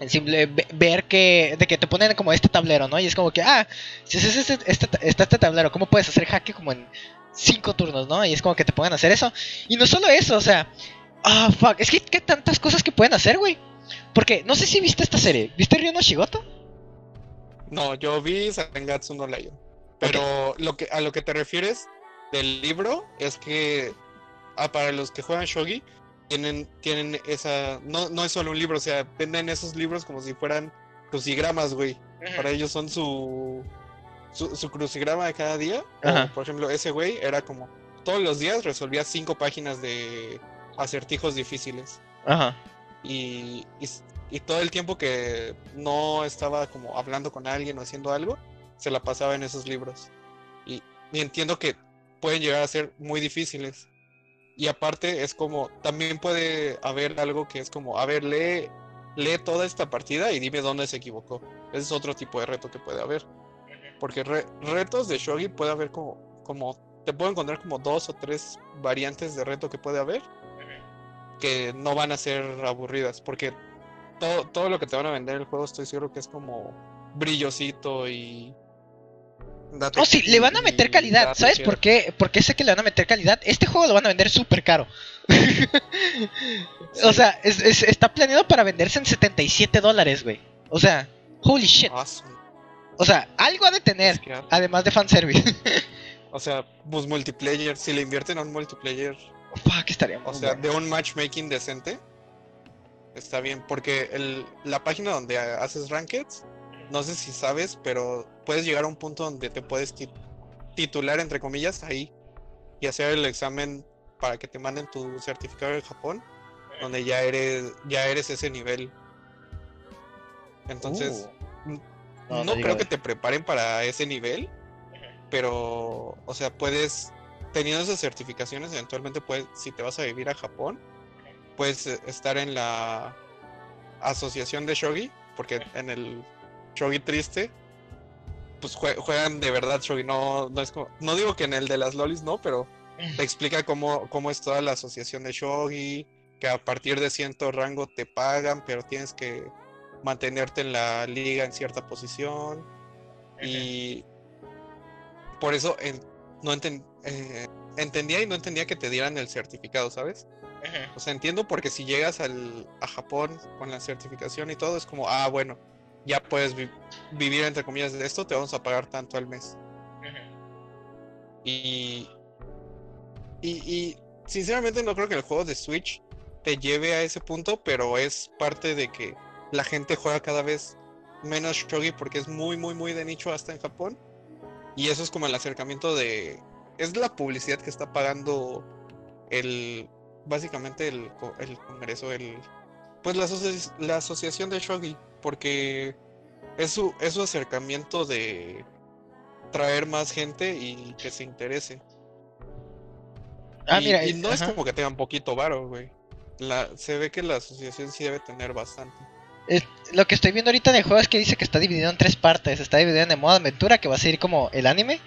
[SPEAKER 2] En simple ve- ver que. De que te ponen como este tablero, ¿no? Y es como que. Ah, si haces este, este, está este tablero, ¿cómo puedes hacer hack como en cinco turnos, ¿no? Y es como que te pongan a hacer eso. Y no solo eso, o sea. Ah, fuck. Es que hay tantas cosas que pueden hacer, güey. Porque no sé si viste esta serie. ¿Viste Ryo no Shigoto?
[SPEAKER 3] No, yo vi Sangatsu no Lion. Pero lo que, a lo que te refieres del libro es que ah, para los que juegan Shogi tienen, tienen esa. No, no es solo un libro, o sea, venden esos libros como si fueran crucigramas, güey. Para ellos son su, su, su crucigrama de cada día. Por ejemplo, ese güey era como todos los días resolvía cinco páginas de acertijos difíciles.
[SPEAKER 2] Ajá.
[SPEAKER 3] Y, y, y todo el tiempo que no estaba como hablando con alguien o haciendo algo, se la pasaba en esos libros. Y, y entiendo que pueden llegar a ser muy difíciles. Y aparte es como, también puede haber algo que es como, a ver, lee, lee toda esta partida y dime dónde se equivocó. Ese es otro tipo de reto que puede haber. Porque re- retos de Shogi puede haber como, como, te puedo encontrar como dos o tres variantes de reto que puede haber que no van a ser aburridas, porque todo, todo lo que te van a vender en el juego estoy seguro que es como brillosito y... date-
[SPEAKER 2] Oh, sí, le van a meter calidad. ¿Sabes
[SPEAKER 3] chido.
[SPEAKER 2] por qué? Porque sé que le van a meter calidad. Este juego lo van a vender súper caro. O sea, es- es- está planeado para venderse en 77 dólares, güey. O sea, holy shit.
[SPEAKER 3] Ah,
[SPEAKER 2] O sea, algo ha de tener.
[SPEAKER 3] es que-
[SPEAKER 2] Además de fanservice.
[SPEAKER 3] o sea, pues multiplayer, si le invierten a un multiplayer,
[SPEAKER 2] Fuck, estaría muy
[SPEAKER 3] o sea,
[SPEAKER 2] bueno.
[SPEAKER 3] de un matchmaking decente, está bien, porque el, la página donde haces rankeds, no sé si sabes, pero puedes llegar a un punto donde te puedes ti- titular, entre comillas, ahí y hacer el examen para que te manden tu certificado de Japón, donde ya eres, ya eres ese nivel. Entonces,
[SPEAKER 2] Uh. No,
[SPEAKER 3] no, creo que te preparen para ese nivel, pero, o sea, puedes, teniendo esas certificaciones, eventualmente puedes, si te vas a vivir a Japón, puedes eh, estar en la asociación de Shogi, porque en el Shogi triste, pues jue- juegan de verdad Shogi, no, no es como, no digo que en el de las lolis no, pero te explica cómo, cómo es toda la asociación de Shogi, que a partir de cierto rango te pagan, pero tienes que mantenerte en la liga en cierta posición. Y por eso en- no enten- eh, entendía y no entendía que te dieran el certificado, ¿sabes? O sea, entiendo porque si llegas al, a Japón con la certificación y todo, es como, ah, bueno, ya puedes vi- vivir entre comillas de esto, te vamos a pagar tanto al mes. Y, y, y sinceramente no creo que el juego de Switch te lleve a ese punto, pero es parte de que la gente juega cada vez menos shogi porque es muy, muy, muy de nicho hasta en Japón. Y eso es como el acercamiento de... Es la publicidad que está pagando el... Básicamente el, el Congreso, el... Pues la, asoci- la asociación de shogi. Porque es su, es su acercamiento de traer más gente y que se interese.
[SPEAKER 2] Ah,
[SPEAKER 3] y,
[SPEAKER 2] mira,
[SPEAKER 3] y no es como que tengan poquito varo, güey. La, se ve que la asociación sí debe tener bastante.
[SPEAKER 2] Eh, lo que estoy viendo ahorita en el juego es que dice que está dividido en tres partes. Está dividido en el modo aventura, que va a ser como el anime.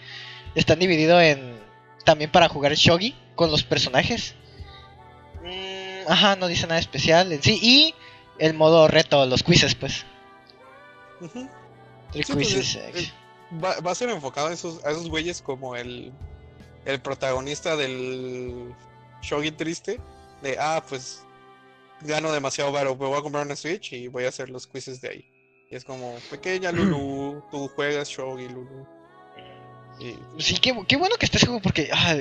[SPEAKER 2] Están dividido en. También para jugar shogi con los personajes. Mm, ajá, no dice nada especial sí. Y el modo reto, los quizzes, pues. Three
[SPEAKER 3] Sí, pues,
[SPEAKER 2] quizzes.
[SPEAKER 3] Va, va a ser enfocado a esos, a esos güeyes como el, el protagonista del shogi triste. De, ah, pues gano demasiado varo, me voy a comprar una Switch y voy a hacer los quizzes de ahí. Y es como, pequeña Lulu, tú juegas shogi, Lulu. Y
[SPEAKER 2] Sí, qué, qué bueno que esté ese juego porque, ah,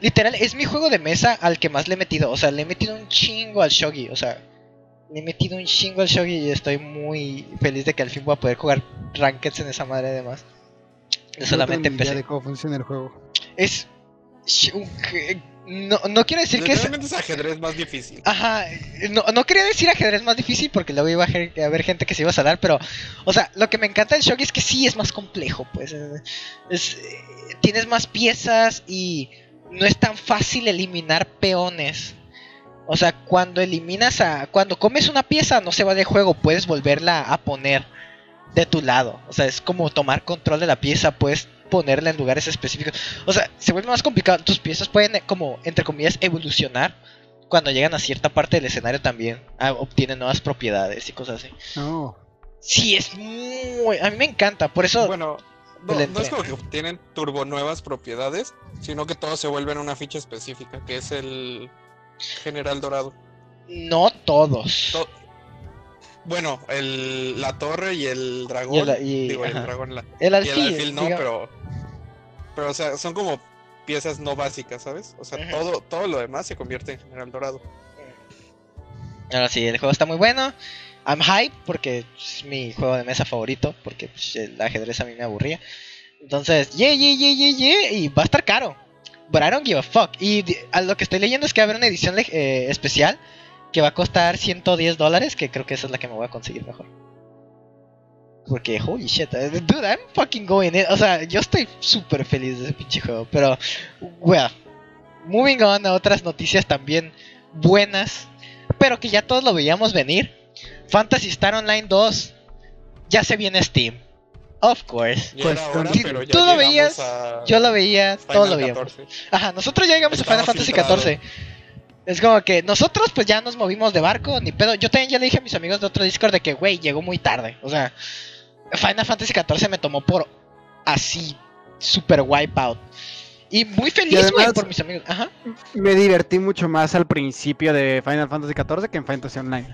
[SPEAKER 2] literal, es mi juego de mesa al que más le he metido. O sea, le he metido un chingo al Shogi. O sea, le he metido un chingo al Shogi y estoy muy feliz de que al fin voy a poder jugar Rankeds en esa madre además. De solamente
[SPEAKER 4] no idea
[SPEAKER 2] empecé.
[SPEAKER 4] de cómo funciona el juego.
[SPEAKER 2] Es... No, no quiero decir que es...
[SPEAKER 3] es ajedrez más difícil.
[SPEAKER 2] Ajá, no, no quería decir ajedrez más difícil porque luego iba a haber gente que se iba a salar, pero, o sea, lo que me encanta del shogi es que sí es más complejo, pues. eh, Es, eh, tienes más piezas y no es tan fácil eliminar peones. O sea, cuando eliminas a. Cuando comes una pieza, no se va de juego, puedes volverla a poner de tu lado. O sea, es como tomar control de la pieza, puedes ponerla en lugares específicos. O sea, se vuelve más complicado. Tus piezas pueden, eh, como, entre comillas, evolucionar cuando llegan a cierta parte del escenario también ah, obtienen nuevas propiedades y cosas así.
[SPEAKER 4] No.
[SPEAKER 2] Sí, es muy... A mí me encanta, por eso...
[SPEAKER 3] Bueno, no, es como que obtienen turbo nuevas propiedades, sino que todo se vuelve en una ficha específica, que es el General Dorado.
[SPEAKER 2] No todos.
[SPEAKER 3] To- Bueno, el, la torre y el dragón.
[SPEAKER 2] Y el- y-
[SPEAKER 3] digo, el
[SPEAKER 2] ajá.
[SPEAKER 3] dragón, la,
[SPEAKER 2] El
[SPEAKER 3] y el
[SPEAKER 2] alfil,
[SPEAKER 3] no, pero. Pero, o sea, son como piezas no básicas, ¿sabes? O sea, todo, todo lo demás se convierte en General Dorado.
[SPEAKER 2] Ahora sí, el juego está muy bueno. I'm hype porque es mi juego de mesa favorito, porque pues, el ajedrez a mí me aburría. Entonces, yeah, yeah, yeah, yeah, yeah, y va a estar caro. But I don't give a fuck. Y lo que estoy leyendo es que va a haber una edición eh, especial que va a costar 110 dólares, que creo que esa es la que me voy a conseguir mejor. Porque, holy shit, eh, dude, I'm fucking going in. O sea, yo estoy súper feliz de ese pinche juego. Pero, well, moving on a otras noticias también buenas, pero que ya todos lo veíamos venir. Fantasy Star Online 2 ya se viene Steam. Of course.
[SPEAKER 4] Pues,
[SPEAKER 3] era hora,
[SPEAKER 4] tú-
[SPEAKER 3] pero ya
[SPEAKER 2] tú lo veías,
[SPEAKER 3] a
[SPEAKER 2] Yo lo veía,
[SPEAKER 3] Final
[SPEAKER 2] todos lo veíamos.
[SPEAKER 3] 14.
[SPEAKER 2] Ajá, nosotros ya llegamos a Final Fantasy
[SPEAKER 3] filtrado.
[SPEAKER 2] 14. Es como que nosotros pues ya nos movimos de barco, ni pedo. Yo también ya le dije a mis amigos de otro Discord de que, güey, llegó muy tarde. O sea, Final Fantasy 14 me tomó por así, super wipeout. Y muy feliz, güey,
[SPEAKER 4] además-
[SPEAKER 2] por mis amigos. Ajá.
[SPEAKER 4] Me divertí mucho más al principio de Final Fantasy XIV que en Fantasy Online.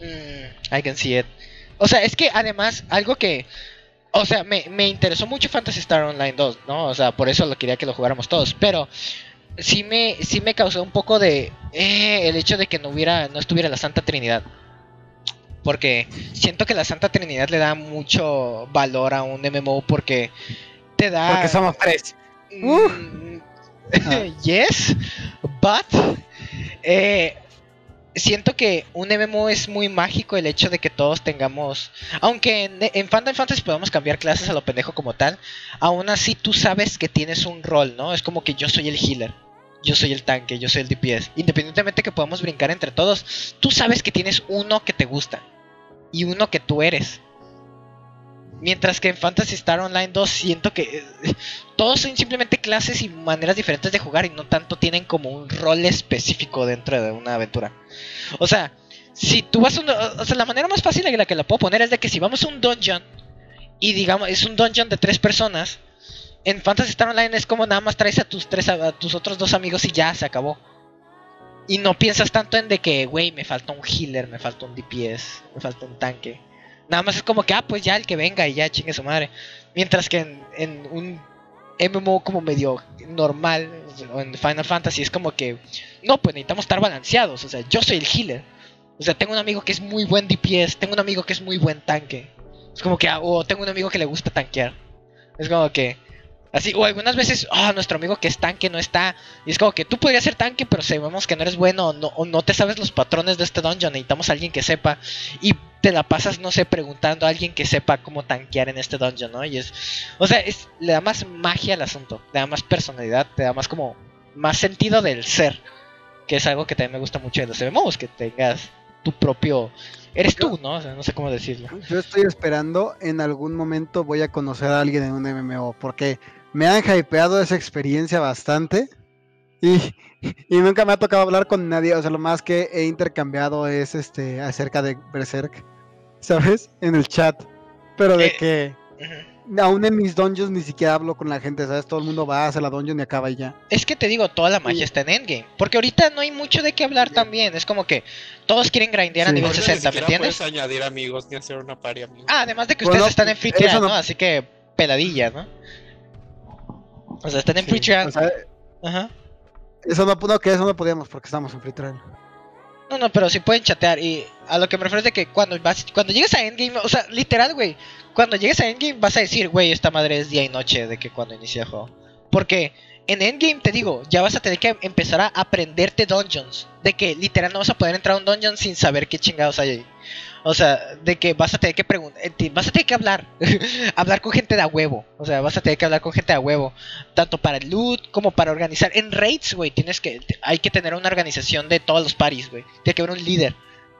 [SPEAKER 2] Mm, I can see it. O sea, es que además, algo que. O sea, me, me interesó mucho Fantasy Star Online 2, ¿no? O sea, por eso lo quería que lo jugáramos todos. Pero sí me, sí me causó un poco de. eh, el hecho de que no hubiera. no estuviera la Santa Trinidad. Porque siento que la Santa Trinidad le da mucho valor a un MMO porque te da.
[SPEAKER 4] Porque somos tres.
[SPEAKER 2] Mm, yes, but eh, siento que un MMO es muy mágico el hecho de que todos tengamos, aunque en, en Final Fantasy podemos cambiar clases a lo pendejo como tal, aún así tú sabes que tienes un rol, ¿no? Es como que yo soy el healer. Yo soy el tanque, yo soy el DPS. Independientemente que podamos brincar entre todos, tú sabes que tienes uno que te gusta y uno que tú eres. Mientras que en Fantasy Star Online 2 siento que eh, todos son simplemente clases y maneras diferentes de jugar y no tanto tienen como un rol específico dentro de una aventura. O sea, si tú vas a un, o sea, la manera más fácil en la que la puedo poner es de que si vamos a un dungeon y digamos es un dungeon de tres personas, en Fantasy Star Online es como nada más traes a tus tres a tus otros dos amigos y ya se acabó. Y no piensas tanto en de que, güey, me falta un healer, me falta un DPS, me falta un tanque. Nada más es como que, ah, pues ya el que venga y ya chingue su madre. Mientras que en, un MMO como medio normal, o en Final Fantasy, es como que, no, pues necesitamos estar balanceados. O sea, yo soy el healer. O sea, tengo un amigo que es muy buen DPS, tengo un amigo que es muy buen tanque. Es como que, ah, o tengo un amigo que le gusta tanquear. Es como que, así, o algunas veces, ah, nuestro amigo que es tanque no está. Y es como que tú podrías ser tanque, pero sabemos que no eres bueno, o no, o no te sabes los patrones de este dungeon, necesitamos a alguien que sepa. Y te la pasas, no sé, preguntando a alguien que sepa cómo tanquear en este dungeon, ¿no? Y es, o sea, es, le da más magia al asunto, le da más personalidad, te da más como, más sentido del ser. Que es algo que también me gusta mucho de los MMOs, que tengas tu propio... Eres tú, ¿no? O sea, no sé cómo decirlo.
[SPEAKER 4] Yo estoy esperando, en algún momento voy a conocer a alguien en un MMO, porque me han hypeado esa experiencia bastante y, y nunca me ha tocado hablar con nadie, o sea, lo más que he intercambiado es este acerca de Berserk, ¿sabes? En el chat, pero de
[SPEAKER 2] Eh,
[SPEAKER 4] que
[SPEAKER 2] Ujú.
[SPEAKER 4] aún en mis dungeons ni siquiera hablo con la gente, ¿sabes? Todo el mundo va, hace la dungeon y acaba y ya.
[SPEAKER 2] Es que te digo, toda la magia
[SPEAKER 4] Sí.
[SPEAKER 2] está en Endgame. Porque ahorita no hay mucho de qué hablar también. Es como que todos quieren grindear a nivel
[SPEAKER 3] ni
[SPEAKER 2] 60, ¿me entiendes?
[SPEAKER 3] puedes añadir amigos ni hacer una party amigos.
[SPEAKER 2] Ah, además de que
[SPEAKER 4] Bueno,
[SPEAKER 2] ustedes están en free trial,
[SPEAKER 4] no-
[SPEAKER 2] ¿no? Así que peladilla, ¿no? O sea, están en
[SPEAKER 3] Sí,
[SPEAKER 2] free trial.
[SPEAKER 4] O sea,
[SPEAKER 2] Ajá.
[SPEAKER 4] eso no, no, que eso no podíamos porque estamos en free trial.
[SPEAKER 2] No, no, pero sí pueden chatear. Y a lo que me refiero es de que cuando vas, cuando llegues a Endgame, o sea, literal, güey, cuando llegues a Endgame vas a decir, güey, esta madre es día y noche de que cuando inicia el juego. Porque en Endgame, te digo, ya vas a tener que empezar a aprenderte dungeons. De que literal no vas a poder entrar a un dungeon sin saber qué chingados hay ahí. O sea, de que vas a tener que preguntar, vas a tener que hablar, hablar con gente de a huevo. O sea, vas a tener que hablar con gente de a huevo, tanto para el loot como para organizar. En raids, güey, tienes que, hay que tener una organización de todos los paris, güey. Tiene que haber un líder.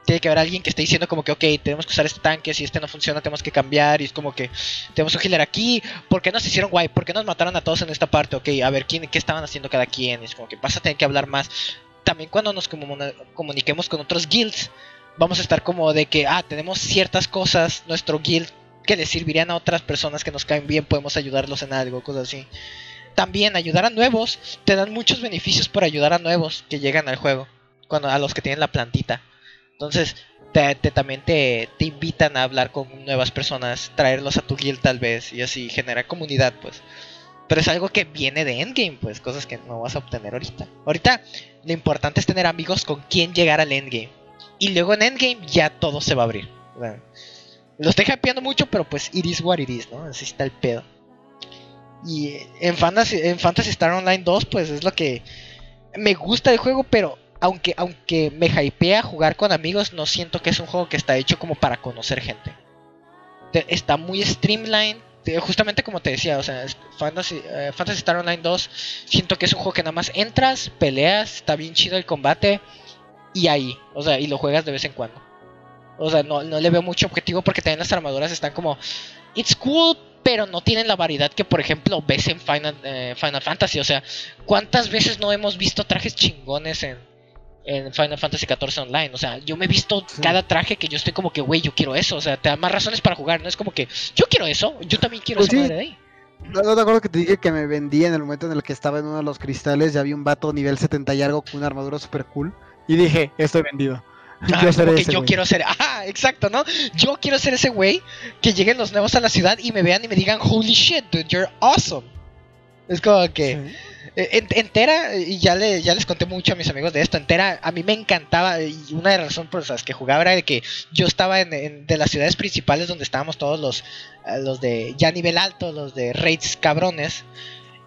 [SPEAKER 2] Tiene que haber alguien que esté diciendo como que, ok, tenemos que usar este tanque, si este no funciona tenemos que cambiar, y es como que tenemos un healer aquí, ¿por qué nos hicieron guay? ¿Por qué nos mataron a todos en esta parte? Ok, a ver, ¿quién, ¿qué estaban haciendo cada quien? Es como que vas a tener que hablar más. También cuando nos comu- comuniquemos con otros guilds, vamos a estar como de que, ah, tenemos ciertas cosas, nuestro guild que les servirían a otras personas que nos caen bien, podemos ayudarlos en algo, cosas así. También ayudar a nuevos, te dan muchos beneficios por ayudar a nuevos que llegan al juego, cuando a los que tienen la plantita. Entonces, te, te- también te, te invitan a hablar con nuevas personas, traerlos a tu guild tal vez, y así generar comunidad, pues. Pero es algo que viene de endgame, pues, cosas que no vas a obtener ahorita. Ahorita, lo importante es tener amigos con quien llegar al endgame. Y luego en endgame ya todo se va a abrir. Lo estoy hypeando mucho, pero pues it is what it is, ¿no? Así está el pedo. Y en Fantasy, en Fantasy Star Online 2, pues es lo que me gusta del juego, pero aunque, aunque me hypea jugar con amigos, no siento que es un juego que está hecho como para conocer gente. Te- Está muy streamlined, te- justamente como te decía, o sea, Fantasy, eh, Fantasy Star Online 2, siento que es un juego que nada más entras, peleas, está bien chido el combate y ahí, o sea, y lo juegas de vez en cuando. O sea, no, no le veo mucho objetivo porque también las armaduras están como, it's cool, pero no tienen la variedad que, por ejemplo, ves en Final, eh, Final Fantasy. O sea, ¿cuántas veces no hemos visto trajes chingones en, en Final Fantasy XIV Online? O sea, yo me he visto
[SPEAKER 4] Sí.
[SPEAKER 2] cada traje que yo estoy como que, güey, yo quiero eso. O sea, te da más razones para jugar. No es como que, yo quiero eso, yo también quiero
[SPEAKER 4] Pues
[SPEAKER 2] esa
[SPEAKER 4] sí.
[SPEAKER 2] madre de ahí.
[SPEAKER 4] No, no te acuerdo que te dije que me vendí en el momento en el que estaba en uno de los cristales y había un vato nivel 70 y algo con una armadura super cool. Y dije, estoy vendido.
[SPEAKER 2] Ah,
[SPEAKER 4] Yo seré ese
[SPEAKER 2] yo
[SPEAKER 4] güey.
[SPEAKER 2] quiero ser, ajá, exacto, ¿no? Yo quiero ser ese güey que lleguen los nuevos a la ciudad y me vean y me digan, holy shit, dude, you're awesome. Es como que
[SPEAKER 4] Sí.
[SPEAKER 2] eh, en- entera, y ya, le, ya les conté mucho a mis amigos de esto, entera, a mí me encantaba, y una de las razones por las que jugaba era de que yo estaba en, en- de las ciudades principales donde estábamos todos los, los de ya nivel alto, los de raids cabrones,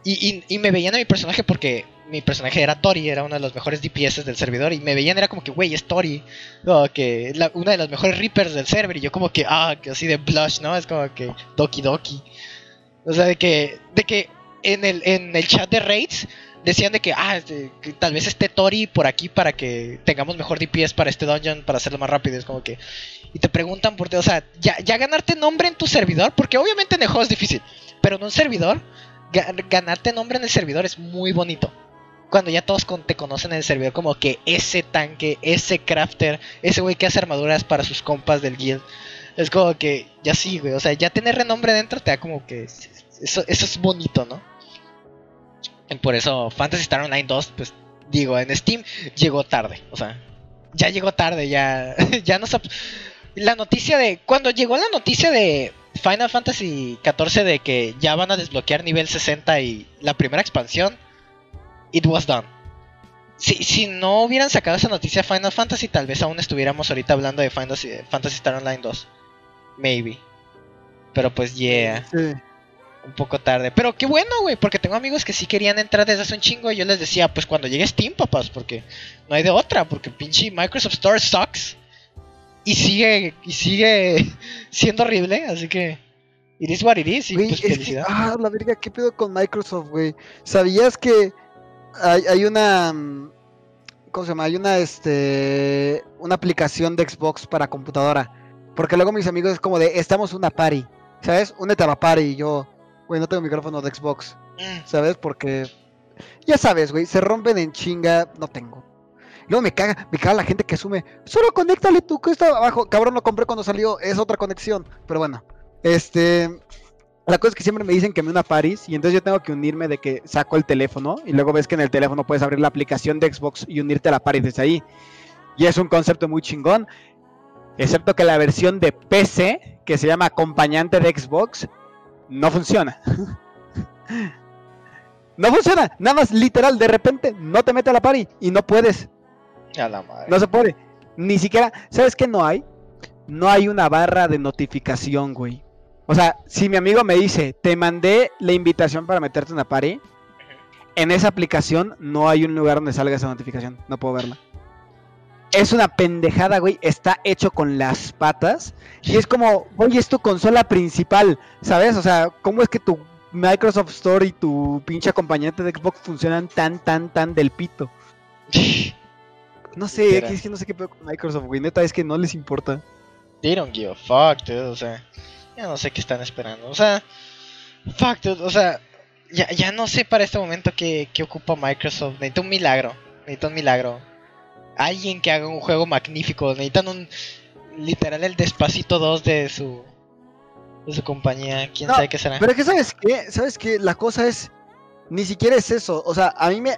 [SPEAKER 2] y, y- y me veían a mi personaje porque mi personaje era Tori, era uno de los mejores DPS del servidor, y me veían, era como que, güey, es Tori, que una de las mejores Reapers del server, y yo como que, ah, que así de blush, ¿no? Es como que Doki Doki. O sea, de que, de que en el, en el chat de raids decían de que, ah, este, tal vez esté Tori por aquí para que tengamos mejor DPS para este dungeon, para hacerlo más rápido. Es como que. Y te preguntan por qué, o sea, ya, ya ganarte nombre en tu servidor, porque obviamente en el juego es difícil, pero en un servidor, ga- ganarte nombre en el servidor es muy bonito. Cuando ya todos te conocen en el servidor, como que ese tanque, ese crafter, ese güey que hace armaduras para sus compas del guild. Es como que, ya sí, güey. O sea, ya tener renombre dentro te da como que. Eso, eso es bonito, ¿no? Por eso Fantasy Star Online 2, pues digo, en Steam llegó tarde. O sea, ya llegó tarde, ya. ya nos. ap- La noticia de. Cuando llegó la noticia de Final Fantasy 14 de que ya van a desbloquear nivel 60 y la primera expansión, it was done. si, si no hubieran sacado esa noticia de Final Fantasy, tal vez aún estuviéramos ahorita hablando de Final Fantasy, Fantasy Star Online 2. Maybe. Pero pues yeah,
[SPEAKER 1] Sí.
[SPEAKER 2] un poco tarde. Pero qué bueno, güey, porque tengo amigos que sí querían entrar desde hace un chingo y yo les decía, pues cuando llegue Steam, papás, porque no hay de otra, porque pinche Microsoft Store sucks. Y sigue, y sigue siendo horrible, así que... It is what it is, y
[SPEAKER 1] Güey,
[SPEAKER 2] pues
[SPEAKER 1] que,
[SPEAKER 2] felicidad.
[SPEAKER 1] ah, la verga, ¿qué pedo con Microsoft, güey? ¿Sabías que hay, hay una, mm, ¿cómo se llama? Hay una, este, una aplicación de Xbox para computadora. Porque luego mis amigos es como de, estamos una party, ¿sabes? Únete a la party y yo, güey, no tengo micrófono de Xbox,
[SPEAKER 2] Mm.
[SPEAKER 1] ¿sabes? Porque, ya sabes, güey, se rompen en chinga, no tengo. Luego me caga, me caga la gente que asume, solo conéctale tú que está abajo. Cabrón, lo compré cuando salió, es otra conexión. Pero bueno, este, la cosa es que siempre me dicen que me una Paris y entonces yo tengo que unirme de que saco el teléfono y luego ves que en el teléfono puedes abrir la aplicación de Xbox y unirte a la Paris desde ahí. Y es un concepto muy chingón, excepto que la versión de PC, que se llama acompañante de Xbox, no funciona. no funciona, nada más literal, de repente no te mete a la Paris y no puedes.
[SPEAKER 2] A la madre.
[SPEAKER 1] No se puede. Ni siquiera. ¿Sabes qué no hay? No hay una barra de notificación, güey. O sea, si mi amigo me dice, te mandé la invitación para meterte en la party, en esa aplicación no hay un lugar donde salga esa notificación. No puedo verla. Es una pendejada, güey. Está hecho con las patas. Y es como, oye, es tu consola principal, ¿sabes? O sea, ¿cómo es que tu Microsoft Store y tu pinche acompañante de Xbox funcionan tan, tan, tan del pito? No sé, es que no sé qué pedo con Microsoft, güey. Neta, es que no les importa.
[SPEAKER 2] They don't give a fuck, dude. O sea, ya no sé qué están esperando. O sea, fuck, dude. O sea, ya, ya no sé para este momento qué, qué ocupa Microsoft. Necesito un milagro. Necesito un milagro. Alguien que haga un juego magnífico. Necesitan un. Literal, el Despacito 2 de su. De su compañía. Quién
[SPEAKER 1] No,
[SPEAKER 2] sabe qué será.
[SPEAKER 1] Pero que, ¿sabes qué? ¿Sabes qué? La cosa es. Ni siquiera es eso. O sea, a mí me.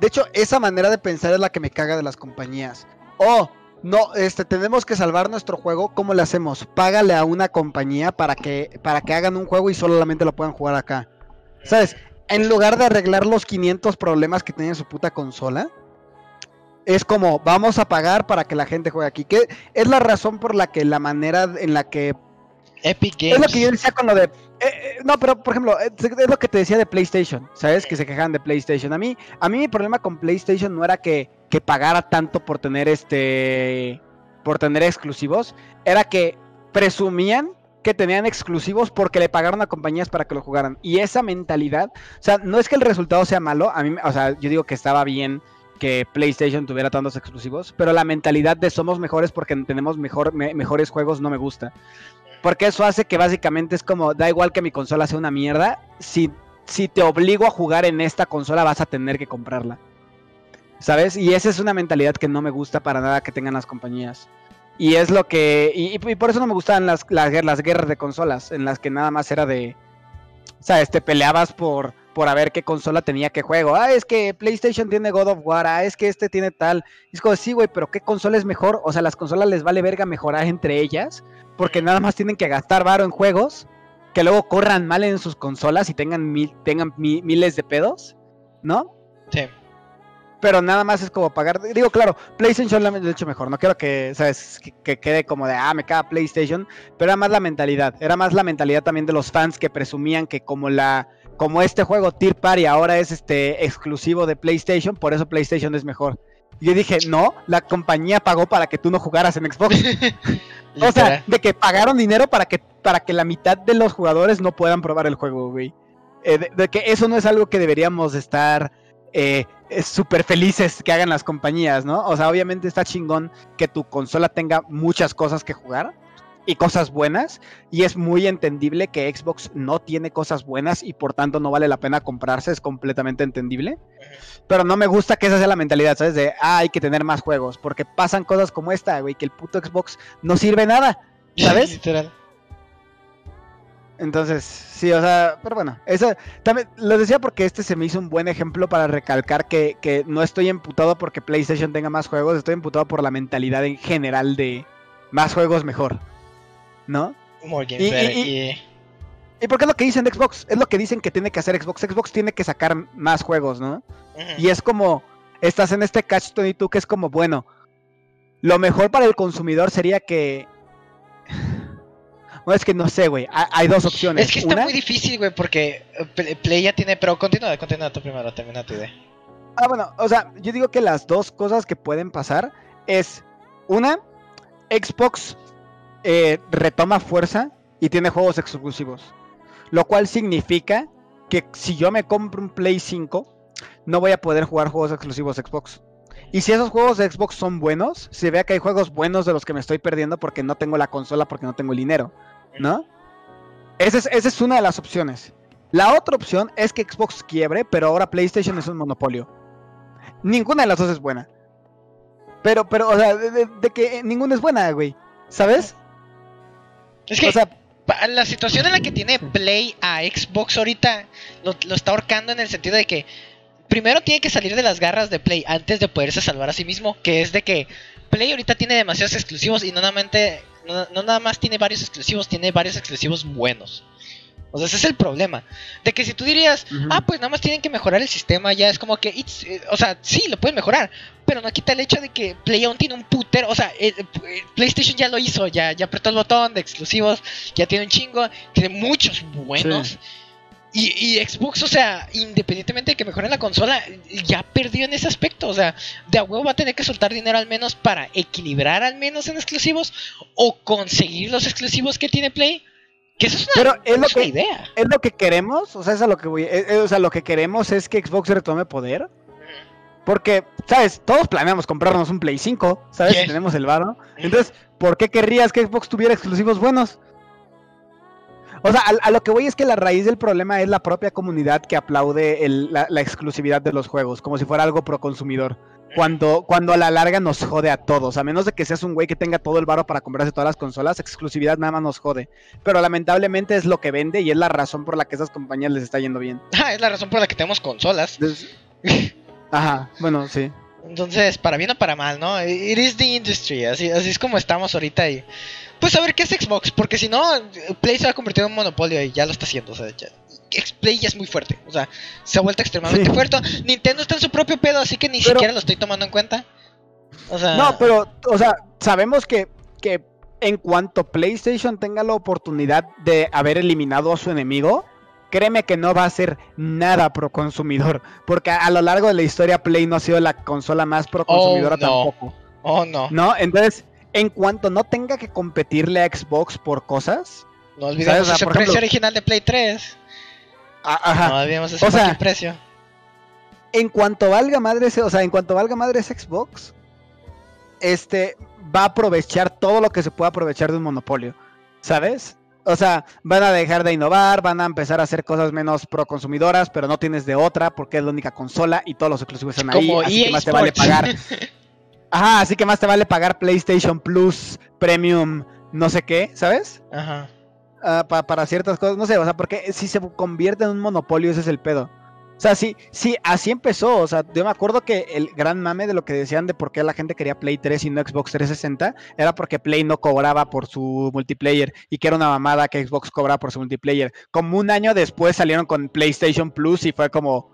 [SPEAKER 1] De hecho, esa manera de pensar es la que me caga de las compañías. Oh, no, este, tenemos que salvar nuestro juego. ¿Cómo le hacemos? Págale a una compañía para que, para que hagan un juego y solamente lo puedan jugar acá. ¿Sabes? En lugar de arreglar los 500 problemas que tiene su puta consola, es como, vamos a pagar para que la gente juegue aquí. Que es la razón por la que la manera en la que
[SPEAKER 2] Epic Games.
[SPEAKER 1] es lo que yo decía con lo de. eh, eh, no, pero por ejemplo, es lo que te decía de PlayStation, ¿sabes? Que se quejaban de PlayStation. A mí, a mí mi problema con PlayStation no era que, que pagara tanto por tener este. por tener exclusivos. Era que presumían que tenían exclusivos porque le pagaron a compañías para que lo jugaran. Y esa mentalidad, o sea, no es que el resultado sea malo, a mí, o sea, yo digo que estaba bien que PlayStation tuviera tantos exclusivos, pero la mentalidad de somos mejores porque tenemos mejor, me- mejores juegos no me gusta. Porque eso hace que básicamente es como, da igual que mi consola sea una mierda, si, si te obligo a jugar en esta consola vas a tener que comprarla. ¿Sabes? Y esa es una mentalidad que no me gusta para nada que tengan las compañías. Y es lo que... Y, por eso no me gustaban las, las, las guerras de consolas, en las que nada más era de... ¿Sabes? Te peleabas por, por a ver qué consola tenía qué juego. Ah, es que PlayStation tiene God of War. Ah, es que este tiene tal. Y es como, sí, güey, pero ¿qué consola es mejor? O sea, las consolas les vale verga mejorar entre ellas. Porque nada más tienen que gastar varo en juegos. Que luego corran mal en sus consolas y tengan, mil, tengan mi- miles de pedos. ¿No?
[SPEAKER 2] Sí.
[SPEAKER 1] Pero nada más es como pagar. Digo, claro, PlayStation lo ha hecho mejor. No quiero que, ¿sabes? Que, que quede como de, ah, me caga PlayStation. Pero era más la mentalidad. Era más la mentalidad también de los fans que presumían que como la. Como este juego Tier Party ahora es este exclusivo de PlayStation, por eso PlayStation es mejor. Y yo dije, no, la compañía pagó para que tú no jugaras en Xbox. O sea, de que pagaron dinero para que, para que la mitad de los jugadores no puedan probar el juego, güey. Eh, de, de que eso no es algo que deberíamos estar eh, súper felices que hagan las compañías, ¿no? O sea, obviamente está chingón que tu consola tenga muchas cosas que jugar y cosas buenas. Y es muy entendible que Xbox no tiene cosas buenas y por tanto no vale la pena comprarse, es completamente entendible. Pero no me gusta que esa sea la mentalidad, ¿sabes? De, ah, hay que tener más juegos, porque pasan cosas como esta, güey, que el puto Xbox no sirve nada, ¿sabes?
[SPEAKER 2] Literal.
[SPEAKER 1] Entonces, sí, o sea, pero bueno, eso también lo decía porque este se me hizo un buen ejemplo para recalcar que, que no estoy emputado porque PlayStation tenga más juegos, estoy emputado por la mentalidad en general de más juegos mejor, ¿no?
[SPEAKER 2] More games
[SPEAKER 1] Y- y-
[SPEAKER 2] better,
[SPEAKER 1] y-
[SPEAKER 2] y-
[SPEAKER 1] ¿Y por qué es lo que dicen de Xbox? Es lo que dicen que tiene que hacer Xbox. Xbox tiene que sacar más juegos, ¿no? Y es como, estás en este catch 22 que es como, bueno, lo mejor para el consumidor sería que... Bueno, es que no sé, güey. ha- Hay dos opciones.
[SPEAKER 2] Es que está
[SPEAKER 1] Una-
[SPEAKER 2] muy difícil, güey, porque eh, Play- Play ya tiene. Pero continúa, continúa tú primero, termina tu idea.
[SPEAKER 1] Ah, bueno, o sea, yo digo que las dos cosas que pueden pasar es una, Xbox eh, retoma fuerza y tiene juegos exclusivos, lo cual significa que si yo me compro un Play 5, no voy a poder jugar juegos exclusivos de Xbox. Y si esos juegos de Xbox son buenos, se vea que hay juegos buenos de los que me estoy perdiendo porque no tengo la consola, porque no tengo el dinero, ¿no? Esa es, esa es una de las opciones. La otra opción es que Xbox quiebre, pero ahora PlayStation es un monopolio. Ninguna de las dos es buena. Pero, pero, o sea, de, que ninguna es buena, güey. ¿Sabes?
[SPEAKER 2] Es que
[SPEAKER 1] O sea,
[SPEAKER 2] la situación en la que tiene Play a Xbox ahorita lo, lo está ahorcando en el sentido de que primero tiene que salir de las garras de Play antes de poderse salvar a sí mismo, que es de que Play ahorita tiene demasiados exclusivos y no nada, mente- no, no nada más tiene varios exclusivos, tiene varios exclusivos buenos. O sea, ese es el problema. De que si tú dirías, ah, pues nada más tienen que mejorar el sistema, ya es como que, it's- eh, o sea, sí, lo pueden mejorar, pero no quita el hecho de que Play aún tiene un putero, o sea, eh, eh, PlayStation ya lo hizo, ya, ya apretó el botón de exclusivos, ya tiene un chingo, tiene muchos buenos. Y, y Xbox, o sea, independientemente de que mejoren la consola, ya perdió en ese aspecto. O sea, de a huevo va a tener que soltar dinero al menos para equilibrar al menos en exclusivos o conseguir los exclusivos que tiene Play. Que eso es una,
[SPEAKER 1] Pero es lo
[SPEAKER 2] una
[SPEAKER 1] que-
[SPEAKER 2] idea.
[SPEAKER 1] es lo que queremos. O sea, es a lo que voy. eh, eh, o sea, lo que queremos es que Xbox retome poder. Porque, ¿sabes? Todos planeamos comprarnos un Play 5, ¿sabes? Si tenemos el varo. Entonces, ¿por qué querrías que Xbox tuviera exclusivos buenos? O sea, a, a lo que voy es que la raíz del problema es la propia comunidad que aplaude el- la, la exclusividad de los juegos, como si fuera algo pro consumidor. Cuando, cuando a la larga nos jode a todos, a menos de que seas un güey que tenga todo el varo para comprarse todas las consolas, exclusividad nada más nos jode. Pero lamentablemente es lo que vende y es la razón por la que esas compañías les está yendo bien.
[SPEAKER 2] Ah, es la razón por la que tenemos consolas.
[SPEAKER 1] Ajá, bueno, sí.
[SPEAKER 2] Entonces, para bien o para mal, ¿no? It is the industry, así, así es como estamos ahorita y... Pues a ver qué es Xbox, porque si no, Play se va a convertir en un monopolio y ya lo está haciendo, o sea, ya- Play ya es muy fuerte, o sea, se ha vuelto extremadamente
[SPEAKER 1] Sí.
[SPEAKER 2] fuerte. Nintendo está en su propio pedo, así que ni
[SPEAKER 1] Pero-
[SPEAKER 2] siquiera lo estoy tomando en cuenta. O sea,
[SPEAKER 1] No, pero, o sea, sabemos que, que en cuanto PlayStation tenga la oportunidad de haber eliminado a su enemigo, créeme que no va a ser nada pro consumidor. Porque a, a lo largo de la historia, Play no ha sido la consola más pro consumidora
[SPEAKER 2] no.
[SPEAKER 1] tampoco.
[SPEAKER 2] oh no,
[SPEAKER 1] ¿No? Entonces, en cuanto no tenga que competirle a Xbox por cosas.
[SPEAKER 2] no olvidemos.
[SPEAKER 1] O sea,
[SPEAKER 2] ese
[SPEAKER 1] por
[SPEAKER 2] precio
[SPEAKER 1] ejemplo-
[SPEAKER 2] original de Play 3.
[SPEAKER 1] a- Ajá.
[SPEAKER 2] No olvidemos ese
[SPEAKER 1] O sea,
[SPEAKER 2] precio.
[SPEAKER 1] en cuanto valga madre ese, o sea, en cuanto valga madre ese Xbox, este va a aprovechar todo lo que se pueda aprovechar de un monopolio, ¿sabes? O sea, van a dejar de innovar, van a empezar a hacer cosas menos pro consumidoras, pero no tienes de otra porque es la única consola y todos los exclusivos están ahí,
[SPEAKER 2] Como
[SPEAKER 1] así
[SPEAKER 2] EA
[SPEAKER 1] que más te vale pagar. Ajá, así que más te vale pagar PlayStation Plus, Premium, no sé qué, ¿sabes?
[SPEAKER 2] Ajá.
[SPEAKER 1] ah, pa- para ciertas cosas, no sé, o sea, porque si se convierte en un monopolio, ese es el pedo. O sea, sí, sí, así empezó. O sea, yo me acuerdo que el gran mame de lo que decían de por qué la gente quería Play 3 y no Xbox 360 era porque Play no cobraba por su multiplayer y que era una mamada que Xbox cobraba por su multiplayer. Como un año después salieron con PlayStation Plus y fue como,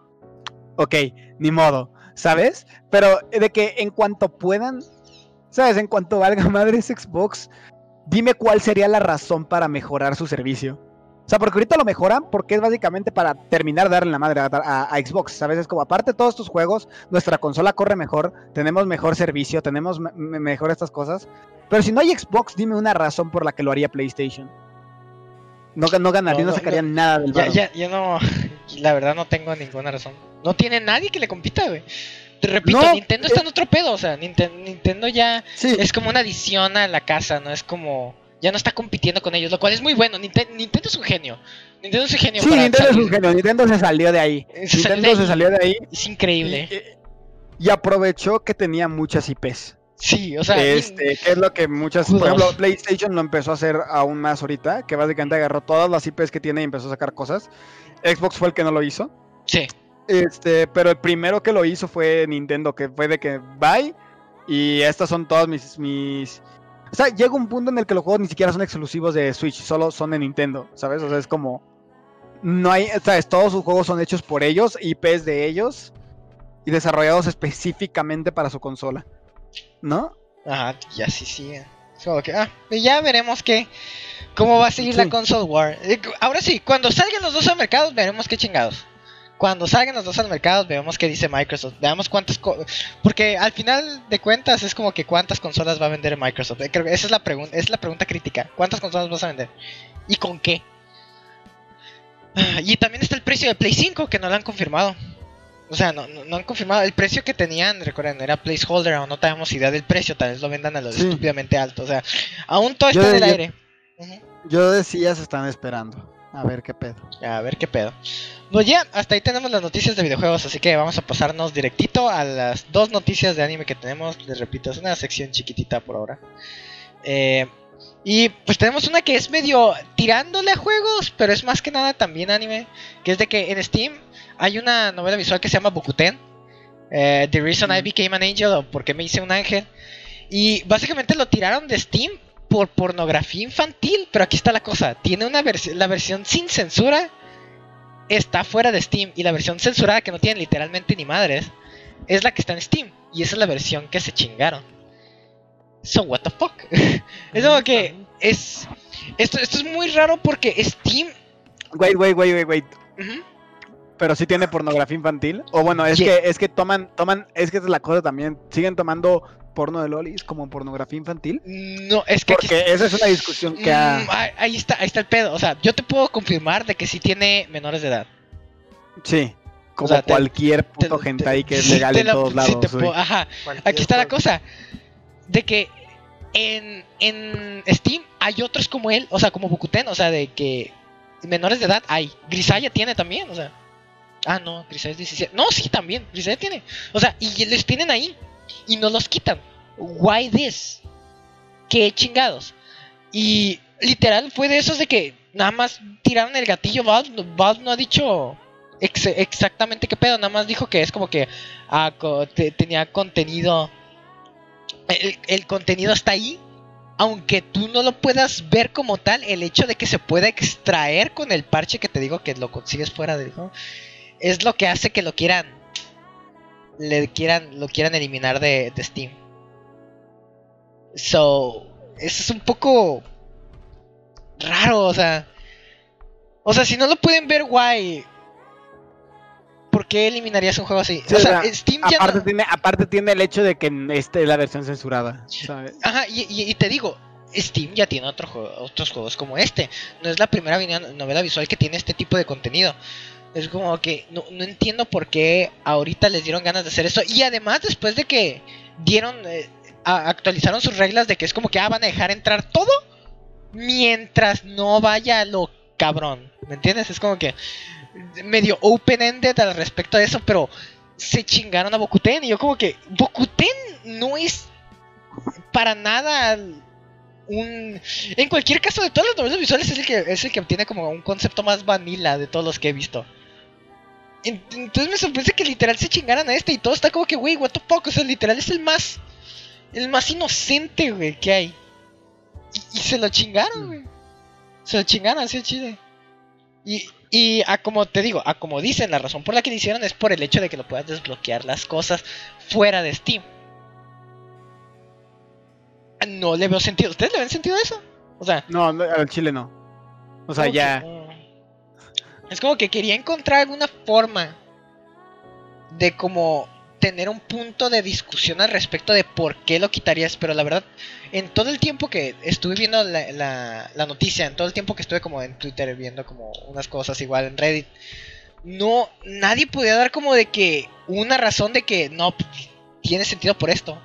[SPEAKER 1] ok, ni modo, ¿sabes? Pero de que en cuanto puedan, ¿sabes? En cuanto valga madres Xbox, dime cuál sería la razón para mejorar su servicio. O sea, porque ahorita lo mejoran porque es básicamente para terminar de darle la madre a, a- a Xbox, ¿sabes? Es como, aparte de todos estos juegos, nuestra consola corre mejor, tenemos mejor servicio, tenemos me- me- mejor estas cosas. Pero si no hay Xbox, dime una razón por la que lo haría PlayStation. No, no ganaría,
[SPEAKER 2] No,
[SPEAKER 1] no,
[SPEAKER 2] no,
[SPEAKER 1] sacaría nada del
[SPEAKER 2] Ya, ya, yo no. La verdad, no tengo ninguna razón. No tiene nadie que le compita, güey. Te repito,
[SPEAKER 1] No,
[SPEAKER 2] Nintendo
[SPEAKER 1] eh.
[SPEAKER 2] está en otro pedo. O sea, Ninten- Nintendo ya
[SPEAKER 1] Sí,
[SPEAKER 2] es como una adición a la casa, no es como. Ya no está compitiendo con ellos, lo cual es muy bueno. Ninten- Nintendo es un genio. Nintendo es un genio
[SPEAKER 1] sí,
[SPEAKER 2] para
[SPEAKER 1] Nintendo es un genio. Nintendo se salió de ahí.
[SPEAKER 2] Se salió de
[SPEAKER 1] Nintendo se salió de ahí
[SPEAKER 2] Es increíble.
[SPEAKER 1] y- y aprovechó que tenía muchas IPs.
[SPEAKER 2] Sí, o sea,
[SPEAKER 1] este, que es lo que muchas, por ejemplo, PlayStation lo empezó a hacer aún más ahorita, que básicamente agarró todas las IPs que tiene y empezó a sacar cosas. Xbox fue el que no lo hizo.
[SPEAKER 2] sí.
[SPEAKER 1] Este, pero el primero que lo hizo fue Nintendo, que fue de que bye y estas son todas mis mis o sea, llega un punto en el que los juegos ni siquiera son exclusivos de Switch, solo son de Nintendo, ¿sabes? O sea, es como no hay, sabes, todos sus juegos son hechos por ellos, IPs de ellos y desarrollados específicamente para su consola. ¿No?
[SPEAKER 2] Ajá, ya sí sigue. Es como que, ah, ya veremos qué. ¿Cómo va a seguir la
[SPEAKER 1] Sí.
[SPEAKER 2] console war? Eh, Ahora sí, cuando salgan los dos al mercado, veremos qué chingados. Cuando salgan los dos al mercado, veamos qué dice Microsoft. Veamos cuántas. co- Porque al final de cuentas es como que cuántas consolas va a vender Microsoft. Eh, Creo que esa es la pregunta, es la pregunta crítica. ¿Cuántas consolas vas a vender? ¿Y con qué? Ah, Y también está el precio de Play 5 que no lo han confirmado. O sea, no, no, no han confirmado el precio que tenían, recuerden, era placeholder, aún no tenemos idea del precio, tal vez lo vendan a lo
[SPEAKER 4] Sí.
[SPEAKER 2] estúpidamente alto. O sea, aún todo
[SPEAKER 4] Yo
[SPEAKER 2] está en el
[SPEAKER 4] yo-
[SPEAKER 2] aire.
[SPEAKER 4] Yo decía, se están esperando. A ver qué pedo.
[SPEAKER 2] A ver qué pedo. Pues ya, hasta ahí tenemos las noticias de videojuegos, así que vamos a pasarnos directito a las dos noticias de anime que tenemos. Les repito, es una sección chiquitita por ahora. Eh, y pues tenemos una que es medio tirándole a juegos, pero es más que nada también anime. Que es de que en Steam hay una novela visual que se llama Bokuten. eh, The Reason I. Became an Angel o Por qué me hice un ángel. Y básicamente lo tiraron de Steam por pornografía infantil. Pero aquí está la cosa: tiene una versión, la versión sin censura está fuera de Steam. Y la versión censurada, que no tiene literalmente ni madres, es la que está en Steam. Y esa es la versión que se chingaron. So, what the fuck? es como que es. Esto, esto es muy raro porque Steam.
[SPEAKER 1] Wait, wait, wait, wait, wait.
[SPEAKER 2] Ujú.
[SPEAKER 1] Pero sí tiene pornografía infantil. O bueno, es
[SPEAKER 2] Yeah.
[SPEAKER 1] que es que toman, toman, es que esa es la cosa también. Siguen tomando porno de lolis como pornografía infantil.
[SPEAKER 2] No, es que aquí
[SPEAKER 1] Porque esa es una discusión que ha-
[SPEAKER 2] Mm, ahí- ahí está, ahí está el pedo. O sea, yo te puedo confirmar de que sí tiene menores de edad.
[SPEAKER 1] Sí. Como
[SPEAKER 2] sea,
[SPEAKER 1] cualquier
[SPEAKER 2] Te-
[SPEAKER 1] puto
[SPEAKER 2] te-
[SPEAKER 1] gente ahí que es legal en
[SPEAKER 2] la-
[SPEAKER 1] todos lados.
[SPEAKER 2] puedo- ajá,
[SPEAKER 3] Cualquier
[SPEAKER 2] aquí está la cosa. De que en, en Steam hay otros como él, o sea, como Bukuten, o sea, de que menores de edad hay. Grisaya tiene también, o sea. Ah, no, Grisaya es 17. No, sí, también, Grisaya tiene. O sea, y les tienen ahí y no los quitan. Why this? ¿Qué chingados? Y literal fue de esos de que nada más tiraron el gatillo. Valve, Valve no ha dicho ex- exactamente qué pedo, nada más dijo que es como que ah, tenía contenido. El, el contenido está ahí. Aunque tú no lo puedas ver como tal, el hecho de que se pueda extraer con el parche que te digo que lo consigues fuera del juego, es lo que hace que lo quieran. Le quieran, lo quieran eliminar de, de Steam. So, eso es un poco raro, o sea. O sea, si no lo pueden ver, guay. ¿Por qué eliminarías un juego así?
[SPEAKER 1] Sí,
[SPEAKER 2] o sea, Steam ya
[SPEAKER 1] Aparte,
[SPEAKER 2] no-
[SPEAKER 1] tiene, aparte tiene el hecho de que este es la versión censurada. ¿sabes?
[SPEAKER 2] Ajá, y, y- y te digo, Steam ya tiene otro juego- otros juegos como este. No es la primera novela visual que tiene este tipo de contenido. Es como que no, no entiendo por qué ahorita les dieron ganas de hacer esto. Y además, después de que dieron, eh, actualizaron sus reglas de que es como que ah, van a dejar entrar todo mientras no vaya lo cabrón. ¿Me entiendes? Es como que medio open-ended al respecto de eso, pero se chingaron a Bokuten. Y yo, como que Bokuten no es para nada un en cualquier caso de todas las novelas visuales es el que es el que tiene como un concepto más vanilla de todos los que he visto entonces me sorprende que literal se chingaran a este y todo está como que güey what the fuck o sea literal es el más el más inocente güey que hay y, y se lo chingaron güey se lo chingaron así chile y y a como te digo, a como dicen, la razón por la que lo hicieron es por el hecho de que lo puedas desbloquear las cosas fuera de Steam. No le veo sentido. ¿Ustedes le ven sentido a eso? O sea,
[SPEAKER 1] No, al chile no. O sea, ya.
[SPEAKER 2] Es como que quería encontrar alguna forma de como tener un punto de discusión al respecto de por qué lo quitarías, pero la verdad, en todo el tiempo que estuve viendo la, la- noticia, en todo el tiempo que estuve como en Twitter viendo como unas cosas igual en Reddit, no, nadie podía dar como de que una razón de que no pues, tiene sentido por esto.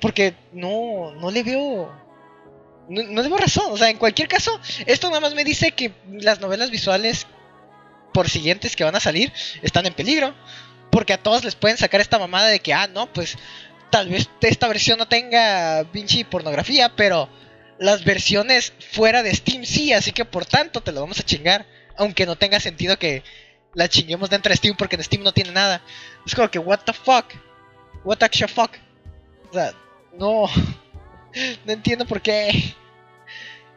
[SPEAKER 2] Porque no, no le veo, no, no veo razón, o sea, en cualquier caso, esto nada más me dice que las novelas visuales por siguientes que van a salir están en peligro. Porque a todos les pueden sacar esta mamada de que, ah, no, pues tal vez esta versión no tenga pinche pornografía, pero las versiones fuera de Steam sí, así que por tanto te lo vamos a chingar. Aunque no tenga sentido que la chinguemos dentro de Steam porque en Steam no tiene nada. Es como que, what the fuck? What the fuck? O sea, no. No entiendo por qué.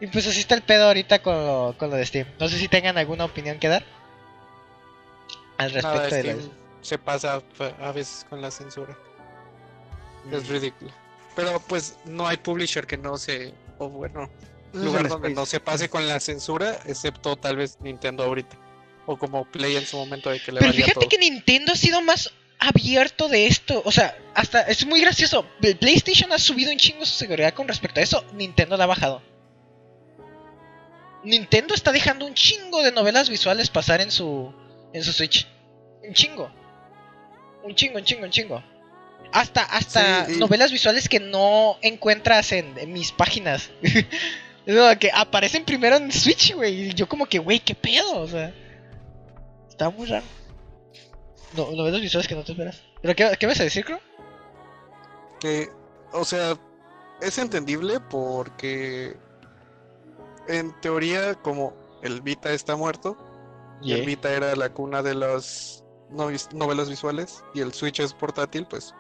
[SPEAKER 2] Y pues así está el pedo ahorita con lo, con lo de Steam. No sé si tengan alguna opinión que dar al respecto
[SPEAKER 3] Nada,
[SPEAKER 2] de la...
[SPEAKER 3] Steam se pasa a veces con la censura. Es
[SPEAKER 1] Mm.
[SPEAKER 3] ridículo. Pero pues no hay publisher que no se, o bueno, lugar donde no se pase con la censura, excepto tal vez Nintendo ahorita. O como Play en su momento de que le
[SPEAKER 2] Pero
[SPEAKER 3] valía
[SPEAKER 2] fíjate
[SPEAKER 3] todo.
[SPEAKER 2] que Nintendo ha sido más abierto de esto. O sea, hasta es muy gracioso. PlayStation ha subido un chingo su seguridad con respecto a eso. Nintendo la ha bajado. Nintendo está dejando un chingo de novelas visuales pasar en su en su Switch. Un chingo. Un chingo, un chingo, un chingo. Hasta, hasta
[SPEAKER 3] Sí,
[SPEAKER 2] novelas visuales que no encuentras en, en mis páginas. Como que aparecen primero en Switch, güey. Y yo como que, güey, qué pedo. O sea, está muy raro. No, novelas visuales que no te esperas. ¿Pero qué, qué vas a decir, Crow?
[SPEAKER 3] Que, o sea, es entendible porque en teoría como el Vita está muerto, y el Vita era la cuna de las novelas visuales y el Switch es portátil, pues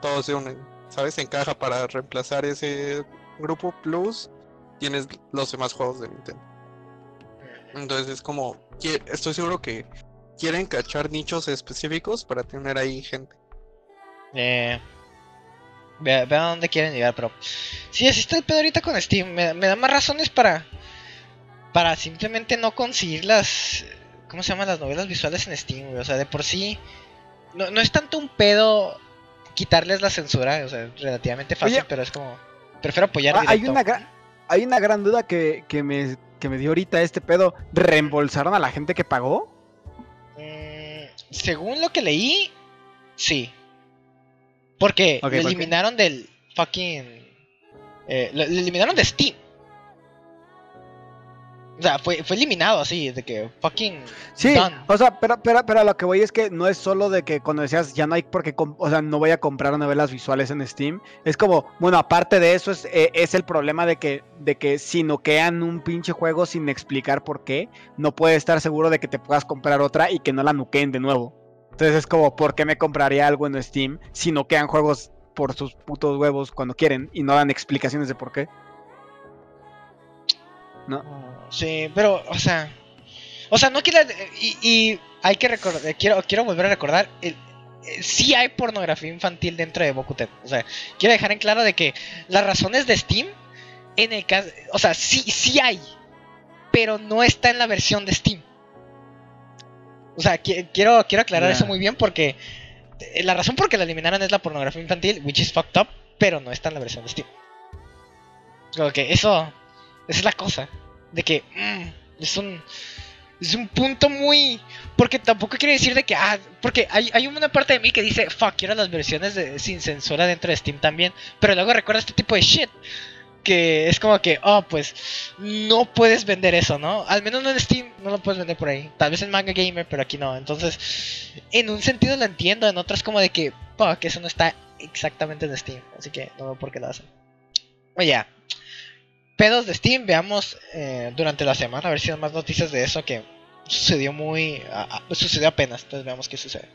[SPEAKER 3] todos se unen, ¿sabes? Encaja para reemplazar ese grupo plus tienes los demás juegos de Nintendo. Entonces es como, estoy seguro que quieren cachar nichos específicos para tener ahí gente.
[SPEAKER 2] Eh, ve, ve a dónde quieren llegar, pero... Sí, así está el pedo ahorita con Steam. Me, me da más razones para... Para simplemente no conseguir las... ¿Cómo se llaman las novelas visuales en Steam? güey? O sea, de por sí... No, no es tanto un pedo quitarles la censura. O sea, relativamente fácil,
[SPEAKER 1] Oye.
[SPEAKER 2] pero es como... Prefiero apoyar
[SPEAKER 1] Ah, hay una gran, hay una gran duda que, que me, que me dio ahorita este pedo. ¿Reembolsaron a la gente que pagó?
[SPEAKER 2] Según lo que leí, sí. Porque
[SPEAKER 1] Ok,
[SPEAKER 2] lo eliminaron del fucking. eh, lo, lo eliminaron de Steam. O sea, fue, fue eliminado así, de que fucking.
[SPEAKER 1] Sí,
[SPEAKER 2] done.
[SPEAKER 1] o sea, pero, pero, pero a lo que voy es que no es solo de que cuando decías ya no hay porque, o sea, no voy a comprar novelas visuales en Steam. Es como, bueno, aparte de eso es, eh, es el problema de que, de que si noquean un pinche juego sin explicar por qué, no puedes estar seguro de que te puedas comprar otra y que no la nuqueen de nuevo. Entonces es como, ¿por qué me compraría algo en Steam si noquean juegos por sus putos huevos cuando quieren y no dan explicaciones de por qué?
[SPEAKER 2] Sí, pero, o sea. O sea, no quiero. Y, y hay que recordar. Quiero, quiero volver a recordar. El, eh, sí hay pornografía infantil dentro de Bokuten. O sea, quiero dejar en claro de que las razones de Steam. En el caso. O sea, sí, sí hay. Pero no está en la versión de Steam. O sea, qui- quiero, quiero aclarar eso muy bien porque. eh, La razón por que la eliminaron es la pornografía infantil, which is fucked up, pero no está en la versión de Steam. Como que eso. Esa es la cosa. De que. mm, es un. Es un punto muy. Porque tampoco quiere decir de que. Ah, porque hay, hay una parte de mí que dice. Fuck, quiero las versiones sin censura dentro de Steam también. Pero luego recuerda este tipo de shit. Que es como que. Oh, pues. No puedes vender eso, ¿no? Al menos no en Steam. No lo puedes vender por ahí. Tal vez en Manga Gamer, pero aquí no. Entonces. En un sentido lo entiendo. En otras, como de que. Fuck, eso no está exactamente en Steam. Así que no veo por qué lo hacen. Oye, pedos de Steam, veamos eh, durante la semana, a ver si hay más noticias de eso que sucedió muy... a- a- sucedió apenas, entonces veamos qué sucede.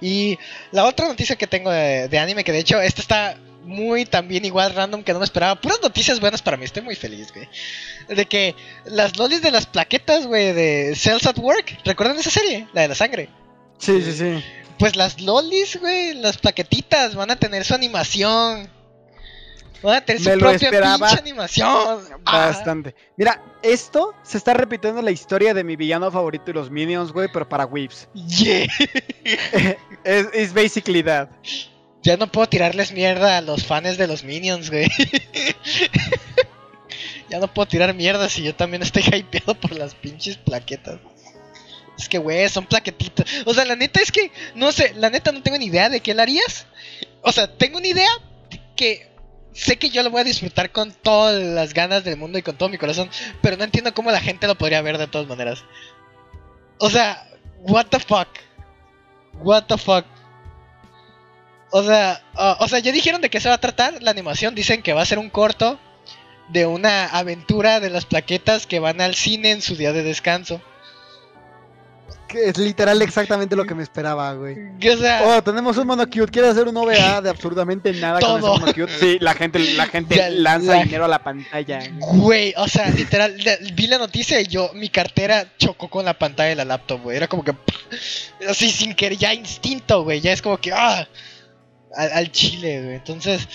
[SPEAKER 2] Y la otra noticia que tengo de, de anime, que de hecho esta está muy también igual random que no me esperaba. Puras noticias buenas para mí, estoy muy feliz, güey. De que las lolis de las plaquetas, güey, de Cells at Work, ¿recuerdan esa serie? La de la sangre.
[SPEAKER 1] Sí, sí, sí.
[SPEAKER 2] Pues las lolis, güey, las plaquetitas van a tener su animación. Van a tener su
[SPEAKER 1] Me lo
[SPEAKER 2] propia
[SPEAKER 1] esperaba
[SPEAKER 2] pinche animación. Ah.
[SPEAKER 1] Bastante. Mira, esto se está repitiendo la historia de mi villano favorito y los Minions, güey, pero para Weaves.
[SPEAKER 2] Yeah.
[SPEAKER 1] Es es basically that.
[SPEAKER 2] Ya no puedo tirarles mierda a los fans de los Minions, güey. ya no puedo tirar mierda si yo también estoy hypeado por las pinches plaquetas. Es que, güey, son plaquetitas. O sea, la neta es que, no sé, la neta no tengo ni idea de qué la harías. O sea, tengo una idea que sé que yo lo voy a disfrutar con todas las ganas del mundo y con todo mi corazón, pero no entiendo cómo la gente lo podría ver de todas maneras. O sea, what the fuck. What the fuck. O sea, ah, o sea, ya dijeron de qué se va a tratar la animación. Dicen que va a ser un corto de una aventura de las plaquetas que van al cine en su día de descanso.
[SPEAKER 4] Que es literal exactamente lo que me esperaba, güey.
[SPEAKER 2] O sea,
[SPEAKER 4] Oh, tenemos un mono cute. ¿Quieres hacer un OVA de absurdamente nada con ese mono cute?
[SPEAKER 1] Sí, la gente, la gente
[SPEAKER 2] Ya,
[SPEAKER 1] lanza
[SPEAKER 2] la-
[SPEAKER 1] dinero a la pantalla.
[SPEAKER 2] güey, o sea, literal, vi la noticia y yo, mi cartera chocó con la pantalla de la laptop, güey. Era como que, así sin querer, ya instinto, güey. Ya es como que, ah, al, al chile, güey. Entonces,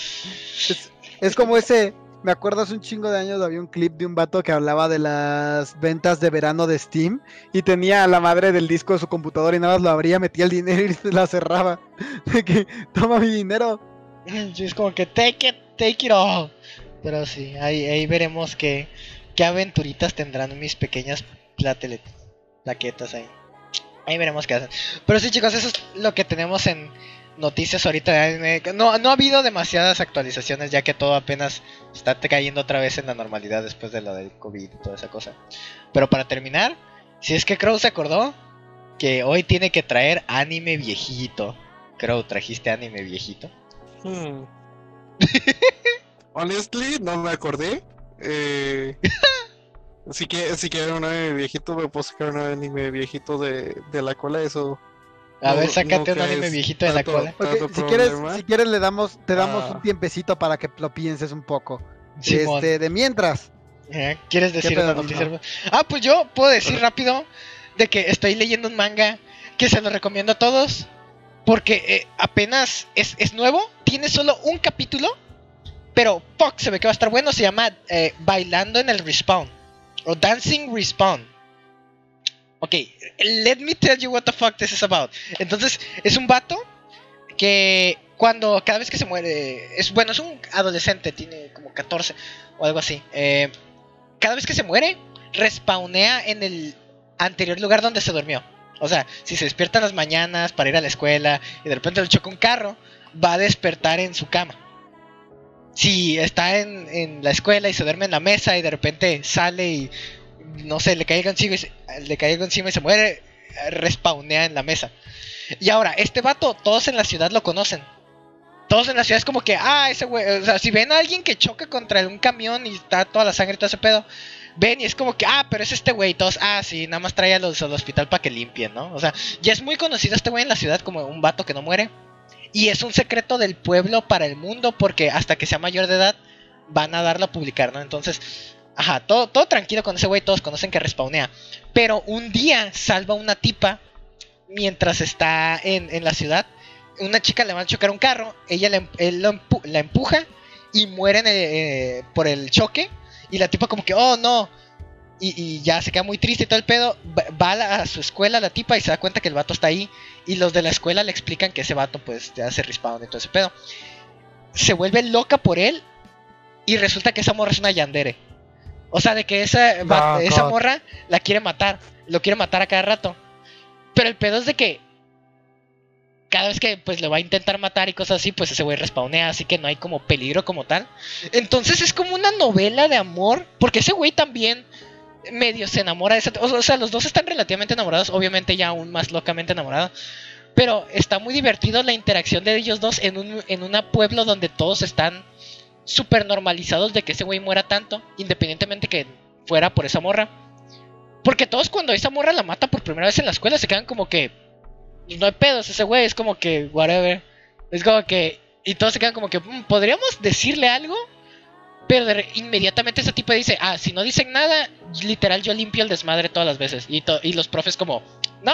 [SPEAKER 4] Es como ese. Me acuerdo hace un chingo de años había un clip de un vato que hablaba de las ventas de verano de Steam y tenía a la madre del disco de su computadora y nada más lo abría, metía el dinero y la cerraba. De que, toma mi dinero.
[SPEAKER 2] sí, es como que, take it, take it all. Pero sí, ahí, ahí veremos qué, qué aventuritas tendrán mis pequeñas plaquetas ahí. Ahí veremos qué hacen. Pero sí, chicos, eso es lo que tenemos en noticias ahorita de anime. No, no ha habido demasiadas actualizaciones, ya que todo apenas está cayendo otra vez en la normalidad después de lo del COVID y toda esa cosa. Pero para terminar, si es que Crow se acordó que hoy tiene que traer anime viejito. Crow, ¿trajiste anime viejito?
[SPEAKER 3] Hmm. Honestly, no me acordé. Eh, si que si quieren un anime viejito, me puedo sacar un anime viejito de, de la cola, eso.
[SPEAKER 2] A ver, sácate un anime viejito de la cola.
[SPEAKER 4] Si quieres, si quieres le damos, te damos
[SPEAKER 3] Ah.
[SPEAKER 4] un tiempecito para que lo pienses un poco.
[SPEAKER 2] Simón.
[SPEAKER 4] Este, de mientras.
[SPEAKER 2] Eh, ¿Quieres decir una
[SPEAKER 4] no?
[SPEAKER 2] noticia? Ah, pues yo puedo decir rápido de que estoy leyendo un manga que se lo recomiendo a todos. Porque eh, apenas es, es nuevo, tiene solo un capítulo. Pero fuck, se ve que va a estar bueno. Se llama eh, Bailando en el Respawn. O Dancing Respawn. Ok, let me tell you what the fuck this is about. Entonces, es un vato que cuando cada vez que se muere, es bueno, es un adolescente, tiene como 14 o algo así. eh, cada vez que se muere, respawnea en el anterior lugar donde se durmió. O sea, si se despierta las mañanas para ir a la escuela y de repente le choca un carro, va a despertar en su cama. Si está en, en la escuela y se duerme en la mesa y de repente sale y no sé, le algo encima y se, le algo encima y se muere, respawnea en la mesa. Y ahora, este vato, todos en la ciudad lo conocen. Todos en la ciudad es como que, ah, ese güey, o sea, si ven a alguien que choca contra un camión y está toda la sangre y todo ese pedo, ven y es como que, ah, pero es este güey, todos, ah, sí, nada más trae a los al hospital para que limpien, ¿no? O sea, ya es muy conocido este güey en la ciudad como un vato que no muere. Y es un secreto del pueblo para el mundo porque hasta que sea mayor de edad van a darlo a publicar, ¿no? Entonces, ajá, todo, todo tranquilo con ese güey, todos conocen que respawnea. Pero un día salva una tipa mientras está en, en la ciudad. Una chica le va a chocar un carro, ella le él la empuja y mueren eh, por el choque. Y la tipa como que, oh no. Y, y ya se queda muy triste y todo el pedo. Va, a su escuela la tipa y se da cuenta que el vato está ahí. Y los de la escuela le explican que ese vato pues ya se respawn y todo ese pedo. Se vuelve loca por él. Y resulta que esa morra es una yandere. O sea, de que esa,
[SPEAKER 4] Oh,
[SPEAKER 2] esa
[SPEAKER 4] God.
[SPEAKER 2] morra la quiere matar. Lo quiere matar a cada rato. Pero el pedo es de que cada vez que pues le va a intentar matar y cosas así, pues ese güey respawnea, así que no hay como peligro como tal. Entonces es como una novela de amor, porque ese güey también medio se enamora de esa... O sea, los dos están relativamente enamorados, obviamente ya aún más locamente enamorados. Pero está muy divertido la interacción de ellos dos en un en una pueblo donde todos están súper normalizados de que ese güey muera tanto, independientemente que fuera por esa morra. Porque todos cuando esa morra la mata por primera vez en la escuela se quedan como que no hay pedos, ese güey es como que whatever. Es como que y todos se quedan como que "Mm, podríamos decirle algo, pero inmediatamente ese tipo dice, "Ah, si no dicen nada, literal yo limpio el desmadre todas las veces." Y y los profes como, "No,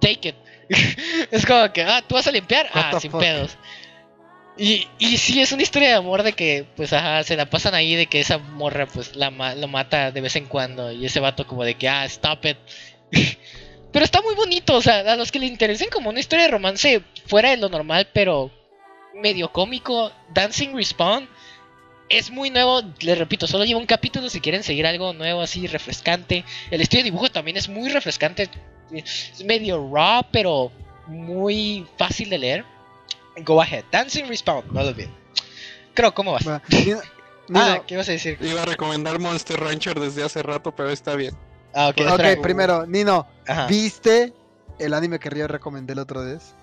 [SPEAKER 2] take it." es como que, "Ah, tú vas a limpiar."
[SPEAKER 4] What
[SPEAKER 2] Ah, sin
[SPEAKER 4] fuck?
[SPEAKER 2] pedos. Y, y sí, es una historia de amor de que, pues, ajá, se la pasan ahí de que esa morra, pues, la lo mata de vez en cuando. Y ese vato como de que, ah, stop it. pero está muy bonito, o sea, a los que le interesen como una historia de romance fuera de lo normal, pero medio cómico, Dancing Respawn es muy nuevo, les repito, solo lleva un capítulo si quieren seguir algo nuevo así, refrescante. El estilo de dibujo también es muy refrescante, es medio raw, pero muy fácil de leer. Go ahead, Dancing Respawn, no lo olviden. Creo, ¿cómo vas? Ah, ¿qué ibas a decir?
[SPEAKER 3] Iba a recomendar Monster Rancher desde hace rato, pero está bien.
[SPEAKER 2] Ah, ok,
[SPEAKER 4] ok,
[SPEAKER 2] espera.
[SPEAKER 4] primero, Nino,
[SPEAKER 2] Ajá.
[SPEAKER 4] ¿viste el anime que yo recomendé el otro vez?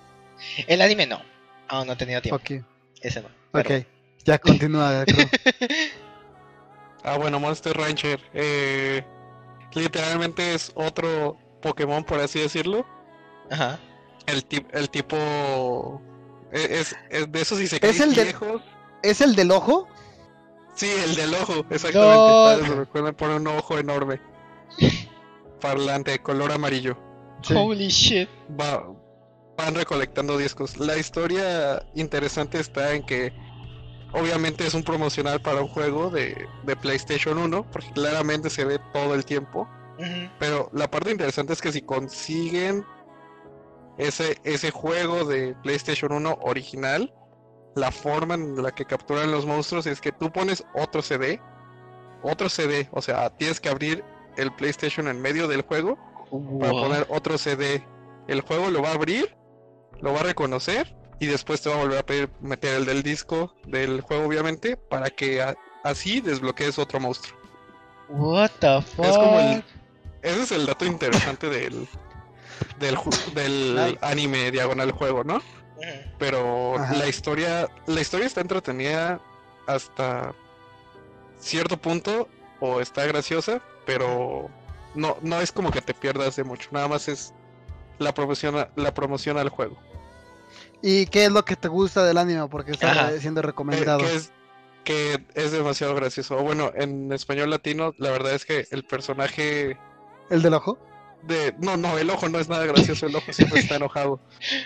[SPEAKER 2] El anime no. Aún no he tenido tiempo.
[SPEAKER 4] Ok,
[SPEAKER 2] Ese no.
[SPEAKER 4] ok.
[SPEAKER 2] Pero-
[SPEAKER 4] Ya continúa.
[SPEAKER 3] Ah, bueno, Monster Rancher. eh, literalmente es otro Pokémon, por así decirlo.
[SPEAKER 2] Ajá.
[SPEAKER 3] El, el tipo... Es, es de esos y se
[SPEAKER 1] ¿Es el de-
[SPEAKER 3] viejos.
[SPEAKER 1] ¿Es el del ojo?
[SPEAKER 3] Sí, el del ojo, exactamente.
[SPEAKER 2] No.
[SPEAKER 3] Padre, se recuerda, pone un ojo enorme. Parlante, color amarillo.
[SPEAKER 1] Sí.
[SPEAKER 2] Holy shit.
[SPEAKER 3] Va, van recolectando discos. La historia interesante está en que obviamente es un promocional para un juego de, de PlayStation 1, porque claramente se ve todo el tiempo. Pero la parte interesante es que si consiguen ese, ese juego de PlayStation 1 original, la forma en la que capturan los monstruos es que tú pones otro CD, otro CD, o sea, tienes que abrir el PlayStation en medio del juego para poner otro CD. El juego lo va a abrir, lo va a reconocer y después te va a volver a pedir meter el del disco del juego, obviamente, para que así desbloquees otro monstruo.
[SPEAKER 2] What the fuck.
[SPEAKER 3] Es como el- Ese es el dato interesante del del, ju- del anime diagonal juego, ¿no? Pero
[SPEAKER 1] Ajá.
[SPEAKER 3] la historia la historia está entretenida hasta cierto punto o está graciosa, pero no no es como que te pierdas de mucho, nada más es la promoción la promoción al juego.
[SPEAKER 1] ¿Y qué es lo que te gusta del anime? Porque está
[SPEAKER 2] Ajá.
[SPEAKER 1] siendo
[SPEAKER 3] Eh,
[SPEAKER 1] recomendado.
[SPEAKER 3] que es que es demasiado gracioso. O Bueno, en español latino, la verdad es que el personaje
[SPEAKER 1] ¿El del ojo?
[SPEAKER 3] De no no el ojo no es nada gracioso el ojo siempre está enojado.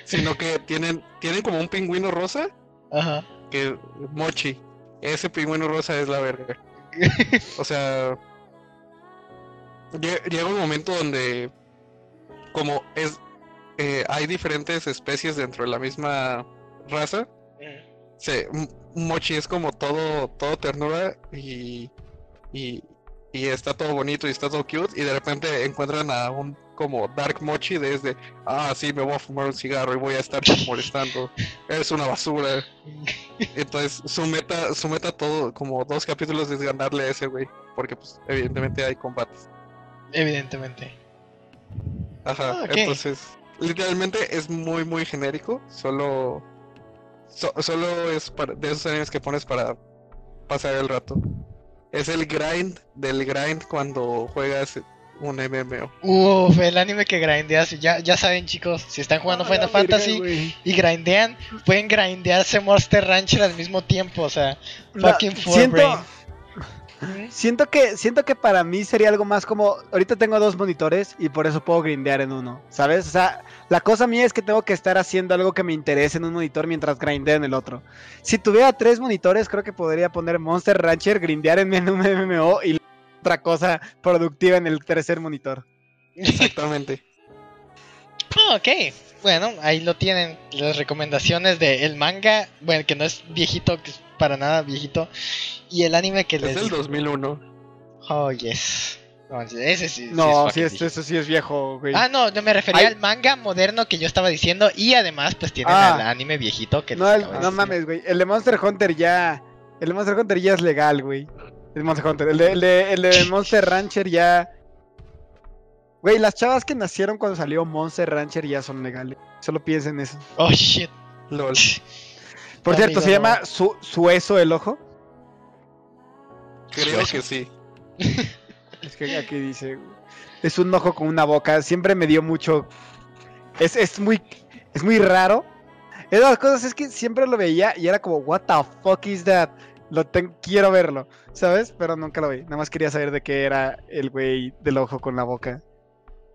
[SPEAKER 3] Sino que tienen tienen como un pingüino rosa
[SPEAKER 2] Ajá.
[SPEAKER 3] que mochi ese pingüino rosa es la verga. O sea lle- llega un momento donde como es eh, hay diferentes especies dentro de la misma raza se mochi es como todo todo ternura y y y está todo bonito y está todo cute y de repente encuentran a un como Dark Mochi desde ah sí me voy a fumar un cigarro y voy a estar molestando. Eres una basura entonces su meta su meta todo como dos capítulos es ganarle a ese güey porque pues evidentemente hay combates.
[SPEAKER 2] Evidentemente.
[SPEAKER 3] ajá
[SPEAKER 2] Ah,
[SPEAKER 3] entonces literalmente es muy muy genérico solo so- solo es para, de esos animes que pones para pasar el rato es el grind del grind cuando juegas un MMO
[SPEAKER 2] Uf, el anime que grindeas. Ya, ya saben, chicos, si están jugando
[SPEAKER 1] Ah,
[SPEAKER 2] Final
[SPEAKER 1] verga,
[SPEAKER 2] Fantasy y grindean, pueden grindearse Monster Rancher al mismo tiempo. O sea,
[SPEAKER 1] La-
[SPEAKER 2] fucking
[SPEAKER 1] siento. Siento que siento que para mí sería algo más como ahorita tengo dos monitores y por eso puedo grindear en uno, ¿sabes? O sea, la cosa mía es que tengo que estar haciendo algo que me interese en un monitor mientras grindeo en el otro. Si tuviera tres monitores, creo que podría poner Monster Rancher, grindear en un MMO y otra cosa productiva en el tercer monitor.
[SPEAKER 3] exactamente
[SPEAKER 2] Ah, ok, bueno, ahí lo tienen. Las recomendaciones del manga, bueno, que no es viejito, que es para nada viejito. Y el anime que
[SPEAKER 3] es
[SPEAKER 2] les.
[SPEAKER 3] del 2001
[SPEAKER 2] Oh, yes. No, ese sí. sí
[SPEAKER 1] No,
[SPEAKER 2] es
[SPEAKER 1] sí, es-
[SPEAKER 2] viejito.
[SPEAKER 1] eso sí es viejo, güey.
[SPEAKER 2] Ah, no, no me refería
[SPEAKER 1] Ay.
[SPEAKER 2] al manga moderno que yo estaba diciendo. Y además, pues tienen
[SPEAKER 1] Ah.
[SPEAKER 2] al anime viejito que
[SPEAKER 1] no,
[SPEAKER 2] les
[SPEAKER 1] el- no
[SPEAKER 2] decir.
[SPEAKER 1] mames, güey. El de Monster Hunter ya. El de Monster Hunter ya es legal, güey. El Monster Hunter. El de, el de, el de Monster Rancher ya. Güey, las chavas que nacieron cuando salió Monster Rancher ya son legales. Solo piensen eso.
[SPEAKER 2] Oh, shit.
[SPEAKER 3] LOL
[SPEAKER 1] Por
[SPEAKER 2] No,
[SPEAKER 1] cierto,
[SPEAKER 2] amigo,
[SPEAKER 1] se
[SPEAKER 2] no.
[SPEAKER 1] llama su Sueso el ojo.
[SPEAKER 3] creo que sí
[SPEAKER 1] Es que aquí dice. Es un ojo con una boca. Siempre me dio mucho. Es, es muy. Es muy raro. Es de las cosas es que siempre lo veía y era como, what the fuck is that? Lo ten- quiero verlo, ¿sabes? Pero nunca lo vi. Nada más quería saber de qué era el güey del ojo con la boca.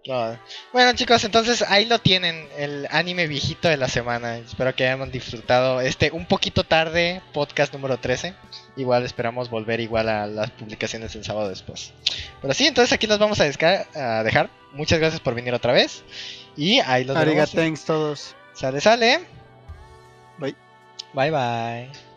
[SPEAKER 2] No. Bueno chicos, entonces ahí lo tienen, el anime viejito de la semana. Espero que hayan disfrutado este un poquito tarde podcast número 13. Igual esperamos volver igual a las publicaciones el sábado después. Pero sí, entonces aquí los vamos a dejar. Muchas gracias por venir otra vez. Y ahí los
[SPEAKER 1] Ariga,
[SPEAKER 2] vemos.
[SPEAKER 1] thanks todos.
[SPEAKER 2] Sale, sale.
[SPEAKER 1] Bye.
[SPEAKER 2] Bye bye.